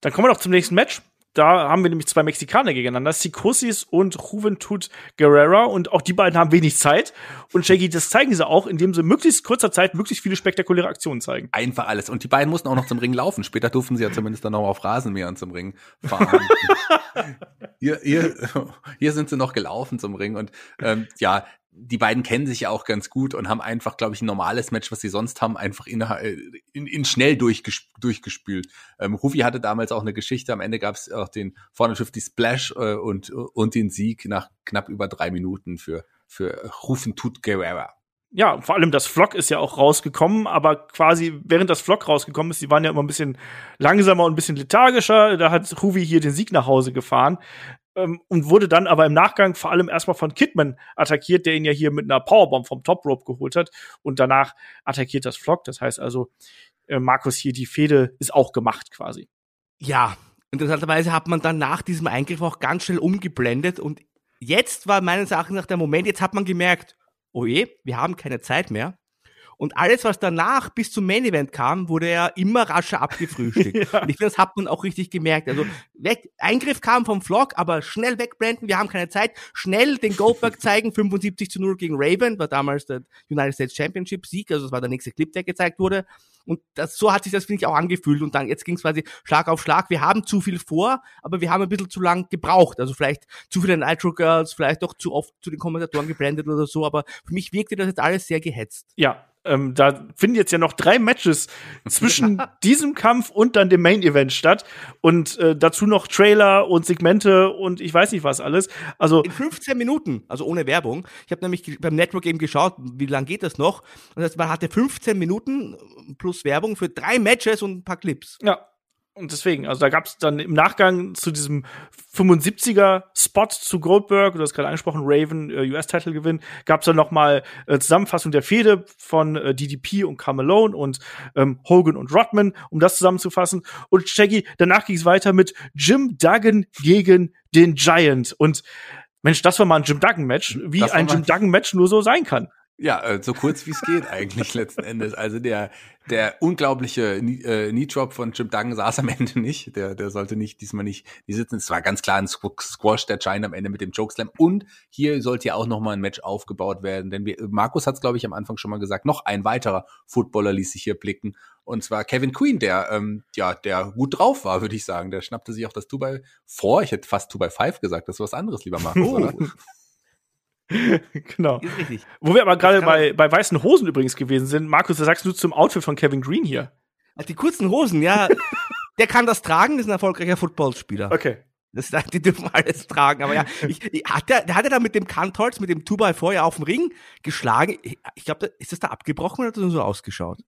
Dann kommen wir noch zum nächsten Match. Da haben wir nämlich zwei Mexikaner gegeneinander, Sikosis und Juventud Guerrera. Und auch die beiden haben wenig Zeit. Und Shaggy, das zeigen sie auch, indem sie möglichst kurzer Zeit möglichst viele spektakuläre Aktionen zeigen. Einfach alles. Und die beiden mussten auch noch zum Ring laufen. Später durften sie ja zumindest dann noch auf Rasenmähern zum Ring fahren. hier, hier, hier sind sie noch gelaufen zum Ring. Und ähm, ja, die beiden kennen sich ja auch ganz gut und haben einfach, glaube ich, ein normales Match, was sie sonst haben, einfach in, in, in schnell durchges durchgespült. Ähm, Rufi hatte damals auch eine Geschichte, am Ende gab es auch den 450 Splash äh, und, und den Sieg nach knapp über drei Minuten für, für Rufen Tut Guerrera. Ja, vor allem das Vlog ist ja auch rausgekommen, aber quasi während das Vlog rausgekommen ist, die waren ja immer ein bisschen langsamer und ein bisschen lethargischer. Da hat Ruvi hier den Sieg nach Hause gefahren ähm, und wurde dann aber im Nachgang vor allem erstmal von Kidman attackiert, der ihn ja hier mit einer Powerbomb vom Top Rope geholt hat und danach attackiert das Flock. Das heißt also, äh, Markus hier, die Fehde ist auch gemacht quasi. Ja, interessanterweise hat man dann nach diesem Eingriff auch ganz schnell umgeblendet und jetzt war meines Erachtens nach der Moment, jetzt hat man gemerkt, oh je, wir haben keine Zeit mehr. Und alles, was danach bis zum Main Event kam, wurde ja immer rascher abgefrühstückt. ja. Und ich finde, das hat man auch richtig gemerkt. Also weg, Eingriff kam vom Vlog, aber schnell wegblenden, wir haben keine Zeit. Schnell den Goldberg zeigen, 75 zu 0 gegen Raven, war damals der United States Championship Sieg, also das war der nächste Clip, der gezeigt wurde. Und das, so hat sich das, finde ich, auch angefühlt. Und dann, jetzt ging es quasi Schlag auf Schlag. Wir haben zu viel vor, aber wir haben ein bisschen zu lang gebraucht. Also vielleicht zu viele Nitro Girls, vielleicht auch zu oft zu den Kommentatoren geblendet oder so. Aber für mich wirkte das jetzt alles sehr gehetzt. Ja, ähm, da finden jetzt ja noch drei Matches zwischen diesem Kampf und dann dem Main Event statt und äh, dazu noch Trailer und Segmente und ich weiß nicht was alles. Also in 15 Minuten, also ohne Werbung. Ich habe nämlich beim Network eben geschaut, wie lange geht das noch? Und das man hatte 15 Minuten plus Werbung für drei Matches und ein paar Clips. Ja, und deswegen, also da gab es dann im Nachgang zu diesem 75er-Spot zu Goldberg, du hast gerade angesprochen, Raven äh, US-Title-Gewinn, gab es dann noch mal äh, Zusammenfassung der Fehde von äh, DDP und Carmelo und ähm, Hogan und Rodman, um das zusammenzufassen. Und Shaggy, danach ging es weiter mit Jim Duggan gegen den Giant. Und Mensch, das war mal ein Jim Duggan-Match, wie ein Jim Duggan-Match nur so sein kann. Ja, äh, so kurz wie es geht eigentlich letzten Endes. Also der der unglaubliche äh, Knee Drop von Jim Duggan saß am Ende nicht. Der der sollte nicht diesmal nicht die sitzen. Es war ganz klar ein Squash der Giant am Ende mit dem Chokeslam und hier sollte ja auch noch mal ein Match aufgebaut werden, denn wir, Markus hat es glaube ich am Anfang schon mal gesagt. Noch ein weiterer Footballer ließ sich hier blicken und zwar Kevin Queen, der ähm, ja der gut drauf war, würde ich sagen. Der schnappte sich auch das 2 by vor. Ich hätte fast 2 by 5 gesagt. Das ist was anderes, lieber Markus, oh. oder? genau. Wo wir aber gerade bei, bei weißen Hosen übrigens gewesen sind. Markus, was sagst du zum Outfit von Kevin Green hier? Also die kurzen Hosen, ja. der kann das tragen, ist ein erfolgreicher Footballspieler. Okay. Das, die dürfen alles tragen. Aber ja, ich, ich, hat der, der hat er da mit dem Kantholz, mit dem 2x4 ja auf dem Ring geschlagen. Ich, ich glaube, ist das da abgebrochen oder hat das so ausgeschaut?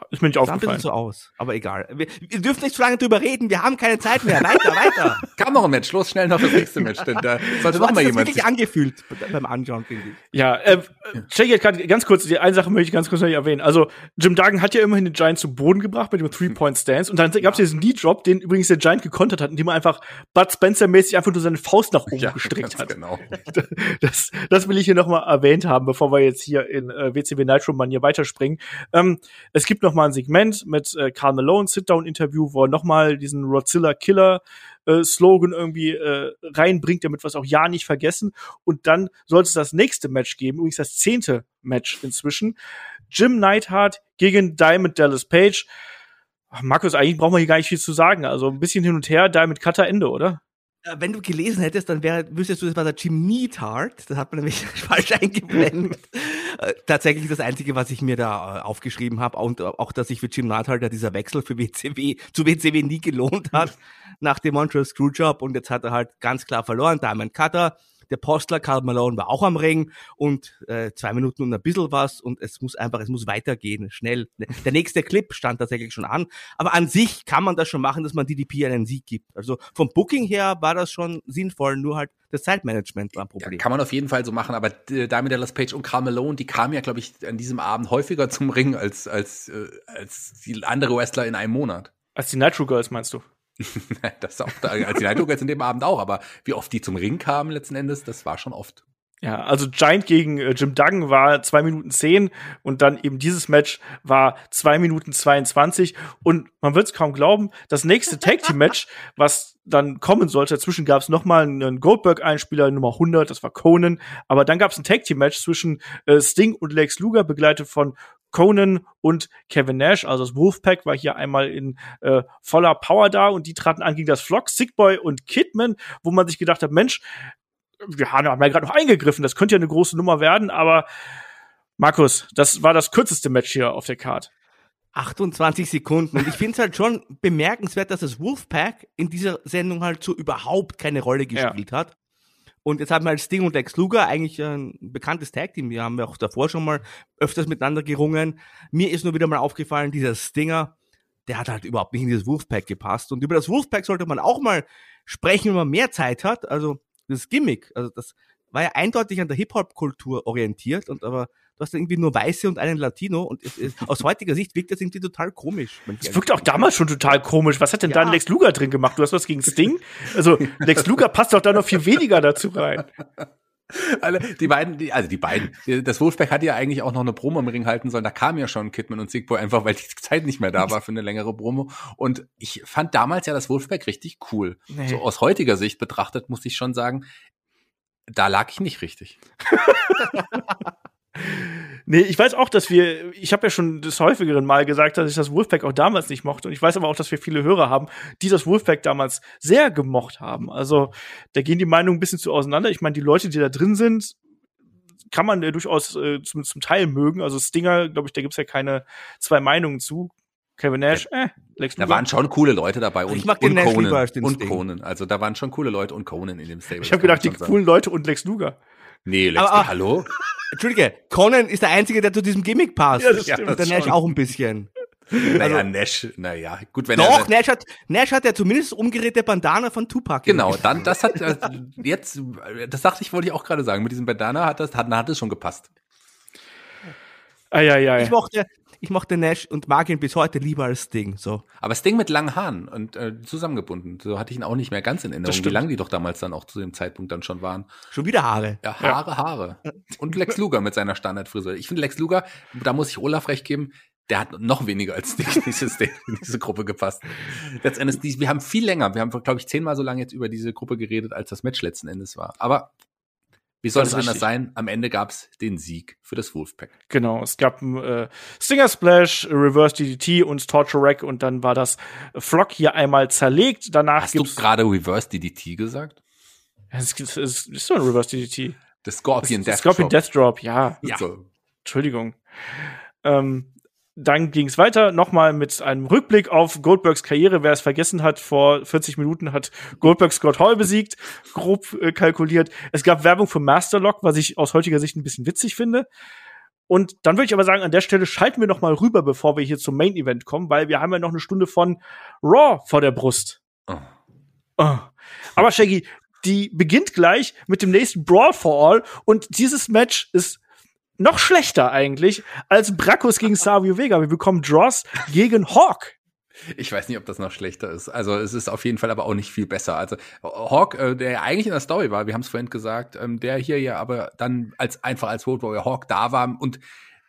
Das ist mir nicht aufgefallen. Sah ein so aus, aber egal. Wir, wir, dürfen nicht zu lange drüber reden, wir haben keine Zeit mehr. Weiter, weiter. Kam noch ein Match, los schnell noch das nächste Match, denn da sollte so noch mal jemand. wirklich angefühlt beim Anschauen, finde ich. Ja, äh, Shaggy hat gerade ganz kurz, die eine Sache möchte ich ganz kurz noch erwähnen. Also, Jim Duggan hat ja immerhin den Giant zu Boden gebracht mit dem Three-Point-Stance und dann gab es ja. diesen Knee-Drop, den übrigens der Giant gekontert hat, indem er einfach Bud Spencer-mäßig einfach nur seine Faust nach oben ja, gestreckt hat. Genau. Das, das will ich hier noch mal erwähnt haben, bevor wir jetzt hier in äh, WCW Nitro-Mania weiterspringen. Ähm, es gibt noch mal ein Segment mit äh, Carl Malone Sit-Down-Interview, wo er nochmal diesen Rodzilla Killer äh, Slogan irgendwie äh, reinbringt, damit wir es auch ja nicht vergessen. Und dann sollte es das nächste Match geben, übrigens das zehnte Match inzwischen. Jim Neidhart gegen Diamond Dallas Page. Ach, Markus, eigentlich braucht man hier gar nicht viel zu sagen. Also ein bisschen hin und her, Diamond Cutter Ende, oder? Äh, wenn du gelesen hättest, dann wäre, wüsstest du, das war der Jim Neathart. Das hat man nämlich falsch eingeblendet. Äh, tatsächlich das Einzige, was ich mir da äh, aufgeschrieben habe, und auch, dass sich für Jim Neathart ja dieser Wechsel für WCW, zu WCW nie gelohnt hat, nach dem Montreal Screwjob. Und jetzt hat er halt ganz klar verloren. Diamond Cutter der Postler Karl Malone war auch am Ring und äh, zwei Minuten und ein bisschen was und es muss einfach, es muss weitergehen, schnell. Der nächste Clip stand tatsächlich schon an, aber an sich kann man das schon machen, dass man DDP einen Sieg gibt. Also vom Booking her war das schon sinnvoll, nur halt das Zeitmanagement war ein Problem. Ja, kann man auf jeden Fall so machen, aber äh, Diamond Dallas Page und Karl Malone, die kamen ja, glaube ich, an diesem Abend häufiger zum Ring als, als, äh, als die andere Wrestler in einem Monat. Als die Nitro Girls, meinst du? das auch da, als die Leitung jetzt in dem Abend auch, aber wie oft die zum Ring kamen letzten Endes, das war schon oft. Ja, also Giant gegen äh, Jim Duggan war zwei Minuten zehn und dann eben dieses Match war zwei Minuten 22 und man wird es kaum glauben, das nächste Tag Team Match, was dann kommen sollte, dazwischen gab es nochmal einen Goldberg-Einspieler Nummer 100, das war Conan, aber dann gab es ein Tag Team Match zwischen äh, Sting und Lex Luger, begleitet von Conan und Kevin Nash, also das Wolfpack war hier einmal in äh, voller Power da und die traten an gegen das Flock, Sickboy und Kidman, wo man sich gedacht hat, Mensch, wir haben ja gerade noch eingegriffen, das könnte ja eine große Nummer werden, aber Markus, das war das kürzeste Match hier auf der Card. 28 Sekunden. Und ich finde es halt schon bemerkenswert, dass das Wolfpack in dieser Sendung halt so überhaupt keine Rolle gespielt ja. hat. Und jetzt haben wir halt Sting und Lex Luger, eigentlich ein bekanntes Tag-Team. Wir haben ja auch davor schon mal öfters miteinander gerungen. Mir ist nur wieder mal aufgefallen, dieser Stinger, der hat halt überhaupt nicht in dieses Wolfpack gepasst. Und über das Wolfpack sollte man auch mal sprechen, wenn man mehr Zeit hat. Also das Gimmick, also das war ja eindeutig an der Hip-Hop-Kultur orientiert und aber du hast irgendwie nur Weiße und einen Latino und es, es, aus heutiger Sicht wirkt das irgendwie total komisch. Es wirkt auch damals schon total komisch. Was hat denn ja. da Lex Luger drin gemacht? Du hast was gegen Sting? Also Lex Luger passt doch da noch viel weniger dazu rein. Alle, die beiden, die, also die beiden. Das Wolfpack hatte ja eigentlich auch noch eine Promo im Ring halten sollen. Da kam ja schon Kidman und Sigboy einfach, weil die Zeit nicht mehr da war für eine längere Promo. Und ich fand damals ja das Wolfpack richtig cool. Nee. So aus heutiger Sicht betrachtet muss ich schon sagen, da lag ich nicht richtig. Nee, ich weiß auch, dass wir, ich habe ja schon des häufigeren Mal gesagt, dass ich das Wolfpack auch damals nicht mochte. Und ich weiß aber auch, dass wir viele Hörer haben, die das Wolfpack damals sehr gemocht haben. Also da gehen die Meinungen ein bisschen zu auseinander. Ich meine, die Leute, die da drin sind, kann man äh, durchaus äh, zum, zum Teil mögen. Also Stinger, glaube ich, da gibt's ja keine zwei Meinungen zu. Kevin Nash, äh, Lex Da Luger. waren schon coole Leute dabei und, Ich mag den und Nash Conan. lieber als den und. Conan. Also da waren schon coole Leute und Conan in dem Stable. ich habe gedacht, die coolen Leute und Lex Luger. Nee, Lex, Aber- aber- hallo? Entschuldige, Conan ist der Einzige, der zu diesem Gimmick passt. Ja, das Ja, stimmt. Und der Nash schon. auch ein bisschen. Naja, Nash, naja, gut, wenn Doch, er... Nash hat, Nash hat ja zumindest umgedrehte Bandana von Tupac. Genau, dann, das hat, äh, jetzt, das dachte ich, wollte ich auch gerade sagen, mit diesem Bandana hat das, hat, hat es schon gepasst. Eieiei. Ich mochte, ich mochte Nash und mag ihn bis heute lieber als Sting. So. Aber Sting mit langen Haaren und äh, zusammengebunden. So hatte ich ihn auch nicht mehr ganz in Erinnerung, wie lang die doch damals dann auch zu dem Zeitpunkt dann schon waren. Schon wieder Haare. Ja, Haare, Haare. Und Lex Luger mit seiner Standardfrisur. Ich finde Lex Luger, da muss ich Olaf recht geben, der hat noch weniger als Sting in diese, in diese Gruppe gepasst. Letztendlich, die- wir haben viel länger, wir haben, glaube ich, zehnmal so lange jetzt über diese Gruppe geredet, als das Match letzten Endes war. Aber wie soll Das es anders richtig. sein? Am Ende gab's den Sieg für das Wolfpack. Genau, es gab ein äh, Stinger Splash, Reverse DDT und Torture Rack und dann war das Flock hier einmal zerlegt. Danach Hast du gibt's gerade Reverse DDT gesagt? es, gibt- es ist doch ein Reverse DDT. Das Scorpion Death Scorpion Drop. Death Drop, ja. Ja. So. Entschuldigung. Ähm, dann ging es weiter, nochmal mit einem Rückblick auf Goldbergs Karriere. Wer es vergessen hat, vor 40 Minuten hat Goldberg Scott Hall besiegt, grob äh, kalkuliert. Es gab Werbung für Masterlock, was ich aus heutiger Sicht ein bisschen witzig finde. Und dann würde ich aber sagen, an der Stelle schalten wir noch mal rüber, bevor wir hier zum Main Event kommen, weil wir haben ja noch eine Stunde von Raw vor der Brust. Oh. Oh. Aber Shaggy, die beginnt gleich mit dem nächsten Brawl for All und dieses Match ist noch schlechter eigentlich als Brackus gegen Savio Vega. Wir bekommen Dross gegen Hawk. Ich weiß nicht, ob das noch schlechter ist. Also es ist auf jeden Fall aber auch nicht viel besser. Also Hawk, äh, der ja eigentlich in der Story war, wir haben es vorhin gesagt, ähm, der hier ja aber dann als einfach als Road Warrior Hawk da war und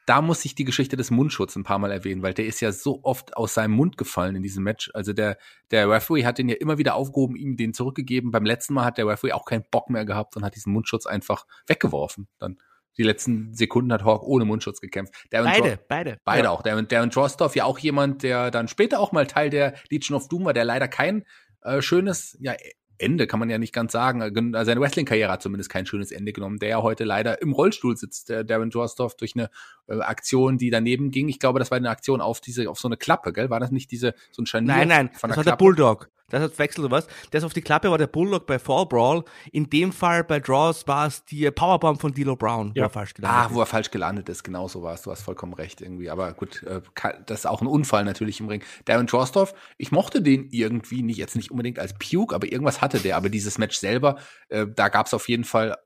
da muss ich die Geschichte des Mundschutzes ein paar Mal erwähnen, weil der ist ja so oft aus seinem Mund gefallen in diesem Match. Also der, der Referee hat den ja immer wieder aufgehoben, ihm den zurückgegeben. Beim letzten Mal hat der Referee auch keinen Bock mehr gehabt und hat diesen Mundschutz einfach weggeworfen. Dann die letzten Sekunden hat Hawk ohne Mundschutz gekämpft. Darren Beide, Dro- beide. Beide Ja. auch. Darren, Darren Drostoff ja auch jemand, der dann später auch mal Teil der Legion of Doom war, der leider kein äh, schönes ja, Ende, kann man ja nicht ganz sagen. Also Seine Wrestling-Karriere hat zumindest kein schönes Ende genommen, der ja heute leider im Rollstuhl sitzt, der Darren Drostoff, durch eine äh, Aktion, die daneben ging. Ich glaube, das war eine Aktion auf diese, auf so eine Klappe, gell? War das nicht diese, so ein Scharnier Nein, nein, von das der war der Klappe? Bulldog. Das hat wechselt oder was. Das auf die Klappe war der Bulldog bei Fall Brawl. In dem Fall bei Draws war es die Powerbomb von Dilo Brown, wo Ja. er falsch Ah, gelandet wo er falsch gelandet ist, genau so war es. Du hast vollkommen recht irgendwie. Aber gut, äh, das ist auch ein Unfall natürlich im Ring. Darren Drostoff, ich mochte den irgendwie nicht, jetzt nicht unbedingt als Puke, aber irgendwas hatte der. Aber dieses Match selber, äh, da gab es auf jeden Fall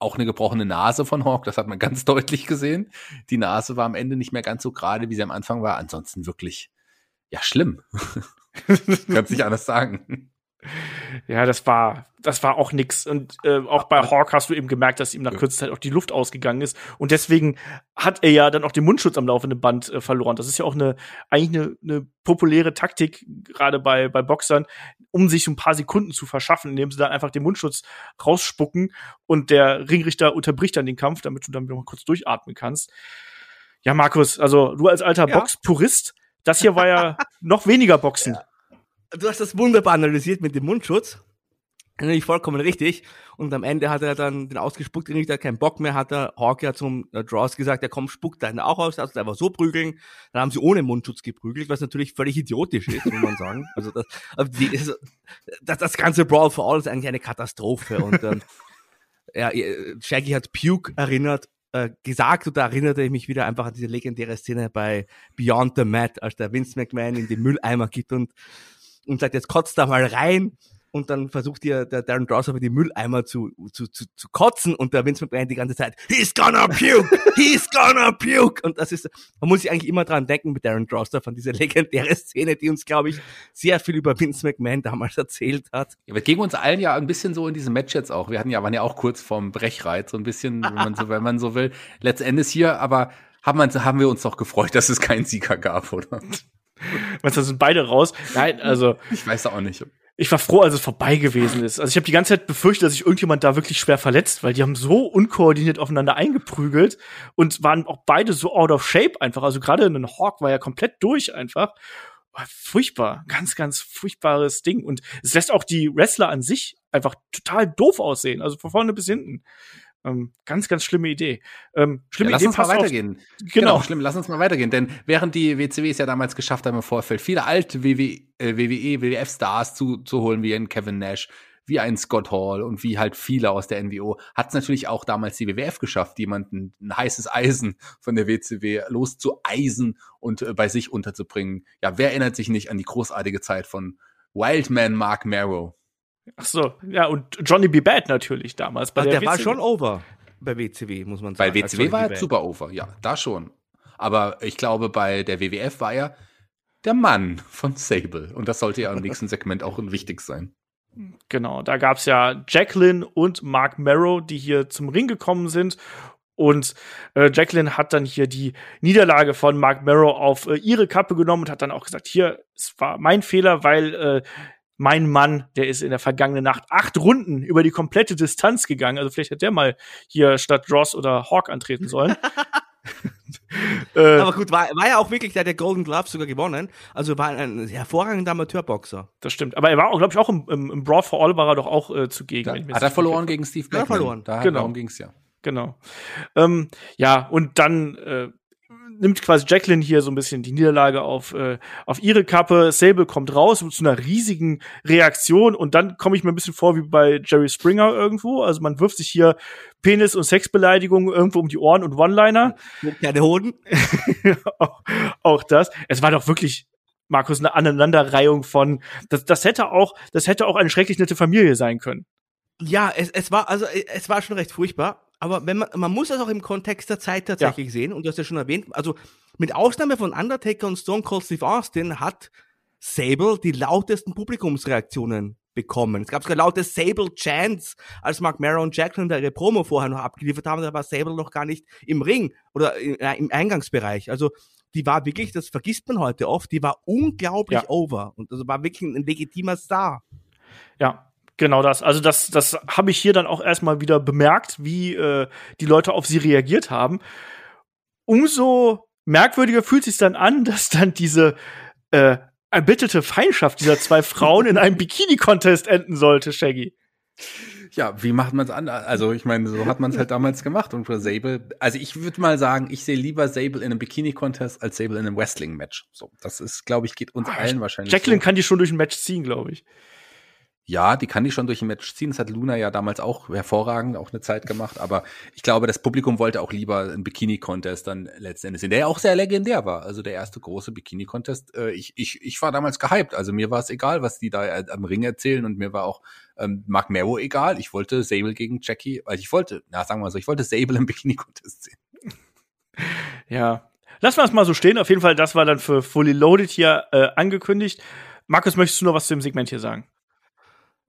auch eine gebrochene Nase von Hawk, das hat man ganz deutlich gesehen. Die Nase war am Ende nicht mehr ganz so gerade, wie sie am Anfang war. Ansonsten wirklich, ja, schlimm. Kannst nicht anders sagen. Ja, das war, das war auch nix. Und äh, auch bei Hawk hast du eben gemerkt, dass ihm nach kürzester Zeit auch die Luft ausgegangen ist. Und deswegen hat er ja dann auch den Mundschutz am laufenden Band äh, verloren. Das ist ja auch eine eigentlich eine, eine populäre Taktik, gerade bei, bei Boxern, um sich ein paar Sekunden zu verschaffen, indem sie dann einfach den Mundschutz rausspucken und der Ringrichter unterbricht dann den Kampf, damit du dann noch mal kurz durchatmen kannst. Ja, Markus, also du als alter Ja. Boxpurist, das hier war ja noch weniger Boxen. Du hast das wunderbar analysiert mit dem Mundschutz. Natürlich vollkommen richtig. Und am Ende hat er dann den ausgespuckt, der hat keinen Bock mehr, hat der Hawk ja zum äh, Draws gesagt, ja komm, spuckt deinen auch aus, lass uns einfach so prügeln. Dann haben sie ohne Mundschutz geprügelt, was natürlich völlig idiotisch ist, muss man sagen. Also das, also das, das ganze Brawl for All ist eigentlich eine Katastrophe. Und ähm, ja, äh, Shaggy hat Puke erinnert, äh, gesagt und da erinnerte ich mich wieder einfach an diese legendäre Szene bei Beyond the Mat, als der Vince McMahon in den Mülleimer geht und und sagt, jetzt kotzt da mal rein. Und dann versucht ihr der Darren Drosser in die Mülleimer zu, zu, zu, zu kotzen und der Vince McMahon die ganze Zeit, he's gonna puke, he's gonna puke. Und das ist, man muss sich eigentlich immer dran denken mit Darren Drosser von dieser legendäre Szene, die uns, glaube ich, sehr viel über Vince McMahon damals erzählt hat. Ja, aber ging uns allen ja ein bisschen so in diesem Match jetzt auch. Wir hatten ja, waren ja auch kurz vorm Brechreit, so ein bisschen, wenn man so, wenn man so will. Letztendlich hier, aber haben, wir, haben wir uns doch gefreut, dass es keinen Sieger gab, oder? Was, da sind beide raus? Nein, also Ich weiß auch nicht. Ich war froh, als es vorbei gewesen ist. Also ich habe die ganze Zeit befürchtet, dass sich irgendjemand da wirklich schwer verletzt, weil die haben so unkoordiniert aufeinander eingeprügelt und waren auch beide so out of shape einfach. Also gerade ein Hawk war ja komplett durch einfach. War Furchtbar, ganz, ganz furchtbares Ding. Und es lässt auch die Wrestler an sich einfach total doof aussehen, also von vorne bis hinten. Ähm, ganz, ganz schlimme Idee. Ähm, schlimme ja, lass Idee uns mal weitergehen. Genau. genau. schlimm. Lass uns mal weitergehen. Denn während die WCW es ja damals geschafft haben im Vorfeld, viele alte WWE, äh, WWE WWF-Stars zu, zu holen, wie ein Kevin Nash, wie ein Scott Hall und wie halt viele aus der NWO, hat es natürlich auch damals die WWF geschafft, jemanden ein heißes Eisen von der WCW loszueisen und äh, bei sich unterzubringen. Ja, wer erinnert sich nicht an die großartige Zeit von Wildman Mark Marrow? Ach so, ja, und Johnny B. Bad natürlich damals. Bei also der, der war schon over bei WCW, muss man sagen. Bei WCW war er super over, ja, da schon. Aber ich glaube, bei der WWF war er der Mann von Sable. Und das sollte ja im nächsten Segment auch wichtig sein. Genau, da gab es ja Jacqueline und Mark Marrow, die hier zum Ring gekommen sind. Und äh, Jacqueline hat dann hier die Niederlage von Mark Marrow auf äh, ihre Kappe genommen und hat dann auch gesagt, hier, es war mein Fehler, weil äh, mein Mann, der ist in der vergangenen Nacht acht Runden über die komplette Distanz gegangen. Also vielleicht hat der mal hier statt Ross oder Hawk antreten sollen. äh, Aber gut, war, war ja auch wirklich, der hat der Golden Glove sogar gewonnen. Also war ein, ein hervorragender Amateurboxer. Das stimmt. Aber er war auch, glaube ich, auch im, im, im Brawl for All war er doch auch äh, zugegen. Da, hat er verloren gegen Steve Blackman. Hat er verloren. Da, genau. Darum ging's ja. Genau. Ähm, ja, und dann äh, nimmt quasi Jacqueline hier so ein bisschen die Niederlage auf, äh, auf ihre Kappe. Sable kommt raus zu einer riesigen Reaktion und dann komme ich mir ein bisschen vor wie bei Jerry Springer irgendwo. Also man wirft sich hier Penis- und Sexbeleidigungen irgendwo um die Ohren und One-Liner. Keine Hoden. auch, auch das. Es war doch wirklich Markus, eine Aneinanderreihung von, das, das hätte auch, das hätte auch eine schrecklich nette Familie sein können. Ja, es, es war, also, es war schon recht furchtbar aber wenn man, man muss das auch im Kontext der Zeit tatsächlich ja. sehen, und du hast ja schon erwähnt, also mit Ausnahme von Undertaker und Stone Cold Steve Austin hat Sable die lautesten Publikumsreaktionen bekommen. Es gab sogar laute Sable Chants, als Mark Marrow und Jacqueline da ihre Promo vorher noch abgeliefert haben, da war Sable noch gar nicht im Ring oder im Eingangsbereich. Also die war wirklich, das vergisst man heute oft, die war unglaublich ja. over und also war wirklich ein legitimer Star. Ja, Genau das. Also das, das habe ich hier dann auch erstmal wieder bemerkt, wie äh, die Leute auf sie reagiert haben. Umso merkwürdiger fühlt sich dann an, dass dann diese äh, erbitterte Feindschaft dieser zwei Frauen in einem Bikini-Contest enden sollte, Shaggy. Ja, wie macht man es anders? Also ich meine, so hat man es halt damals gemacht und für Sable. Also ich würde mal sagen, ich sehe lieber Sable in einem Bikini-Contest als Sable in einem Wrestling-Match. So, das ist, glaube ich, geht uns ah, allen wahrscheinlich. Jacqueline so. kann die schon durch ein Match ziehen, glaube ich. Ja, die kann die schon durch ein Match ziehen. Das hat Luna ja damals auch hervorragend auch eine Zeit gemacht. Aber ich glaube, das Publikum wollte auch lieber einen Bikini-Contest dann letztendlich sehen, der ja auch sehr legendär war. Also der erste große Bikini-Contest. Äh, ich, ich, ich war damals gehypt. Also mir war es egal, was die da äh, am Ring erzählen. Und mir war auch ähm, Mark Merrow egal. Ich wollte Sable gegen Jackie. Also ich wollte, na sagen wir mal so, ich wollte Sable im Bikini-Contest sehen. Ja, Lassen wir es mal so stehen. Auf jeden Fall, das war dann für Fully Loaded hier äh, angekündigt. Markus, möchtest du noch was zu dem Segment hier sagen?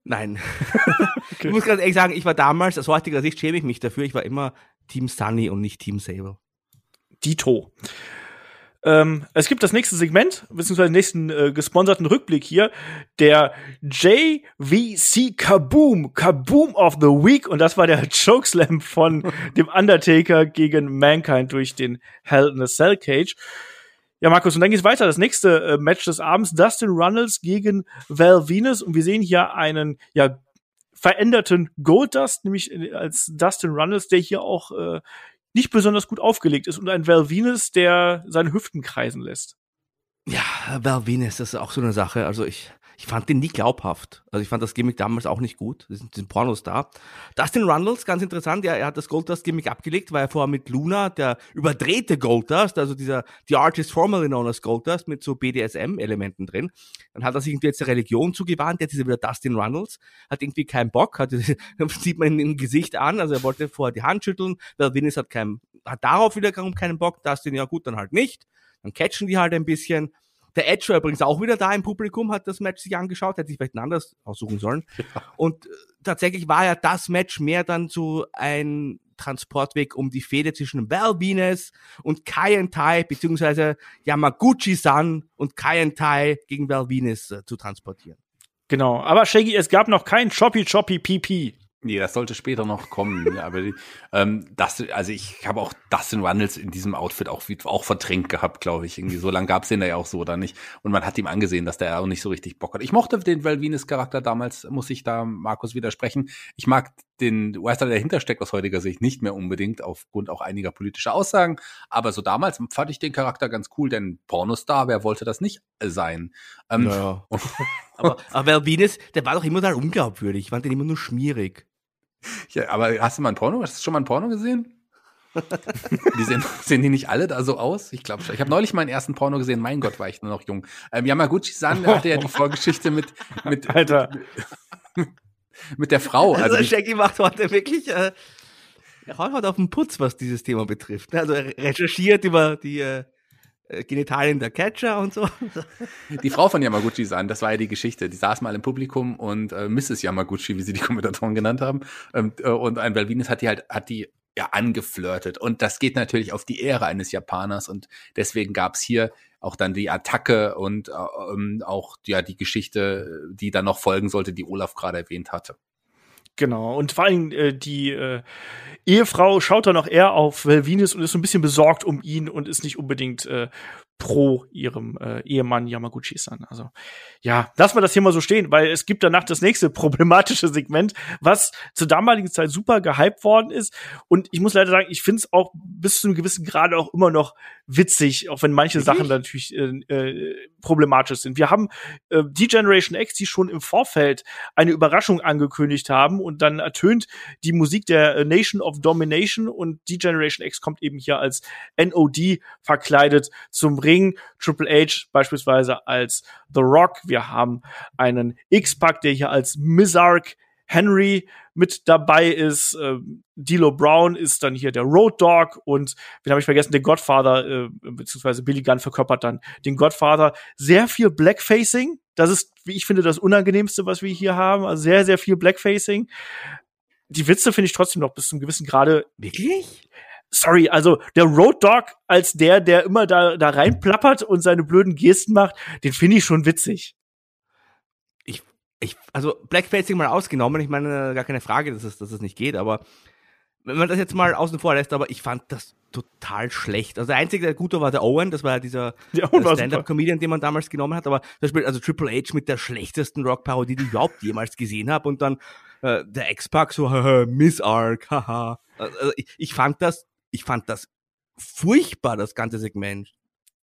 Nein. okay. Ich muss ganz ehrlich sagen, ich war damals, aus heutiger Sicht schäme ich mich dafür, ich war immer Team Sunny und nicht Team Sable. Dito. Ähm, es gibt das nächste Segment, beziehungsweise den nächsten äh, gesponserten Rückblick hier, der JVC Kaboom, Kaboom of the Week, und das war der Chokeslam von dem Undertaker gegen Mankind durch den Hell in a Cell Cage. Ja, Markus, und dann geht's weiter. Das nächste äh, Match des Abends, Dustin Runnels gegen Val Venus. Und wir sehen hier einen, ja, veränderten Goldust, nämlich äh, als Dustin Runnels, der hier auch äh, nicht besonders gut aufgelegt ist und ein Val Venus, der seine Hüften kreisen lässt. Ja, Val Venus, das ist auch so eine Sache. Also ich, ich fand den nie glaubhaft. Also ich fand das Gimmick damals auch nicht gut. Das sind, sind Pornos da. Dustin Rundles, ganz interessant, ja, er hat das Goldust-Gimmick abgelegt, weil er vorher mit Luna, der überdrehte Goldust, also dieser, die Artist formerly known as Goldust, mit so BDSM-Elementen drin. Dann hat er sich irgendwie jetzt der Religion zugewandt, jetzt ist er wieder Dustin Rundles, hat irgendwie keinen Bock, hat, sieht man ihn im Gesicht an, also er wollte vorher die Hand schütteln, weil Vince hat keinen, hat darauf wiederum keinen Bock, Dustin, ja gut, dann halt nicht. Dann catchen die halt ein bisschen der Edge war übrigens auch wieder da im Publikum, hat das Match sich angeschaut, hätte sich vielleicht ein anderes aussuchen sollen. Ja. Und äh, tatsächlich war ja das Match mehr dann so ein Transportweg, um die Fehde zwischen Val Venus und Kai and Tai, beziehungsweise Yamaguchi-san und Kai and Tai gegen Val Venus äh, zu transportieren. Genau, aber Shaggy, es gab noch kein Choppy Choppy PP. Nee, das sollte später noch kommen. aber ähm, das, also ich habe auch Dustin Runnels in diesem Outfit auch, auch verdrängt gehabt, glaube ich. Irgendwie so lange gab's den da ja auch so oder nicht. Und man hat ihm angesehen, dass der auch nicht so richtig Bock hat. Ich mochte den Val Venus Charakter damals, muss ich da Markus widersprechen. Ich mag den Wrestler, der dahinter steckt, aus heutiger Sicht nicht mehr unbedingt, aufgrund auch einiger politischer Aussagen. Aber so damals fand ich den Charakter ganz cool, denn Pornostar, wer wollte das nicht sein? Ähm, naja. aber, aber Venus, der war doch immer da unglaubwürdig. Ich fand den immer nur schmierig. Ja, aber hast du mal ein Porno? Hast du schon mal ein Porno gesehen? die sehen, sehen die nicht alle da so aus? Ich glaube schon. Ich habe neulich meinen ersten Porno gesehen. Mein Gott, war ich nur noch jung. Ähm, Yamaguchi-san hatte ja die Vorgeschichte mit, mit, Alter. Mit, mit der Frau. Also, also Shaggy macht heute wirklich, äh, er heute auf den Putz, was dieses Thema betrifft. Also er recherchiert über die äh, Genitalien der Catcher und so. Die Frau von Yamaguchi-san, das war ja die Geschichte. Die saß mal im Publikum und äh, Mrs. Yamaguchi, wie sie die Kommentatoren genannt haben, ähm, äh, und ein Belvinis hat die halt, hat die ja angeflirtet. Und das geht natürlich auf die Ehre eines Japaners und deswegen gab's hier auch dann die Attacke und äh, ähm, auch ja die Geschichte, die dann noch folgen sollte, die Olaf gerade erwähnt hatte. Genau. Und vor allem äh, die äh, Ehefrau schaut dann auch eher auf Velvinus und ist so ein bisschen besorgt um ihn und ist nicht unbedingt äh, pro ihrem äh, Ehemann Yamaguchi-san. Also ja, lass mal das hier mal so stehen, weil es gibt danach das nächste problematische Segment, was zur damaligen Zeit super gehypt worden ist. Und ich muss leider sagen, ich finde es auch bis zu einem gewissen Grade auch immer noch witzig, auch wenn manche Wirklich? Sachen natürlich äh, äh, problematisch sind. Wir haben äh, die Generation X, die schon im Vorfeld eine Überraschung angekündigt haben und dann ertönt die Musik der äh, Nation of Domination und die Generation X kommt eben hier als NOD verkleidet zum Ring. Triple H beispielsweise als The Rock. Wir haben einen X-Pac, der hier als Mizark Henry mit dabei ist. Äh, D'Lo Brown ist dann hier der Road Dog und wen habe ich vergessen? Der Godfather, äh, beziehungsweise Billy Gunn verkörpert dann den Godfather. Sehr viel Blackfacing. Das ist, wie ich finde, das Unangenehmste, was wir hier haben. Also sehr, sehr viel Blackfacing. Die Witze finde ich trotzdem noch bis zum gewissen Grade. Wirklich? Sorry, also der Road Dog als der, der immer da, da reinplappert und seine blöden Gesten macht, den finde ich schon witzig. Ich, ich, also Blackfacing mal ausgenommen, ich meine, gar keine Frage, dass es, dass es nicht geht, aber wenn man das jetzt mal außen vor lässt, aber ich fand das total schlecht. Also der einzige, der gute war der Owen, das war ja dieser Stand-Up-Comedian, den man damals genommen hat, aber das spielt also Triple H mit der schlechtesten Rock-Parodie, die ich überhaupt jemals gesehen habe und dann äh, der X-Pac so, Miss Ark, haha. Also ich, ich fand das ich fand das furchtbar, das ganze Segment.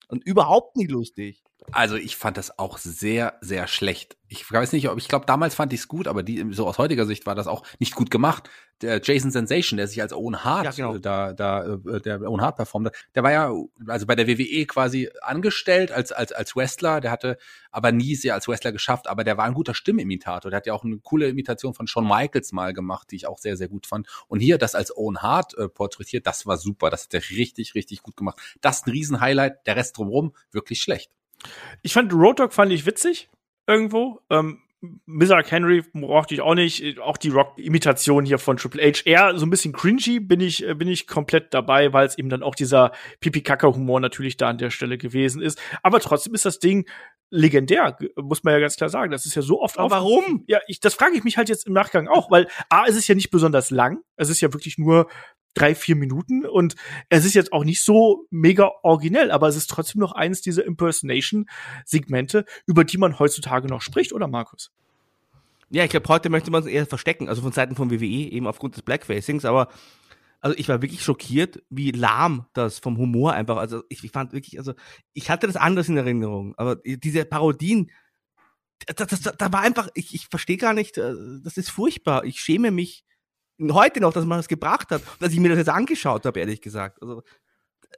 Und überhaupt nicht lustig. Also ich fand das auch sehr, sehr schlecht. Ich weiß nicht, ob ich glaube, damals fand ich es gut, aber die, so aus heutiger Sicht war das auch nicht gut gemacht. Der Jason Sensation, der sich als Owen Hart ja, genau. da, da, äh, der Owen Hart performt der war ja also bei der WWE quasi angestellt als als als Wrestler. Der hatte aber nie sehr als Wrestler geschafft, aber der war ein guter Stimmimitator. Der hat ja auch eine coole Imitation von Shawn Michaels mal gemacht, die ich auch sehr sehr gut fand. Und hier das als Owen Hart äh, porträtiert, das war super. Das hat er richtig richtig gut gemacht. Das ist ein Riesenhighlight. Der Rest drumherum wirklich schlecht. Ich fand Road Dog fand ich witzig irgendwo. Ähm, Mizark Henry brauchte ich auch nicht. Auch die Rock-Imitation hier von Triple H. Eher so ein bisschen cringy bin ich, äh, bin ich komplett dabei, weil es eben dann auch dieser Pipi-Kaka-Humor natürlich da an der Stelle gewesen ist. Aber trotzdem ist das Ding legendär, muss man ja ganz klar sagen. Das ist ja so oft Aber warum? Ja, ich, das frage ich mich halt jetzt im Nachgang auch, weil A, es ist ja nicht besonders lang. Es ist ja wirklich nur drei, vier Minuten und es ist jetzt auch nicht so mega originell, aber es ist trotzdem noch eines dieser Impersonation-Segmente, über die man heutzutage noch spricht, oder Markus? Ja, ich glaube, heute möchte man es eher verstecken, also von Seiten von WWE, eben aufgrund des Blackfacings, aber also ich war wirklich schockiert, wie lahm das vom Humor einfach, also ich, ich fand wirklich, also ich hatte das anders in Erinnerung, aber diese Parodien, das, das, da war einfach, ich, ich verstehe gar nicht, äh, das ist furchtbar. Ich schäme mich heute noch, dass man das gebracht hat, dass ich mir das jetzt angeschaut habe, ehrlich gesagt. Also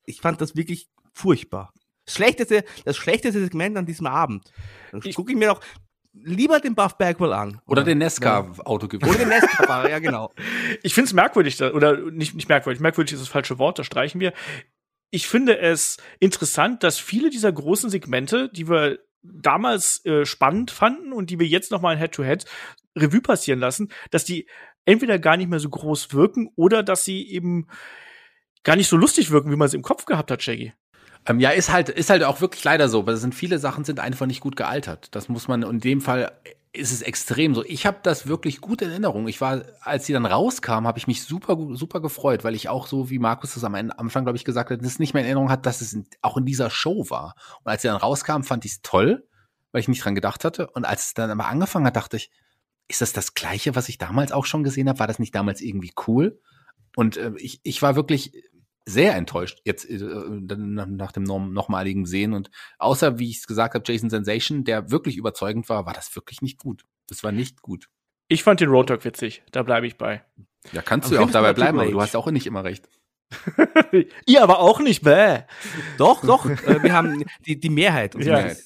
ich fand das wirklich furchtbar. Das schlechteste, das schlechteste Segment an diesem Abend. Dann gucke ich mir noch lieber den Buff Bagwell an. Oder, oder den Nesca-Autogewinn. Oder den Nesca-Fahrer, ja genau. Ich finde es merkwürdig, oder nicht, nicht merkwürdig, merkwürdig ist das falsche Wort, da streichen wir. Ich finde es interessant, dass viele dieser großen Segmente, die wir damals äh, spannend fanden und die wir jetzt noch mal in Head-to-Head Revue passieren lassen, dass die entweder gar nicht mehr so groß wirken oder dass sie eben gar nicht so lustig wirken, wie man es im Kopf gehabt hat, Shaggy. Ähm, ja, ist halt, ist halt auch wirklich leider so, weil es sind viele Sachen sind einfach nicht gut gealtert. Das muss man, in dem Fall ist es extrem so. Ich habe das wirklich gut in Erinnerung. Ich war, als sie dann rauskam, habe ich mich super, super gefreut, weil ich auch so, wie Markus das am Anfang, glaube ich, gesagt hat, das nicht mehr in Erinnerung hat, dass es auch in dieser Show war. Und als sie dann rauskam, fand ich es toll, weil ich nicht dran gedacht hatte. Und als es dann aber angefangen hat, dachte ich, ist das das Gleiche, was ich damals auch schon gesehen habe? War das nicht damals irgendwie cool? Und äh, ich, ich war wirklich sehr enttäuscht jetzt äh, nach dem nochmaligen Sehen. Und außer, wie ich es gesagt habe, Jason Sensation, der wirklich überzeugend war, war das wirklich nicht gut. Das war nicht gut. Ich fand den Road Talk witzig, da bleibe ich bei. Ja, kannst aber du ja auch dabei bleiben, aber du hast auch nicht immer recht. Ihr aber auch nicht, bäh. Doch, doch, äh, wir haben die, die Mehrheit. Ja. Mehrheit.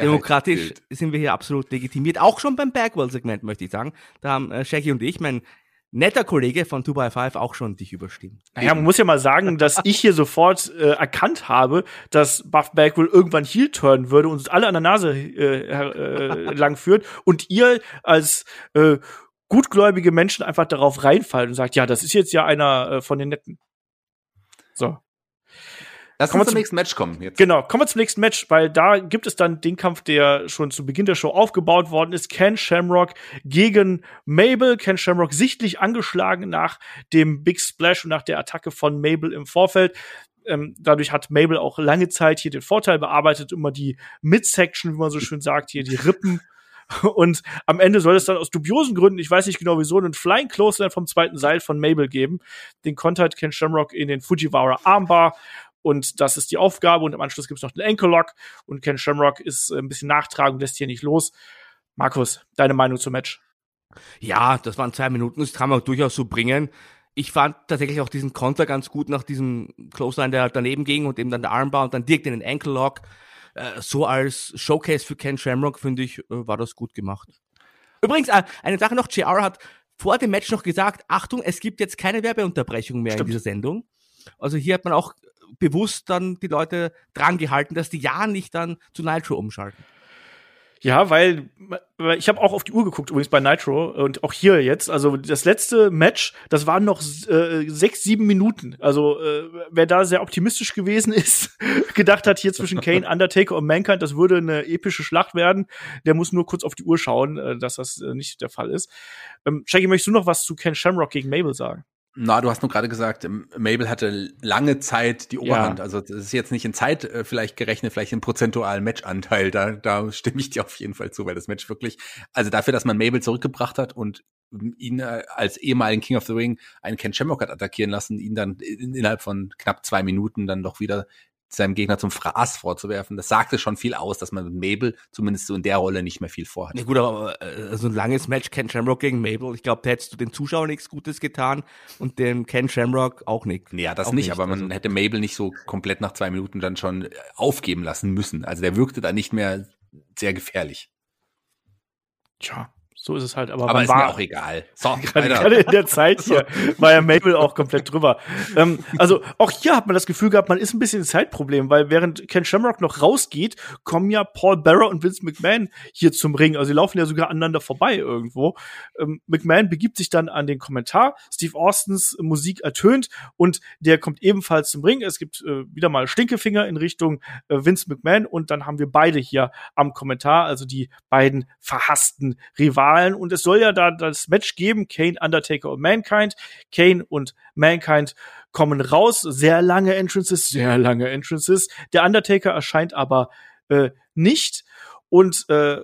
Demokratisch gilt. sind wir hier absolut legitimiert. Auch schon beim Bagwell-Segment, möchte ich sagen. Da haben äh, Shaggy und ich, mein netter Kollege von 2x5 auch schon dich überstimmt. Naja, man muss ja mal sagen, dass ich hier sofort äh, erkannt habe, dass Buff Bagwell irgendwann Heel turnen würde und uns alle an der Nase äh, äh, lang führt und ihr als äh, gutgläubige Menschen einfach darauf reinfallen und sagt, ja, das ist jetzt ja einer äh, von den Netten. So. Lass kommen uns zum nächsten Match kommen jetzt. Genau, kommen wir zum nächsten Match, weil da gibt es dann den Kampf, der schon zu Beginn der Show aufgebaut worden ist. Ken Shamrock gegen Mabel. Ken Shamrock sichtlich angeschlagen nach dem Big Splash und nach der Attacke von Mabel im Vorfeld. Ähm, dadurch hat Mabel auch lange Zeit hier den Vorteil bearbeitet, immer die Midsection, wie man so schön sagt, hier die Rippen. Und am Ende soll es dann aus dubiosen Gründen, ich weiß nicht genau wieso, einen Flying Close vom zweiten Seil von Mabel geben. Den konnte halt Ken Shamrock in den Fujiwara Armbar und das ist die Aufgabe. Und im Anschluss gibt es noch den Ankle Lock. Und Ken Shamrock ist äh, ein bisschen nachtragen, lässt hier nicht los. Markus, deine Meinung zum Match? Ja, das waren zwei Minuten. Das kann man durchaus so bringen. Ich fand tatsächlich auch diesen Konter ganz gut nach diesem Clothesline, der halt daneben ging und eben dann der Armbar und dann direkt in den Ankle Lock. Äh, so als Showcase für Ken Shamrock, finde ich, äh, war das gut gemacht. Übrigens, eine Sache noch, JR hat vor dem Match noch gesagt, Achtung, es gibt jetzt keine Werbeunterbrechung mehr Stimmt. in dieser Sendung. Also hier hat man auch bewusst dann die Leute dran gehalten, dass die ja nicht dann zu Nitro umschalten. Ja, weil, ich habe auch auf die Uhr geguckt übrigens bei Nitro und auch hier jetzt. Also das letzte Match, das waren noch äh, sechs, sieben Minuten. Also äh, wer da sehr optimistisch gewesen ist, gedacht hat hier zwischen Kane, Undertaker und Mankind, das würde eine epische Schlacht werden, der muss nur kurz auf die Uhr schauen, äh, dass das äh, nicht der Fall ist. Ähm, Shaggy, möchtest du noch was zu Ken Shamrock gegen Mabel sagen? Na, du hast nur gerade gesagt, ähm, Mabel hatte lange Zeit die Oberhand. Ja. Also das ist jetzt nicht in Zeit äh, vielleicht gerechnet, vielleicht im prozentualen Matchanteil. Da, da stimme ich dir auf jeden Fall zu, weil das Match wirklich, also dafür, dass man Mabel zurückgebracht hat und ihn äh, als ehemaligen King of the Ring einen Ken Shamrock hat attackieren lassen, ihn dann innerhalb von knapp zwei Minuten dann doch wieder seinem Gegner zum Fraß vorzuwerfen. Das sagte schon viel aus, dass man mit Mabel zumindest so in der Rolle nicht mehr viel vorhat. Ja gut, aber äh, so ein langes Match Ken Shamrock gegen Mabel, ich glaube, da hättest du den Zuschauern nichts Gutes getan und dem Ken Shamrock auch nicht. Ja, das nicht, nicht, aber man also. hätte Mabel nicht so komplett nach zwei Minuten dann schon aufgeben lassen müssen. Also der wirkte da nicht mehr sehr gefährlich. Tja, so ist es halt. Aber, aber ist war, mir auch egal. So, gerade, gerade in der Zeit hier war ja Mabel auch komplett drüber. ähm, also auch hier hat man das Gefühl gehabt, man ist ein bisschen ein Zeitproblem, weil während Ken Shamrock noch rausgeht, kommen ja Paul Bearer und Vince McMahon hier zum Ring. Also sie laufen ja sogar aneinander vorbei irgendwo. Ähm, McMahon begibt sich dann an den Kommentar. Steve Austins Musik ertönt und der kommt ebenfalls zum Ring. Es gibt äh, wieder mal Stinkefinger in Richtung äh, Vince McMahon und dann haben wir beide hier am Kommentar, also die beiden verhassten Rivalen Zahlen und es soll ja da das Match geben, Kane, Undertaker und Mankind. Kane und Mankind kommen raus, sehr lange Entrances, sehr lange Entrances. Der Undertaker erscheint aber äh, nicht und äh,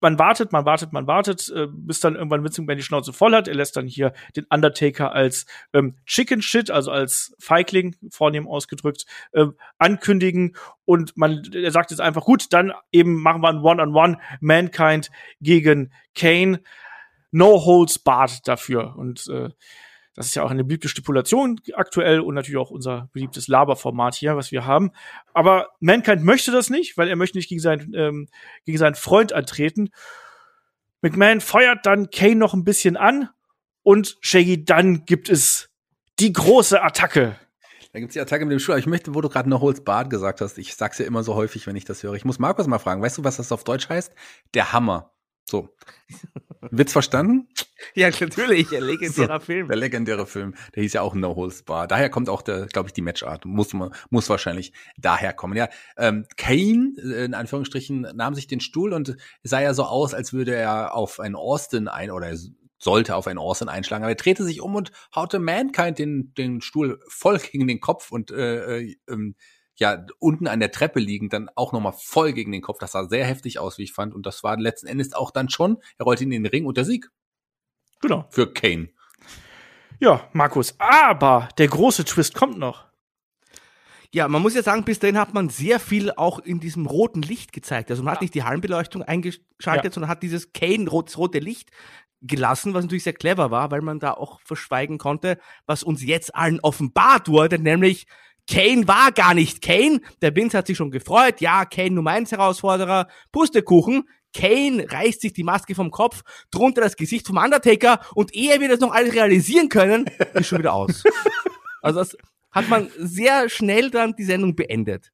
man wartet, man wartet, man wartet, äh, bis dann irgendwann Vince McMahon die Schnauze voll hat. Er lässt dann hier den Undertaker als ähm, Chicken Shit, also als Feigling, vornehm ausgedrückt, äh, ankündigen. Und man, er sagt jetzt einfach, gut, dann eben machen wir ein One-on-One, -on -One, Mankind gegen Kane. No holds barred dafür. Und äh, das ist ja auch eine beliebte Stipulation aktuell und natürlich auch unser beliebtes Laberformat hier, was wir haben. Aber Mankind möchte das nicht, weil er möchte nicht gegen seinen, ähm, gegen seinen Freund antreten. McMahon feuert dann Kane noch ein bisschen an und Shaggy, dann gibt es die große Attacke. Da gibt's die Attacke mit dem Schuh. Ich möchte, wo du gerade noch Holz Bart gesagt hast, ich sag's ja immer so häufig, wenn ich das höre. Ich muss Markus mal fragen, weißt du, was das auf Deutsch heißt? Der Hammer. So. Witz verstanden? Ja, natürlich, ein legendärer so, Film. Der legendäre Film, der hieß ja auch No Holds Bar. Daher kommt auch der, glaube ich, die Matchart. Muss man, muss wahrscheinlich daher kommen. Ja, ähm, Kane, äh, in Anführungsstrichen, nahm sich den Stuhl und sah ja so aus, als würde er auf einen Austin ein oder sollte auf einen Austin einschlagen, aber er drehte sich um und haute Mankind den, den Stuhl voll gegen den Kopf und äh, äh, ähm, ja unten an der Treppe liegend dann auch nochmal voll gegen den Kopf. Das sah sehr heftig aus, wie ich fand. Und das war letzten Endes auch dann schon, er rollte ihn in den Ring und der Sieg. Genau. Für Kane. Ja, Markus. Aber der große Twist kommt noch. Ja, man muss ja sagen, bis dahin hat man sehr viel auch in diesem roten Licht gezeigt. Also man hat nicht die Hallenbeleuchtung eingeschaltet, ja. sondern hat dieses Kane, rotes, rote Licht gelassen, was natürlich sehr clever war, weil man da auch verschweigen konnte, was uns jetzt allen offenbart wurde, nämlich Kane war gar nicht Kane. Der Vince hat sich schon gefreut. Ja, Kane Nummer 1 Herausforderer. Pustekuchen. Kane reißt sich die Maske vom Kopf, drunter das Gesicht vom Undertaker und ehe wir das noch alles realisieren können, ist schon wieder aus. Also das hat man sehr schnell dann die Sendung beendet.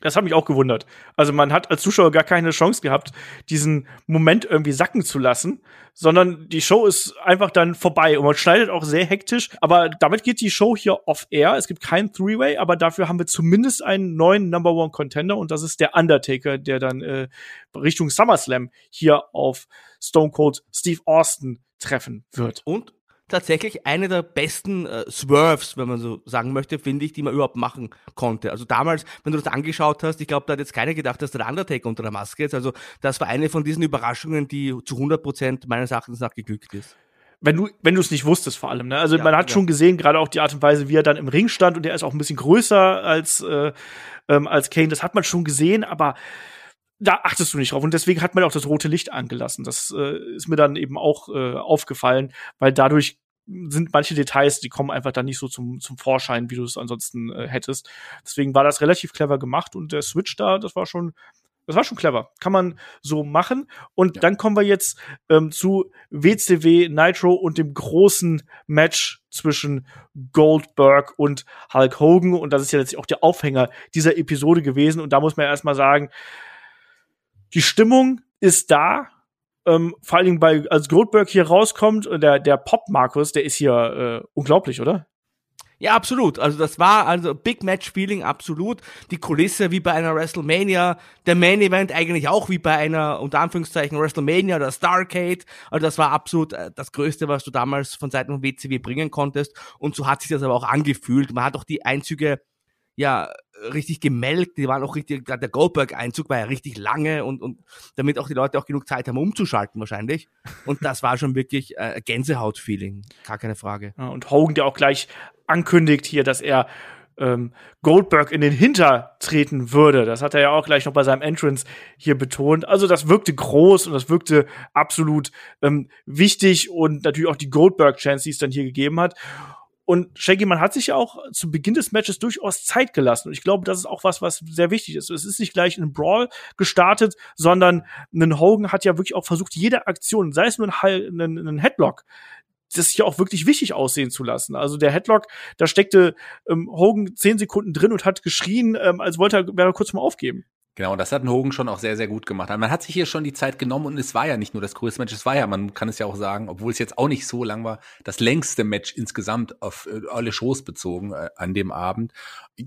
Das hat mich auch gewundert. Also man hat als Zuschauer gar keine Chance gehabt, diesen Moment irgendwie sacken zu lassen, sondern die Show ist einfach dann vorbei und man schneidet auch sehr hektisch. Aber damit geht die Show hier off-air. Es gibt keinen Three-Way, aber dafür haben wir zumindest einen neuen Number One Contender und das ist der Undertaker, der dann äh, Richtung SummerSlam hier auf Stone Cold Steve Austin treffen wird. Und tatsächlich eine der besten äh, Swerves, wenn man so sagen möchte, finde ich, die man überhaupt machen konnte. Also damals, wenn du das angeschaut hast, ich glaube, da hat jetzt keiner gedacht, dass der Undertaker unter der Maske ist. Also das war eine von diesen Überraschungen, die zu 100 Prozent meines Erachtens nach geglückt ist wenn du wenn du es nicht wusstest vor allem ne? also ja, man hat ja. schon gesehen gerade auch die Art und Weise wie er dann im Ring stand und er ist auch ein bisschen größer als äh, ähm, als Kane das hat man schon gesehen aber da achtest du nicht drauf. Und deswegen hat man auch das rote Licht angelassen. Das äh, ist mir dann eben auch äh, aufgefallen, weil dadurch sind manche Details, die kommen einfach dann nicht so zum, zum Vorschein, wie du es ansonsten äh, hättest. Deswegen war das relativ clever gemacht und der Switch da, das war schon, das war schon clever. Kann man so machen. Und ja. dann kommen wir jetzt ähm, zu WCW Nitro und dem großen Match zwischen Goldberg und Hulk Hogan. Und das ist ja letztlich auch der Aufhänger dieser Episode gewesen. Und da muss man ja erstmal sagen, die Stimmung ist da. Ähm, vor allen Dingen bei, als Goldberg hier rauskommt, der, der Pop-Markus, der ist hier äh, unglaublich, oder? Ja, absolut. Also das war also Big Match Feeling absolut. Die Kulisse wie bei einer WrestleMania, der Main Event eigentlich auch wie bei einer unter Anführungszeichen WrestleMania oder Starcade. Also das war absolut äh, das Größte, was du damals von Seiten von WCW bringen konntest. Und so hat sich das aber auch angefühlt. Man hat auch die Einzüge ja richtig gemelkt, die waren auch richtig, gerade der Goldberg-Einzug war ja richtig lange und, und damit auch die Leute auch genug Zeit haben, umzuschalten wahrscheinlich. Und das war schon wirklich äh, Gänsehaut-Feeling, gar keine Frage. Ja, und Hogan, der auch gleich ankündigt hier, dass er ähm, Goldberg in den Hinter treten würde. Das hat er ja auch gleich noch bei seinem Entrance hier betont. Also das wirkte groß und das wirkte absolut ähm, wichtig und natürlich auch die Goldberg-Chance, die es dann hier gegeben hat. Und Shaggy, man hat sich ja auch zu Beginn des Matches durchaus Zeit gelassen. Und ich glaube, das ist auch was, was sehr wichtig ist. Es ist nicht gleich ein Brawl gestartet, sondern ein Hogan hat ja wirklich auch versucht, jede Aktion, sei es nur ein, ein, ein Headlock, das hier auch wirklich wichtig aussehen zu lassen. Also der Headlock, da steckte ähm, Hogan zehn Sekunden drin und hat geschrien, ähm, als wollte er, wäre er kurz mal aufgeben. Genau, das hat Hogan schon auch sehr, sehr gut gemacht. Man hat sich hier schon die Zeit genommen und es war ja nicht nur das größte Match, es war ja, man kann es ja auch sagen, obwohl es jetzt auch nicht so lang war, das längste Match insgesamt auf äh, alle Shows bezogen äh, an dem Abend.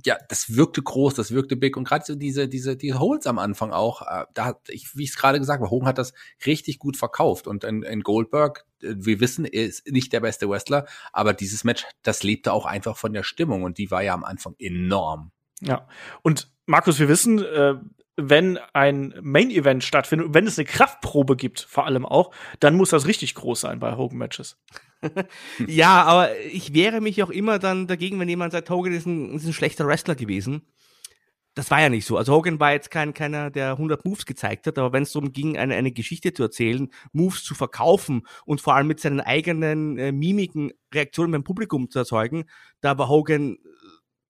Ja, das wirkte groß, das wirkte big und gerade so diese, diese, die Holds am Anfang auch, äh, da hat, ich, wie ich es gerade gesagt habe, Hogan hat das richtig gut verkauft und in, in Goldberg, äh, wir wissen, er ist nicht der beste Wrestler, aber dieses Match, das lebte auch einfach von der Stimmung und die war ja am Anfang enorm. Ja, und Markus, wir wissen, äh, wenn ein Main-Event stattfindet, wenn es eine Kraftprobe gibt, vor allem auch, dann muss das richtig groß sein bei Hogan-Matches. ja, aber ich wehre mich auch immer dann dagegen, wenn jemand sagt, Hogan ist ein, ist ein schlechter Wrestler gewesen. Das war ja nicht so. Also Hogan war jetzt kein, keiner, der 100 Moves gezeigt hat, aber wenn es darum ging, eine, eine Geschichte zu erzählen, Moves zu verkaufen und vor allem mit seinen eigenen äh, Mimiken Reaktionen beim Publikum zu erzeugen, da war Hogan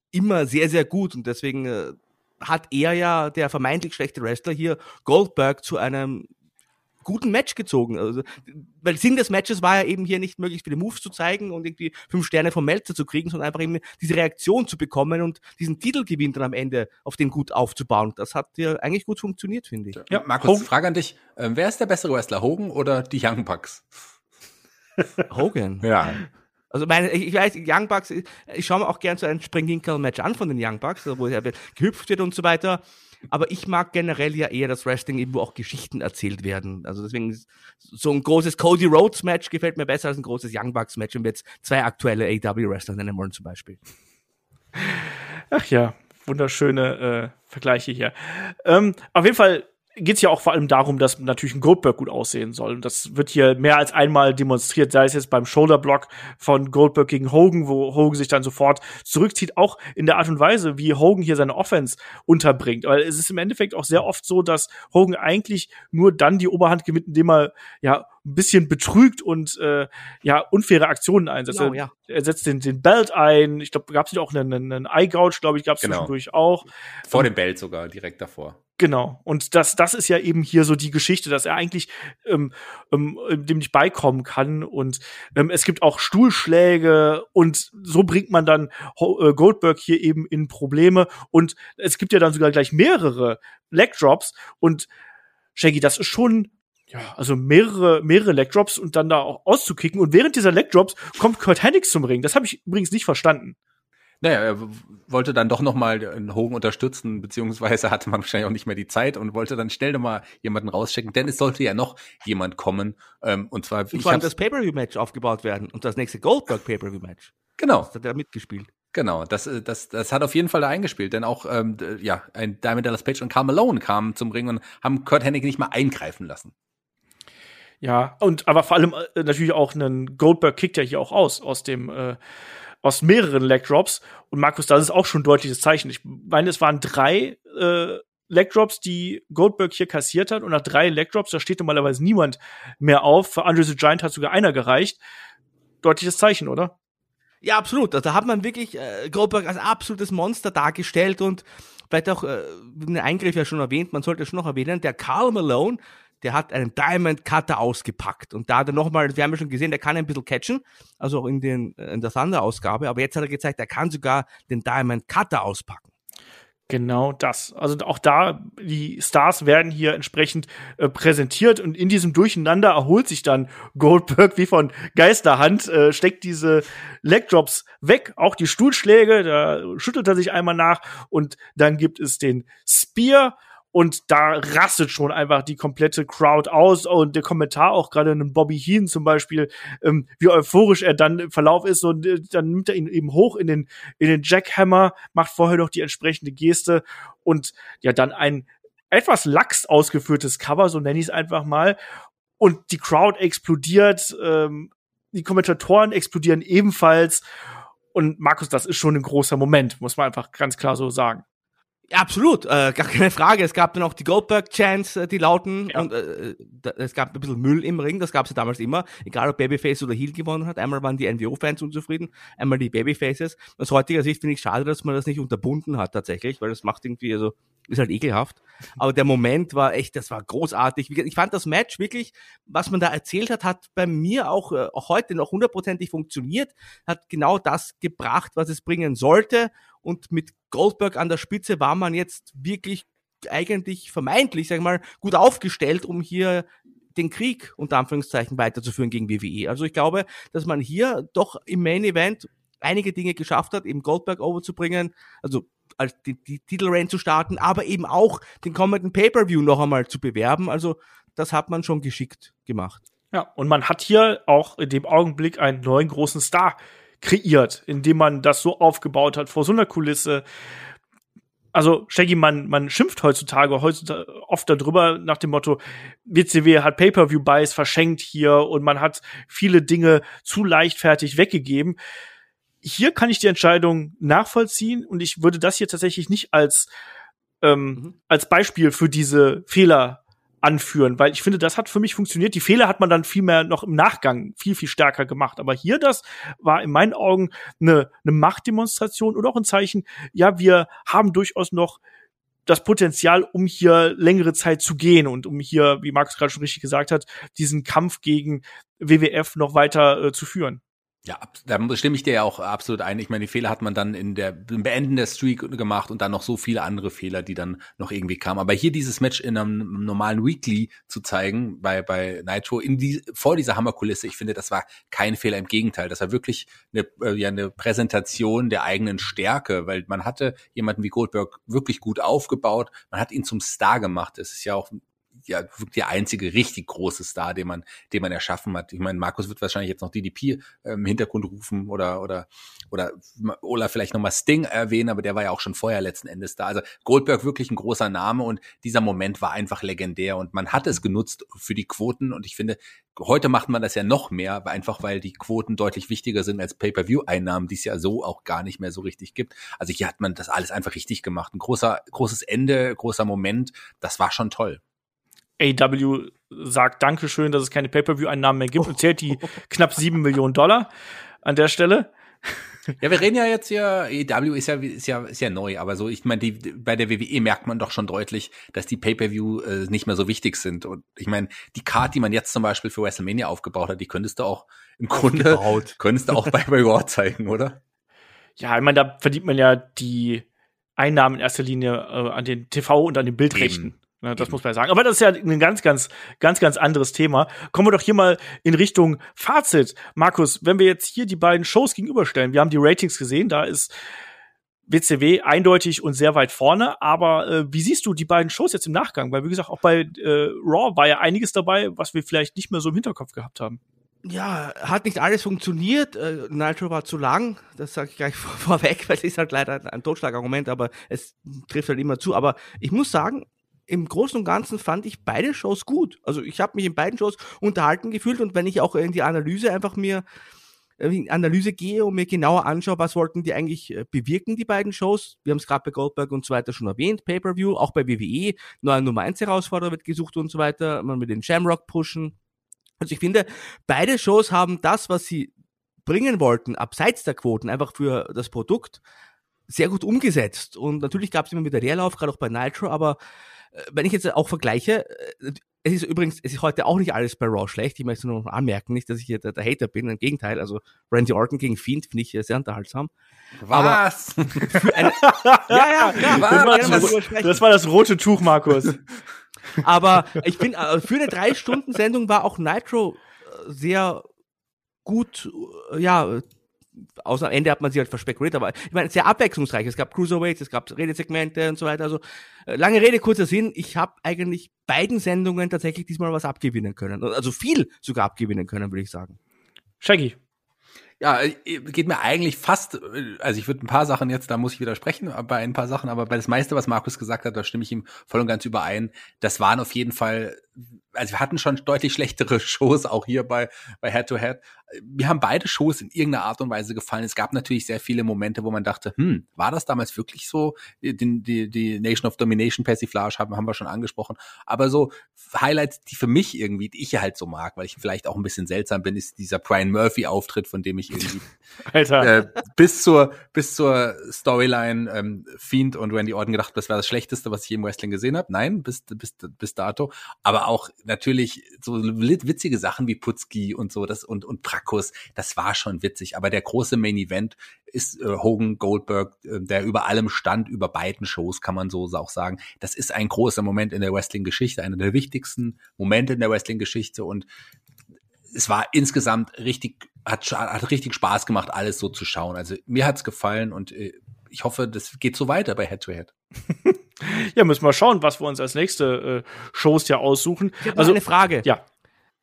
immer sehr, sehr gut und deswegen äh, hat er ja, der vermeintlich schlechte Wrestler hier, Goldberg zu einem guten Match gezogen. Also, weil Sinn des Matches war ja eben hier nicht möglichst viele Moves zu zeigen und irgendwie fünf Sterne vom Melzer zu kriegen, sondern einfach eben diese Reaktion zu bekommen und diesen Titelgewinn dann am Ende auf den gut aufzubauen. Das hat ja eigentlich gut funktioniert, finde ich. Ja, Markus, Hogan. Frage an dich. Ähm, wer ist der bessere Wrestler, Hogan oder die Young Bucks? Hogan. Ja. Also meine, ich, weiß, Young Bucks, ich schaue mir auch gern so ein Springginkel-Match an von den Young Bucks, wo er gehüpft wird und so weiter. Aber ich mag generell ja eher das Wrestling, wo auch Geschichten erzählt werden. Also deswegen so ein großes Cody Rhodes Match gefällt mir besser als ein großes Young Bucks Match, wenn wir jetzt zwei aktuelle AW Wrestler nennen wollen zum Beispiel. Ach ja, wunderschöne äh, Vergleiche hier. Ähm, auf jeden Fall geht es ja auch vor allem darum, dass natürlich ein Goldberg gut aussehen soll. Und das wird hier mehr als einmal demonstriert, sei es jetzt beim Shoulderblock von Goldberg gegen Hogan, wo Hogan sich dann sofort zurückzieht, auch in der Art und Weise, wie Hogan hier seine Offense unterbringt. Weil es ist im Endeffekt auch sehr oft so, dass Hogan eigentlich nur dann die Oberhand gewinnt, indem er ja ein bisschen betrügt und äh, ja unfaire Aktionen einsetzt. Genau, ja. Er setzt den, den Belt ein. Ich glaube, gab es nicht auch einen, einen Eye-Gouge, glaube ich, gab es genau. zwischendurch auch. Vor dem Belt sogar, direkt davor. Genau. Und das, das ist ja eben hier so die Geschichte, dass er eigentlich ähm, ähm, dem nicht beikommen kann. Und ähm, es gibt auch Stuhlschläge und so bringt man dann äh, Goldberg hier eben in Probleme. Und es gibt ja dann sogar gleich mehrere Leg Drops. Und Shaggy, das ist schon ja, also mehrere, mehrere Leg Drops und dann da auch auszukicken. Und während dieser Leg Drops kommt Kurt Hennig zum Ring. Das habe ich übrigens nicht verstanden. Naja, er wollte dann doch noch mal den Hogan unterstützen, beziehungsweise hatte man wahrscheinlich auch nicht mehr die Zeit und wollte dann schnell noch mal jemanden rauschecken, denn es sollte ja noch jemand kommen. Ähm, und zwar und vor allem das Pay-Per-View-Match aufgebaut werden und das nächste Goldberg Pay-Per-View-Match. Genau. Das hat er mitgespielt. Genau, das, äh, das, das hat auf jeden Fall da eingespielt, denn auch ähm, ja, ein Diamond Dallas Page und Carl Malone kamen zum Ring und haben Kurt Hennig nicht mal eingreifen lassen. Ja, und aber vor allem äh, natürlich auch einen Goldberg kickt ja hier auch aus aus dem äh, aus mehreren Leg Drops. Und Markus, das ist auch schon ein deutliches Zeichen. Ich meine, es waren drei äh, Leg Drops, die Goldberg hier kassiert hat. Und nach drei Leg Drops, da steht normalerweise niemand mehr auf. Für Andre the Giant hat sogar einer gereicht. Deutliches Zeichen, oder? Ja, absolut. Also, da hat man wirklich äh, Goldberg als absolutes Monster dargestellt und vielleicht auch äh, den Eingriff ja schon erwähnt, man sollte schon noch erwähnen, der Carl Malone, der hat einen Diamond Cutter ausgepackt. Und da hat er nochmal, wir haben ja schon gesehen, der kann ein bisschen catchen, also auch in, den, in der Thunder-Ausgabe, aber jetzt hat er gezeigt, er kann sogar den Diamond Cutter auspacken. Genau das. Also auch da, die Stars werden hier entsprechend äh, präsentiert und in diesem Durcheinander erholt sich dann Goldberg wie von Geisterhand, äh, steckt diese Legdrops weg, auch die Stuhlschläge, da schüttelt er sich einmal nach und dann gibt es den Spear und da rastet schon einfach die komplette Crowd aus und der Kommentar auch gerade in Bobby Heen zum Beispiel, ähm, wie euphorisch er dann im Verlauf ist und äh, dann nimmt er ihn eben hoch in den in den Jackhammer, macht vorher noch die entsprechende Geste und ja dann ein etwas lax ausgeführtes Cover, so nenne ich es einfach mal und die Crowd explodiert, ähm, die Kommentatoren explodieren ebenfalls und Markus, das ist schon ein großer Moment, muss man einfach ganz klar so sagen. Absolut, äh, gar keine Frage. Es gab dann auch die Goldberg-Chants, äh, die lauten, ja. und äh, da, es gab ein bisschen Müll im Ring, das gab es ja damals immer, egal ob Babyface oder Heel gewonnen hat. Einmal waren die NWO-Fans unzufrieden, einmal die Babyfaces. Aus heutiger Sicht finde ich schade, dass man das nicht unterbunden hat tatsächlich, weil das macht irgendwie, also ist halt ekelhaft. Aber der Moment war echt, das war großartig. Ich fand das Match wirklich, was man da erzählt hat, hat bei mir auch, äh, auch heute noch hundertprozentig funktioniert, hat genau das gebracht, was es bringen sollte. Und mit Goldberg an der Spitze war man jetzt wirklich eigentlich vermeintlich, sag ich mal, gut aufgestellt, um hier den Krieg unter Anführungszeichen weiterzuführen gegen WWE. Also ich glaube, dass man hier doch im Main Event einige Dinge geschafft hat, eben Goldberg overzubringen, also als die, die Titelreign zu starten, aber eben auch den kommenden Pay-per-View noch einmal zu bewerben. Also das hat man schon geschickt gemacht. Ja, und man hat hier auch in dem Augenblick einen neuen großen Star kreiert, indem man das so aufgebaut hat vor so einer Kulisse. Also, Shaggy, man, man schimpft heutzutage, heutzutage oft darüber nach dem Motto, WCW hat Pay-Per-View-Buys verschenkt hier und man hat viele Dinge zu leichtfertig weggegeben. Hier kann ich die Entscheidung nachvollziehen und ich würde das hier tatsächlich nicht als, ähm, mhm. als Beispiel für diese Fehler anführen, weil ich finde, das hat für mich funktioniert. Die Fehler hat man dann viel mehr noch im Nachgang viel, viel stärker gemacht. Aber hier, das war in meinen Augen eine, eine Machtdemonstration und auch ein Zeichen, ja, wir haben durchaus noch das Potenzial, um hier längere Zeit zu gehen und um hier, wie Markus gerade schon richtig gesagt hat, diesen Kampf gegen WWF noch weiter äh, zu führen. Ja, da stimme ich dir ja auch absolut ein. Ich meine, die Fehler hat man dann in der im Beenden der Streak gemacht und dann noch so viele andere Fehler, die dann noch irgendwie kamen. Aber hier dieses Match in einem normalen Weekly zu zeigen bei bei Nitro in die vor dieser Hammerkulisse, ich finde, das war kein Fehler. Im Gegenteil, das war wirklich eine äh, ja eine Präsentation der eigenen Stärke, weil man hatte jemanden wie Goldberg wirklich gut aufgebaut. Man hat ihn zum Star gemacht. Es ist ja auch ja der einzige richtig große Star, den man, den man erschaffen hat. Ich meine, Markus wird wahrscheinlich jetzt noch DDP im Hintergrund rufen oder oder oder Ola vielleicht nochmal Sting erwähnen, aber der war ja auch schon vorher letzten Endes da. Also Goldberg wirklich ein großer Name und dieser Moment war einfach legendär und man hat es genutzt für die Quoten und ich finde, heute macht man das ja noch mehr, einfach weil die Quoten deutlich wichtiger sind als Pay-per-View-Einnahmen, die es ja so auch gar nicht mehr so richtig gibt. Also hier hat man das alles einfach richtig gemacht. Ein großer, großes Ende, großer Moment. Das war schon toll. AW sagt Dankeschön, dass es keine Pay-per-View-Einnahmen mehr gibt und zählt die knapp sieben Millionen Dollar an der Stelle. Ja, wir reden ja jetzt hier, EW ist ja, ist ja, ist ja neu, aber so, ich meine, bei der WWE merkt man doch schon deutlich, dass die Pay-Per-View äh, nicht mehr so wichtig sind. Und ich meine, die Card, die man jetzt zum Beispiel für WrestleMania aufgebaut hat, die könntest du auch im Grunde, könntest du auch bei, bei Raw zeigen, oder? Ja, ich meine, da verdient man ja die Einnahmen in erster Linie äh, an den TV und an den Bildrechten. Eben. Ja, das muss man ja sagen. Aber das ist ja ein ganz, ganz, ganz, ganz anderes Thema. Kommen wir doch hier mal in Richtung Fazit. Markus, wenn wir jetzt hier die beiden Shows gegenüberstellen, wir haben die Ratings gesehen, da ist WCW eindeutig und sehr weit vorne. Aber äh, wie siehst du die beiden Shows jetzt im Nachgang? Weil, wie gesagt, auch bei äh, Raw war ja einiges dabei, was wir vielleicht nicht mehr so im Hinterkopf gehabt haben. Ja, hat nicht alles funktioniert. Äh, Nitro war zu lang, das sage ich gleich vor, vorweg, weil es ist halt leider ein Totschlagargument, aber es trifft halt immer zu. Aber ich muss sagen, im Großen und Ganzen fand ich beide Shows gut. Also ich habe mich in beiden Shows unterhalten gefühlt und wenn ich auch in die Analyse einfach mir äh, in Analyse gehe und mir genauer anschaue, was wollten die eigentlich äh, bewirken, die beiden Shows. Wir haben es gerade bei Goldberg und so weiter schon erwähnt, Pay-Per-View, auch bei WWE, neue Nummer 1 Herausforderer wird gesucht und so weiter, man will den Shamrock pushen. Also ich finde, beide Shows haben das, was sie bringen wollten, abseits der Quoten, einfach für das Produkt, sehr gut umgesetzt. Und natürlich gab es immer wieder Leerlauf, gerade auch bei Nitro, aber wenn ich jetzt auch vergleiche, äh, es ist übrigens, es ist heute auch nicht alles bei Raw schlecht. Ich möchte nur noch anmerken, nicht, dass ich hier der, der Hater bin. Im Gegenteil, also Randy Orton gegen Fiend finde ich sehr unterhaltsam. Was? Eine, ja, ja, ja. Das war, das, das war das rote Tuch, Markus. Aber ich bin, äh, für eine drei Stunden Sendung war auch Nitro sehr gut, ja, außer am Ende hat man sie halt verspekuliert, aber ich meine, sehr abwechslungsreich. Es gab Cruiserweights, es gab Redesegmente und so weiter. Also äh, lange Rede, kurzer Sinn. Ich habe eigentlich beiden Sendungen tatsächlich diesmal was abgewinnen können. Also viel sogar abgewinnen können, würde ich sagen. Shaggy. Ja, äh, geht mir eigentlich fast, äh, also ich würde ein paar Sachen jetzt, da muss ich widersprechen bei ein paar Sachen, aber bei das meiste, was Markus gesagt hat, da stimme ich ihm voll und ganz überein. Das waren auf jeden Fall also wir hatten schon deutlich schlechtere Shows auch hier bei, bei Head to Head. Mir haben beide Shows in irgendeiner Art und Weise gefallen. Es gab natürlich sehr viele Momente, wo man dachte, hm, war das damals wirklich so? Die, die, die Nation of Domination Persiflage haben, haben wir schon angesprochen. Aber so Highlights, die für mich irgendwie, die ich halt so mag, weil ich vielleicht auch ein bisschen seltsam bin, ist dieser Brian Murphy Auftritt, von dem ich irgendwie Alter. Äh, bis zur bis zur Storyline ähm, Fiend und Randy Orton gedacht, das war das Schlechteste, was ich im Wrestling gesehen habe. Nein, bis bis bis dato. Aber auch natürlich so witzige Sachen wie Putzki und so, das und, und Prakus, das war schon witzig. Aber der große Main Event ist äh, Hogan Goldberg, äh, der über allem stand, über beiden Shows, kann man so auch sagen. Das ist ein großer Moment in der Wrestling-Geschichte, einer der wichtigsten Momente in der Wrestling-Geschichte und es war insgesamt richtig, hat, hat richtig Spaß gemacht, alles so zu schauen. Also mir hat's gefallen und äh, ich hoffe, das geht so weiter bei Head to Head. ja, müssen wir schauen, was wir uns als nächste äh, Shows ja aussuchen. Ich also eine Frage. Ja.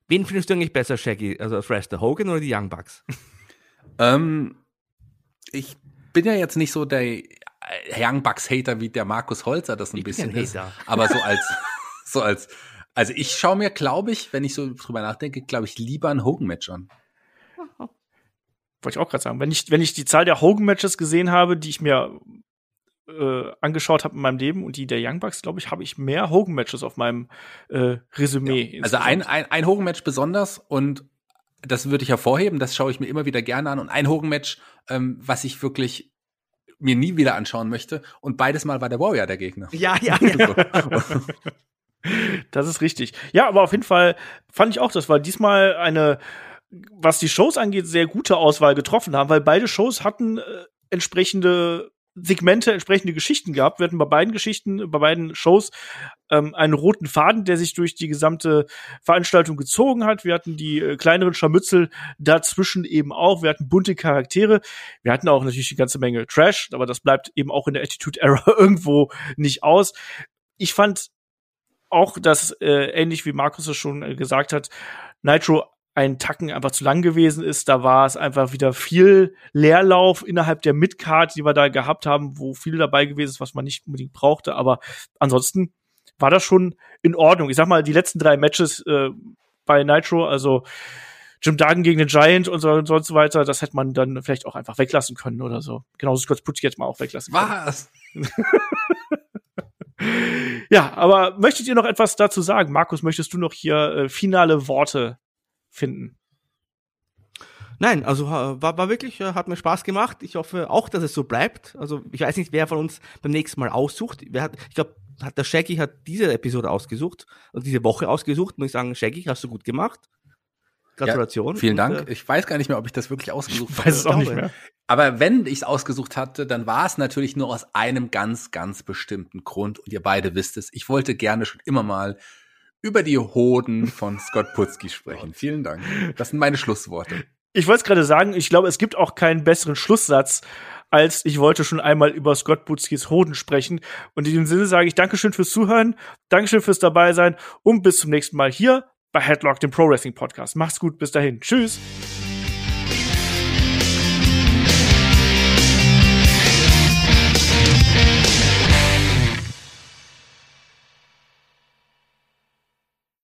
Wen findest du eigentlich besser, Shaggy? Also als Wrestler, Hogan oder die Young Bucks? ähm, ich bin ja jetzt nicht so der Young Bucks Hater wie der Markus Holzer das ein ich bisschen ein ist, aber so als so als also ich schaue mir, glaube ich, wenn ich so drüber nachdenke, glaube ich lieber ein Hogan Match an. Wollte ich auch gerade sagen, wenn ich wenn ich die Zahl der Hogan Matches gesehen habe, die ich mir äh, angeschaut habe in meinem Leben und die der Young Bucks, glaube ich, habe ich mehr Hogan-Matches auf meinem äh, Resümee. Ja, also ein, ein, ein Hogan-Match besonders und das würde ich hervorheben, das schaue ich mir immer wieder gerne an. Und ein Hogan-Match, ähm, was ich wirklich mir nie wieder anschauen möchte. Und beides Mal war der Warrior der Gegner. Ja, ja, ja. das ist richtig. Ja, aber auf jeden Fall fand ich auch, das war diesmal eine, was die Shows angeht, sehr gute Auswahl getroffen haben, weil beide Shows hatten äh, entsprechende Segmente, entsprechende Geschichten gehabt. Wir hatten bei beiden Geschichten, bei beiden Shows ähm, einen roten Faden, der sich durch die gesamte Veranstaltung gezogen hat. Wir hatten die äh, kleineren Scharmützel dazwischen eben auch. Wir hatten bunte Charaktere. Wir hatten auch natürlich eine ganze Menge Trash, aber das bleibt eben auch in der Attitude Era irgendwo nicht aus. Ich fand auch, dass äh, ähnlich wie Markus es schon äh, gesagt hat, Nitro ein Tacken einfach zu lang gewesen ist. Da war es einfach wieder viel Leerlauf innerhalb der Midcard, die wir da gehabt haben, wo viel dabei gewesen ist, was man nicht unbedingt brauchte. Aber ansonsten war das schon in Ordnung. Ich sag mal, die letzten drei Matches äh, bei Nitro, also Jim Duggan gegen den Giant und so und so weiter, das hätte man dann vielleicht auch einfach weglassen können oder so. Genauso Scott Putsch jetzt mal auch weglassen können. Was? ja, aber möchtet ihr noch etwas dazu sagen? Markus, möchtest du noch hier äh, finale Worte finden? Nein, also war, war wirklich, äh, hat mir Spaß gemacht. Ich hoffe auch, dass es so bleibt. Also ich weiß nicht, wer von uns beim nächsten Mal aussucht. Wer hat, ich glaube, hat der Shaggy hat diese Episode ausgesucht und diese Woche ausgesucht. Muss ich sagen, Shaggy, hast du gut gemacht. Gratulation. Ja, vielen Dank. Äh, ich weiß gar nicht mehr, ob ich das wirklich ausgesucht habe. Ich weiß es auch nicht mehr. Aber wenn ich es ausgesucht hatte, dann war es natürlich nur aus einem ganz, ganz bestimmten Grund. Und ihr beide wisst es. Ich wollte gerne schon immer mal über die Hoden von Scott Putzki sprechen. Vielen Dank. Das sind meine Schlussworte. Ich wollte es gerade sagen, ich glaube, es gibt auch keinen besseren Schlusssatz, als ich wollte schon einmal über Scott Butzkis Hoden sprechen. Und in diesem Sinne sage ich Dankeschön fürs Zuhören, Dankeschön fürs dabei sein und bis zum nächsten Mal hier bei Headlock, dem Pro Wrestling Podcast. Macht's gut, bis dahin. Tschüss.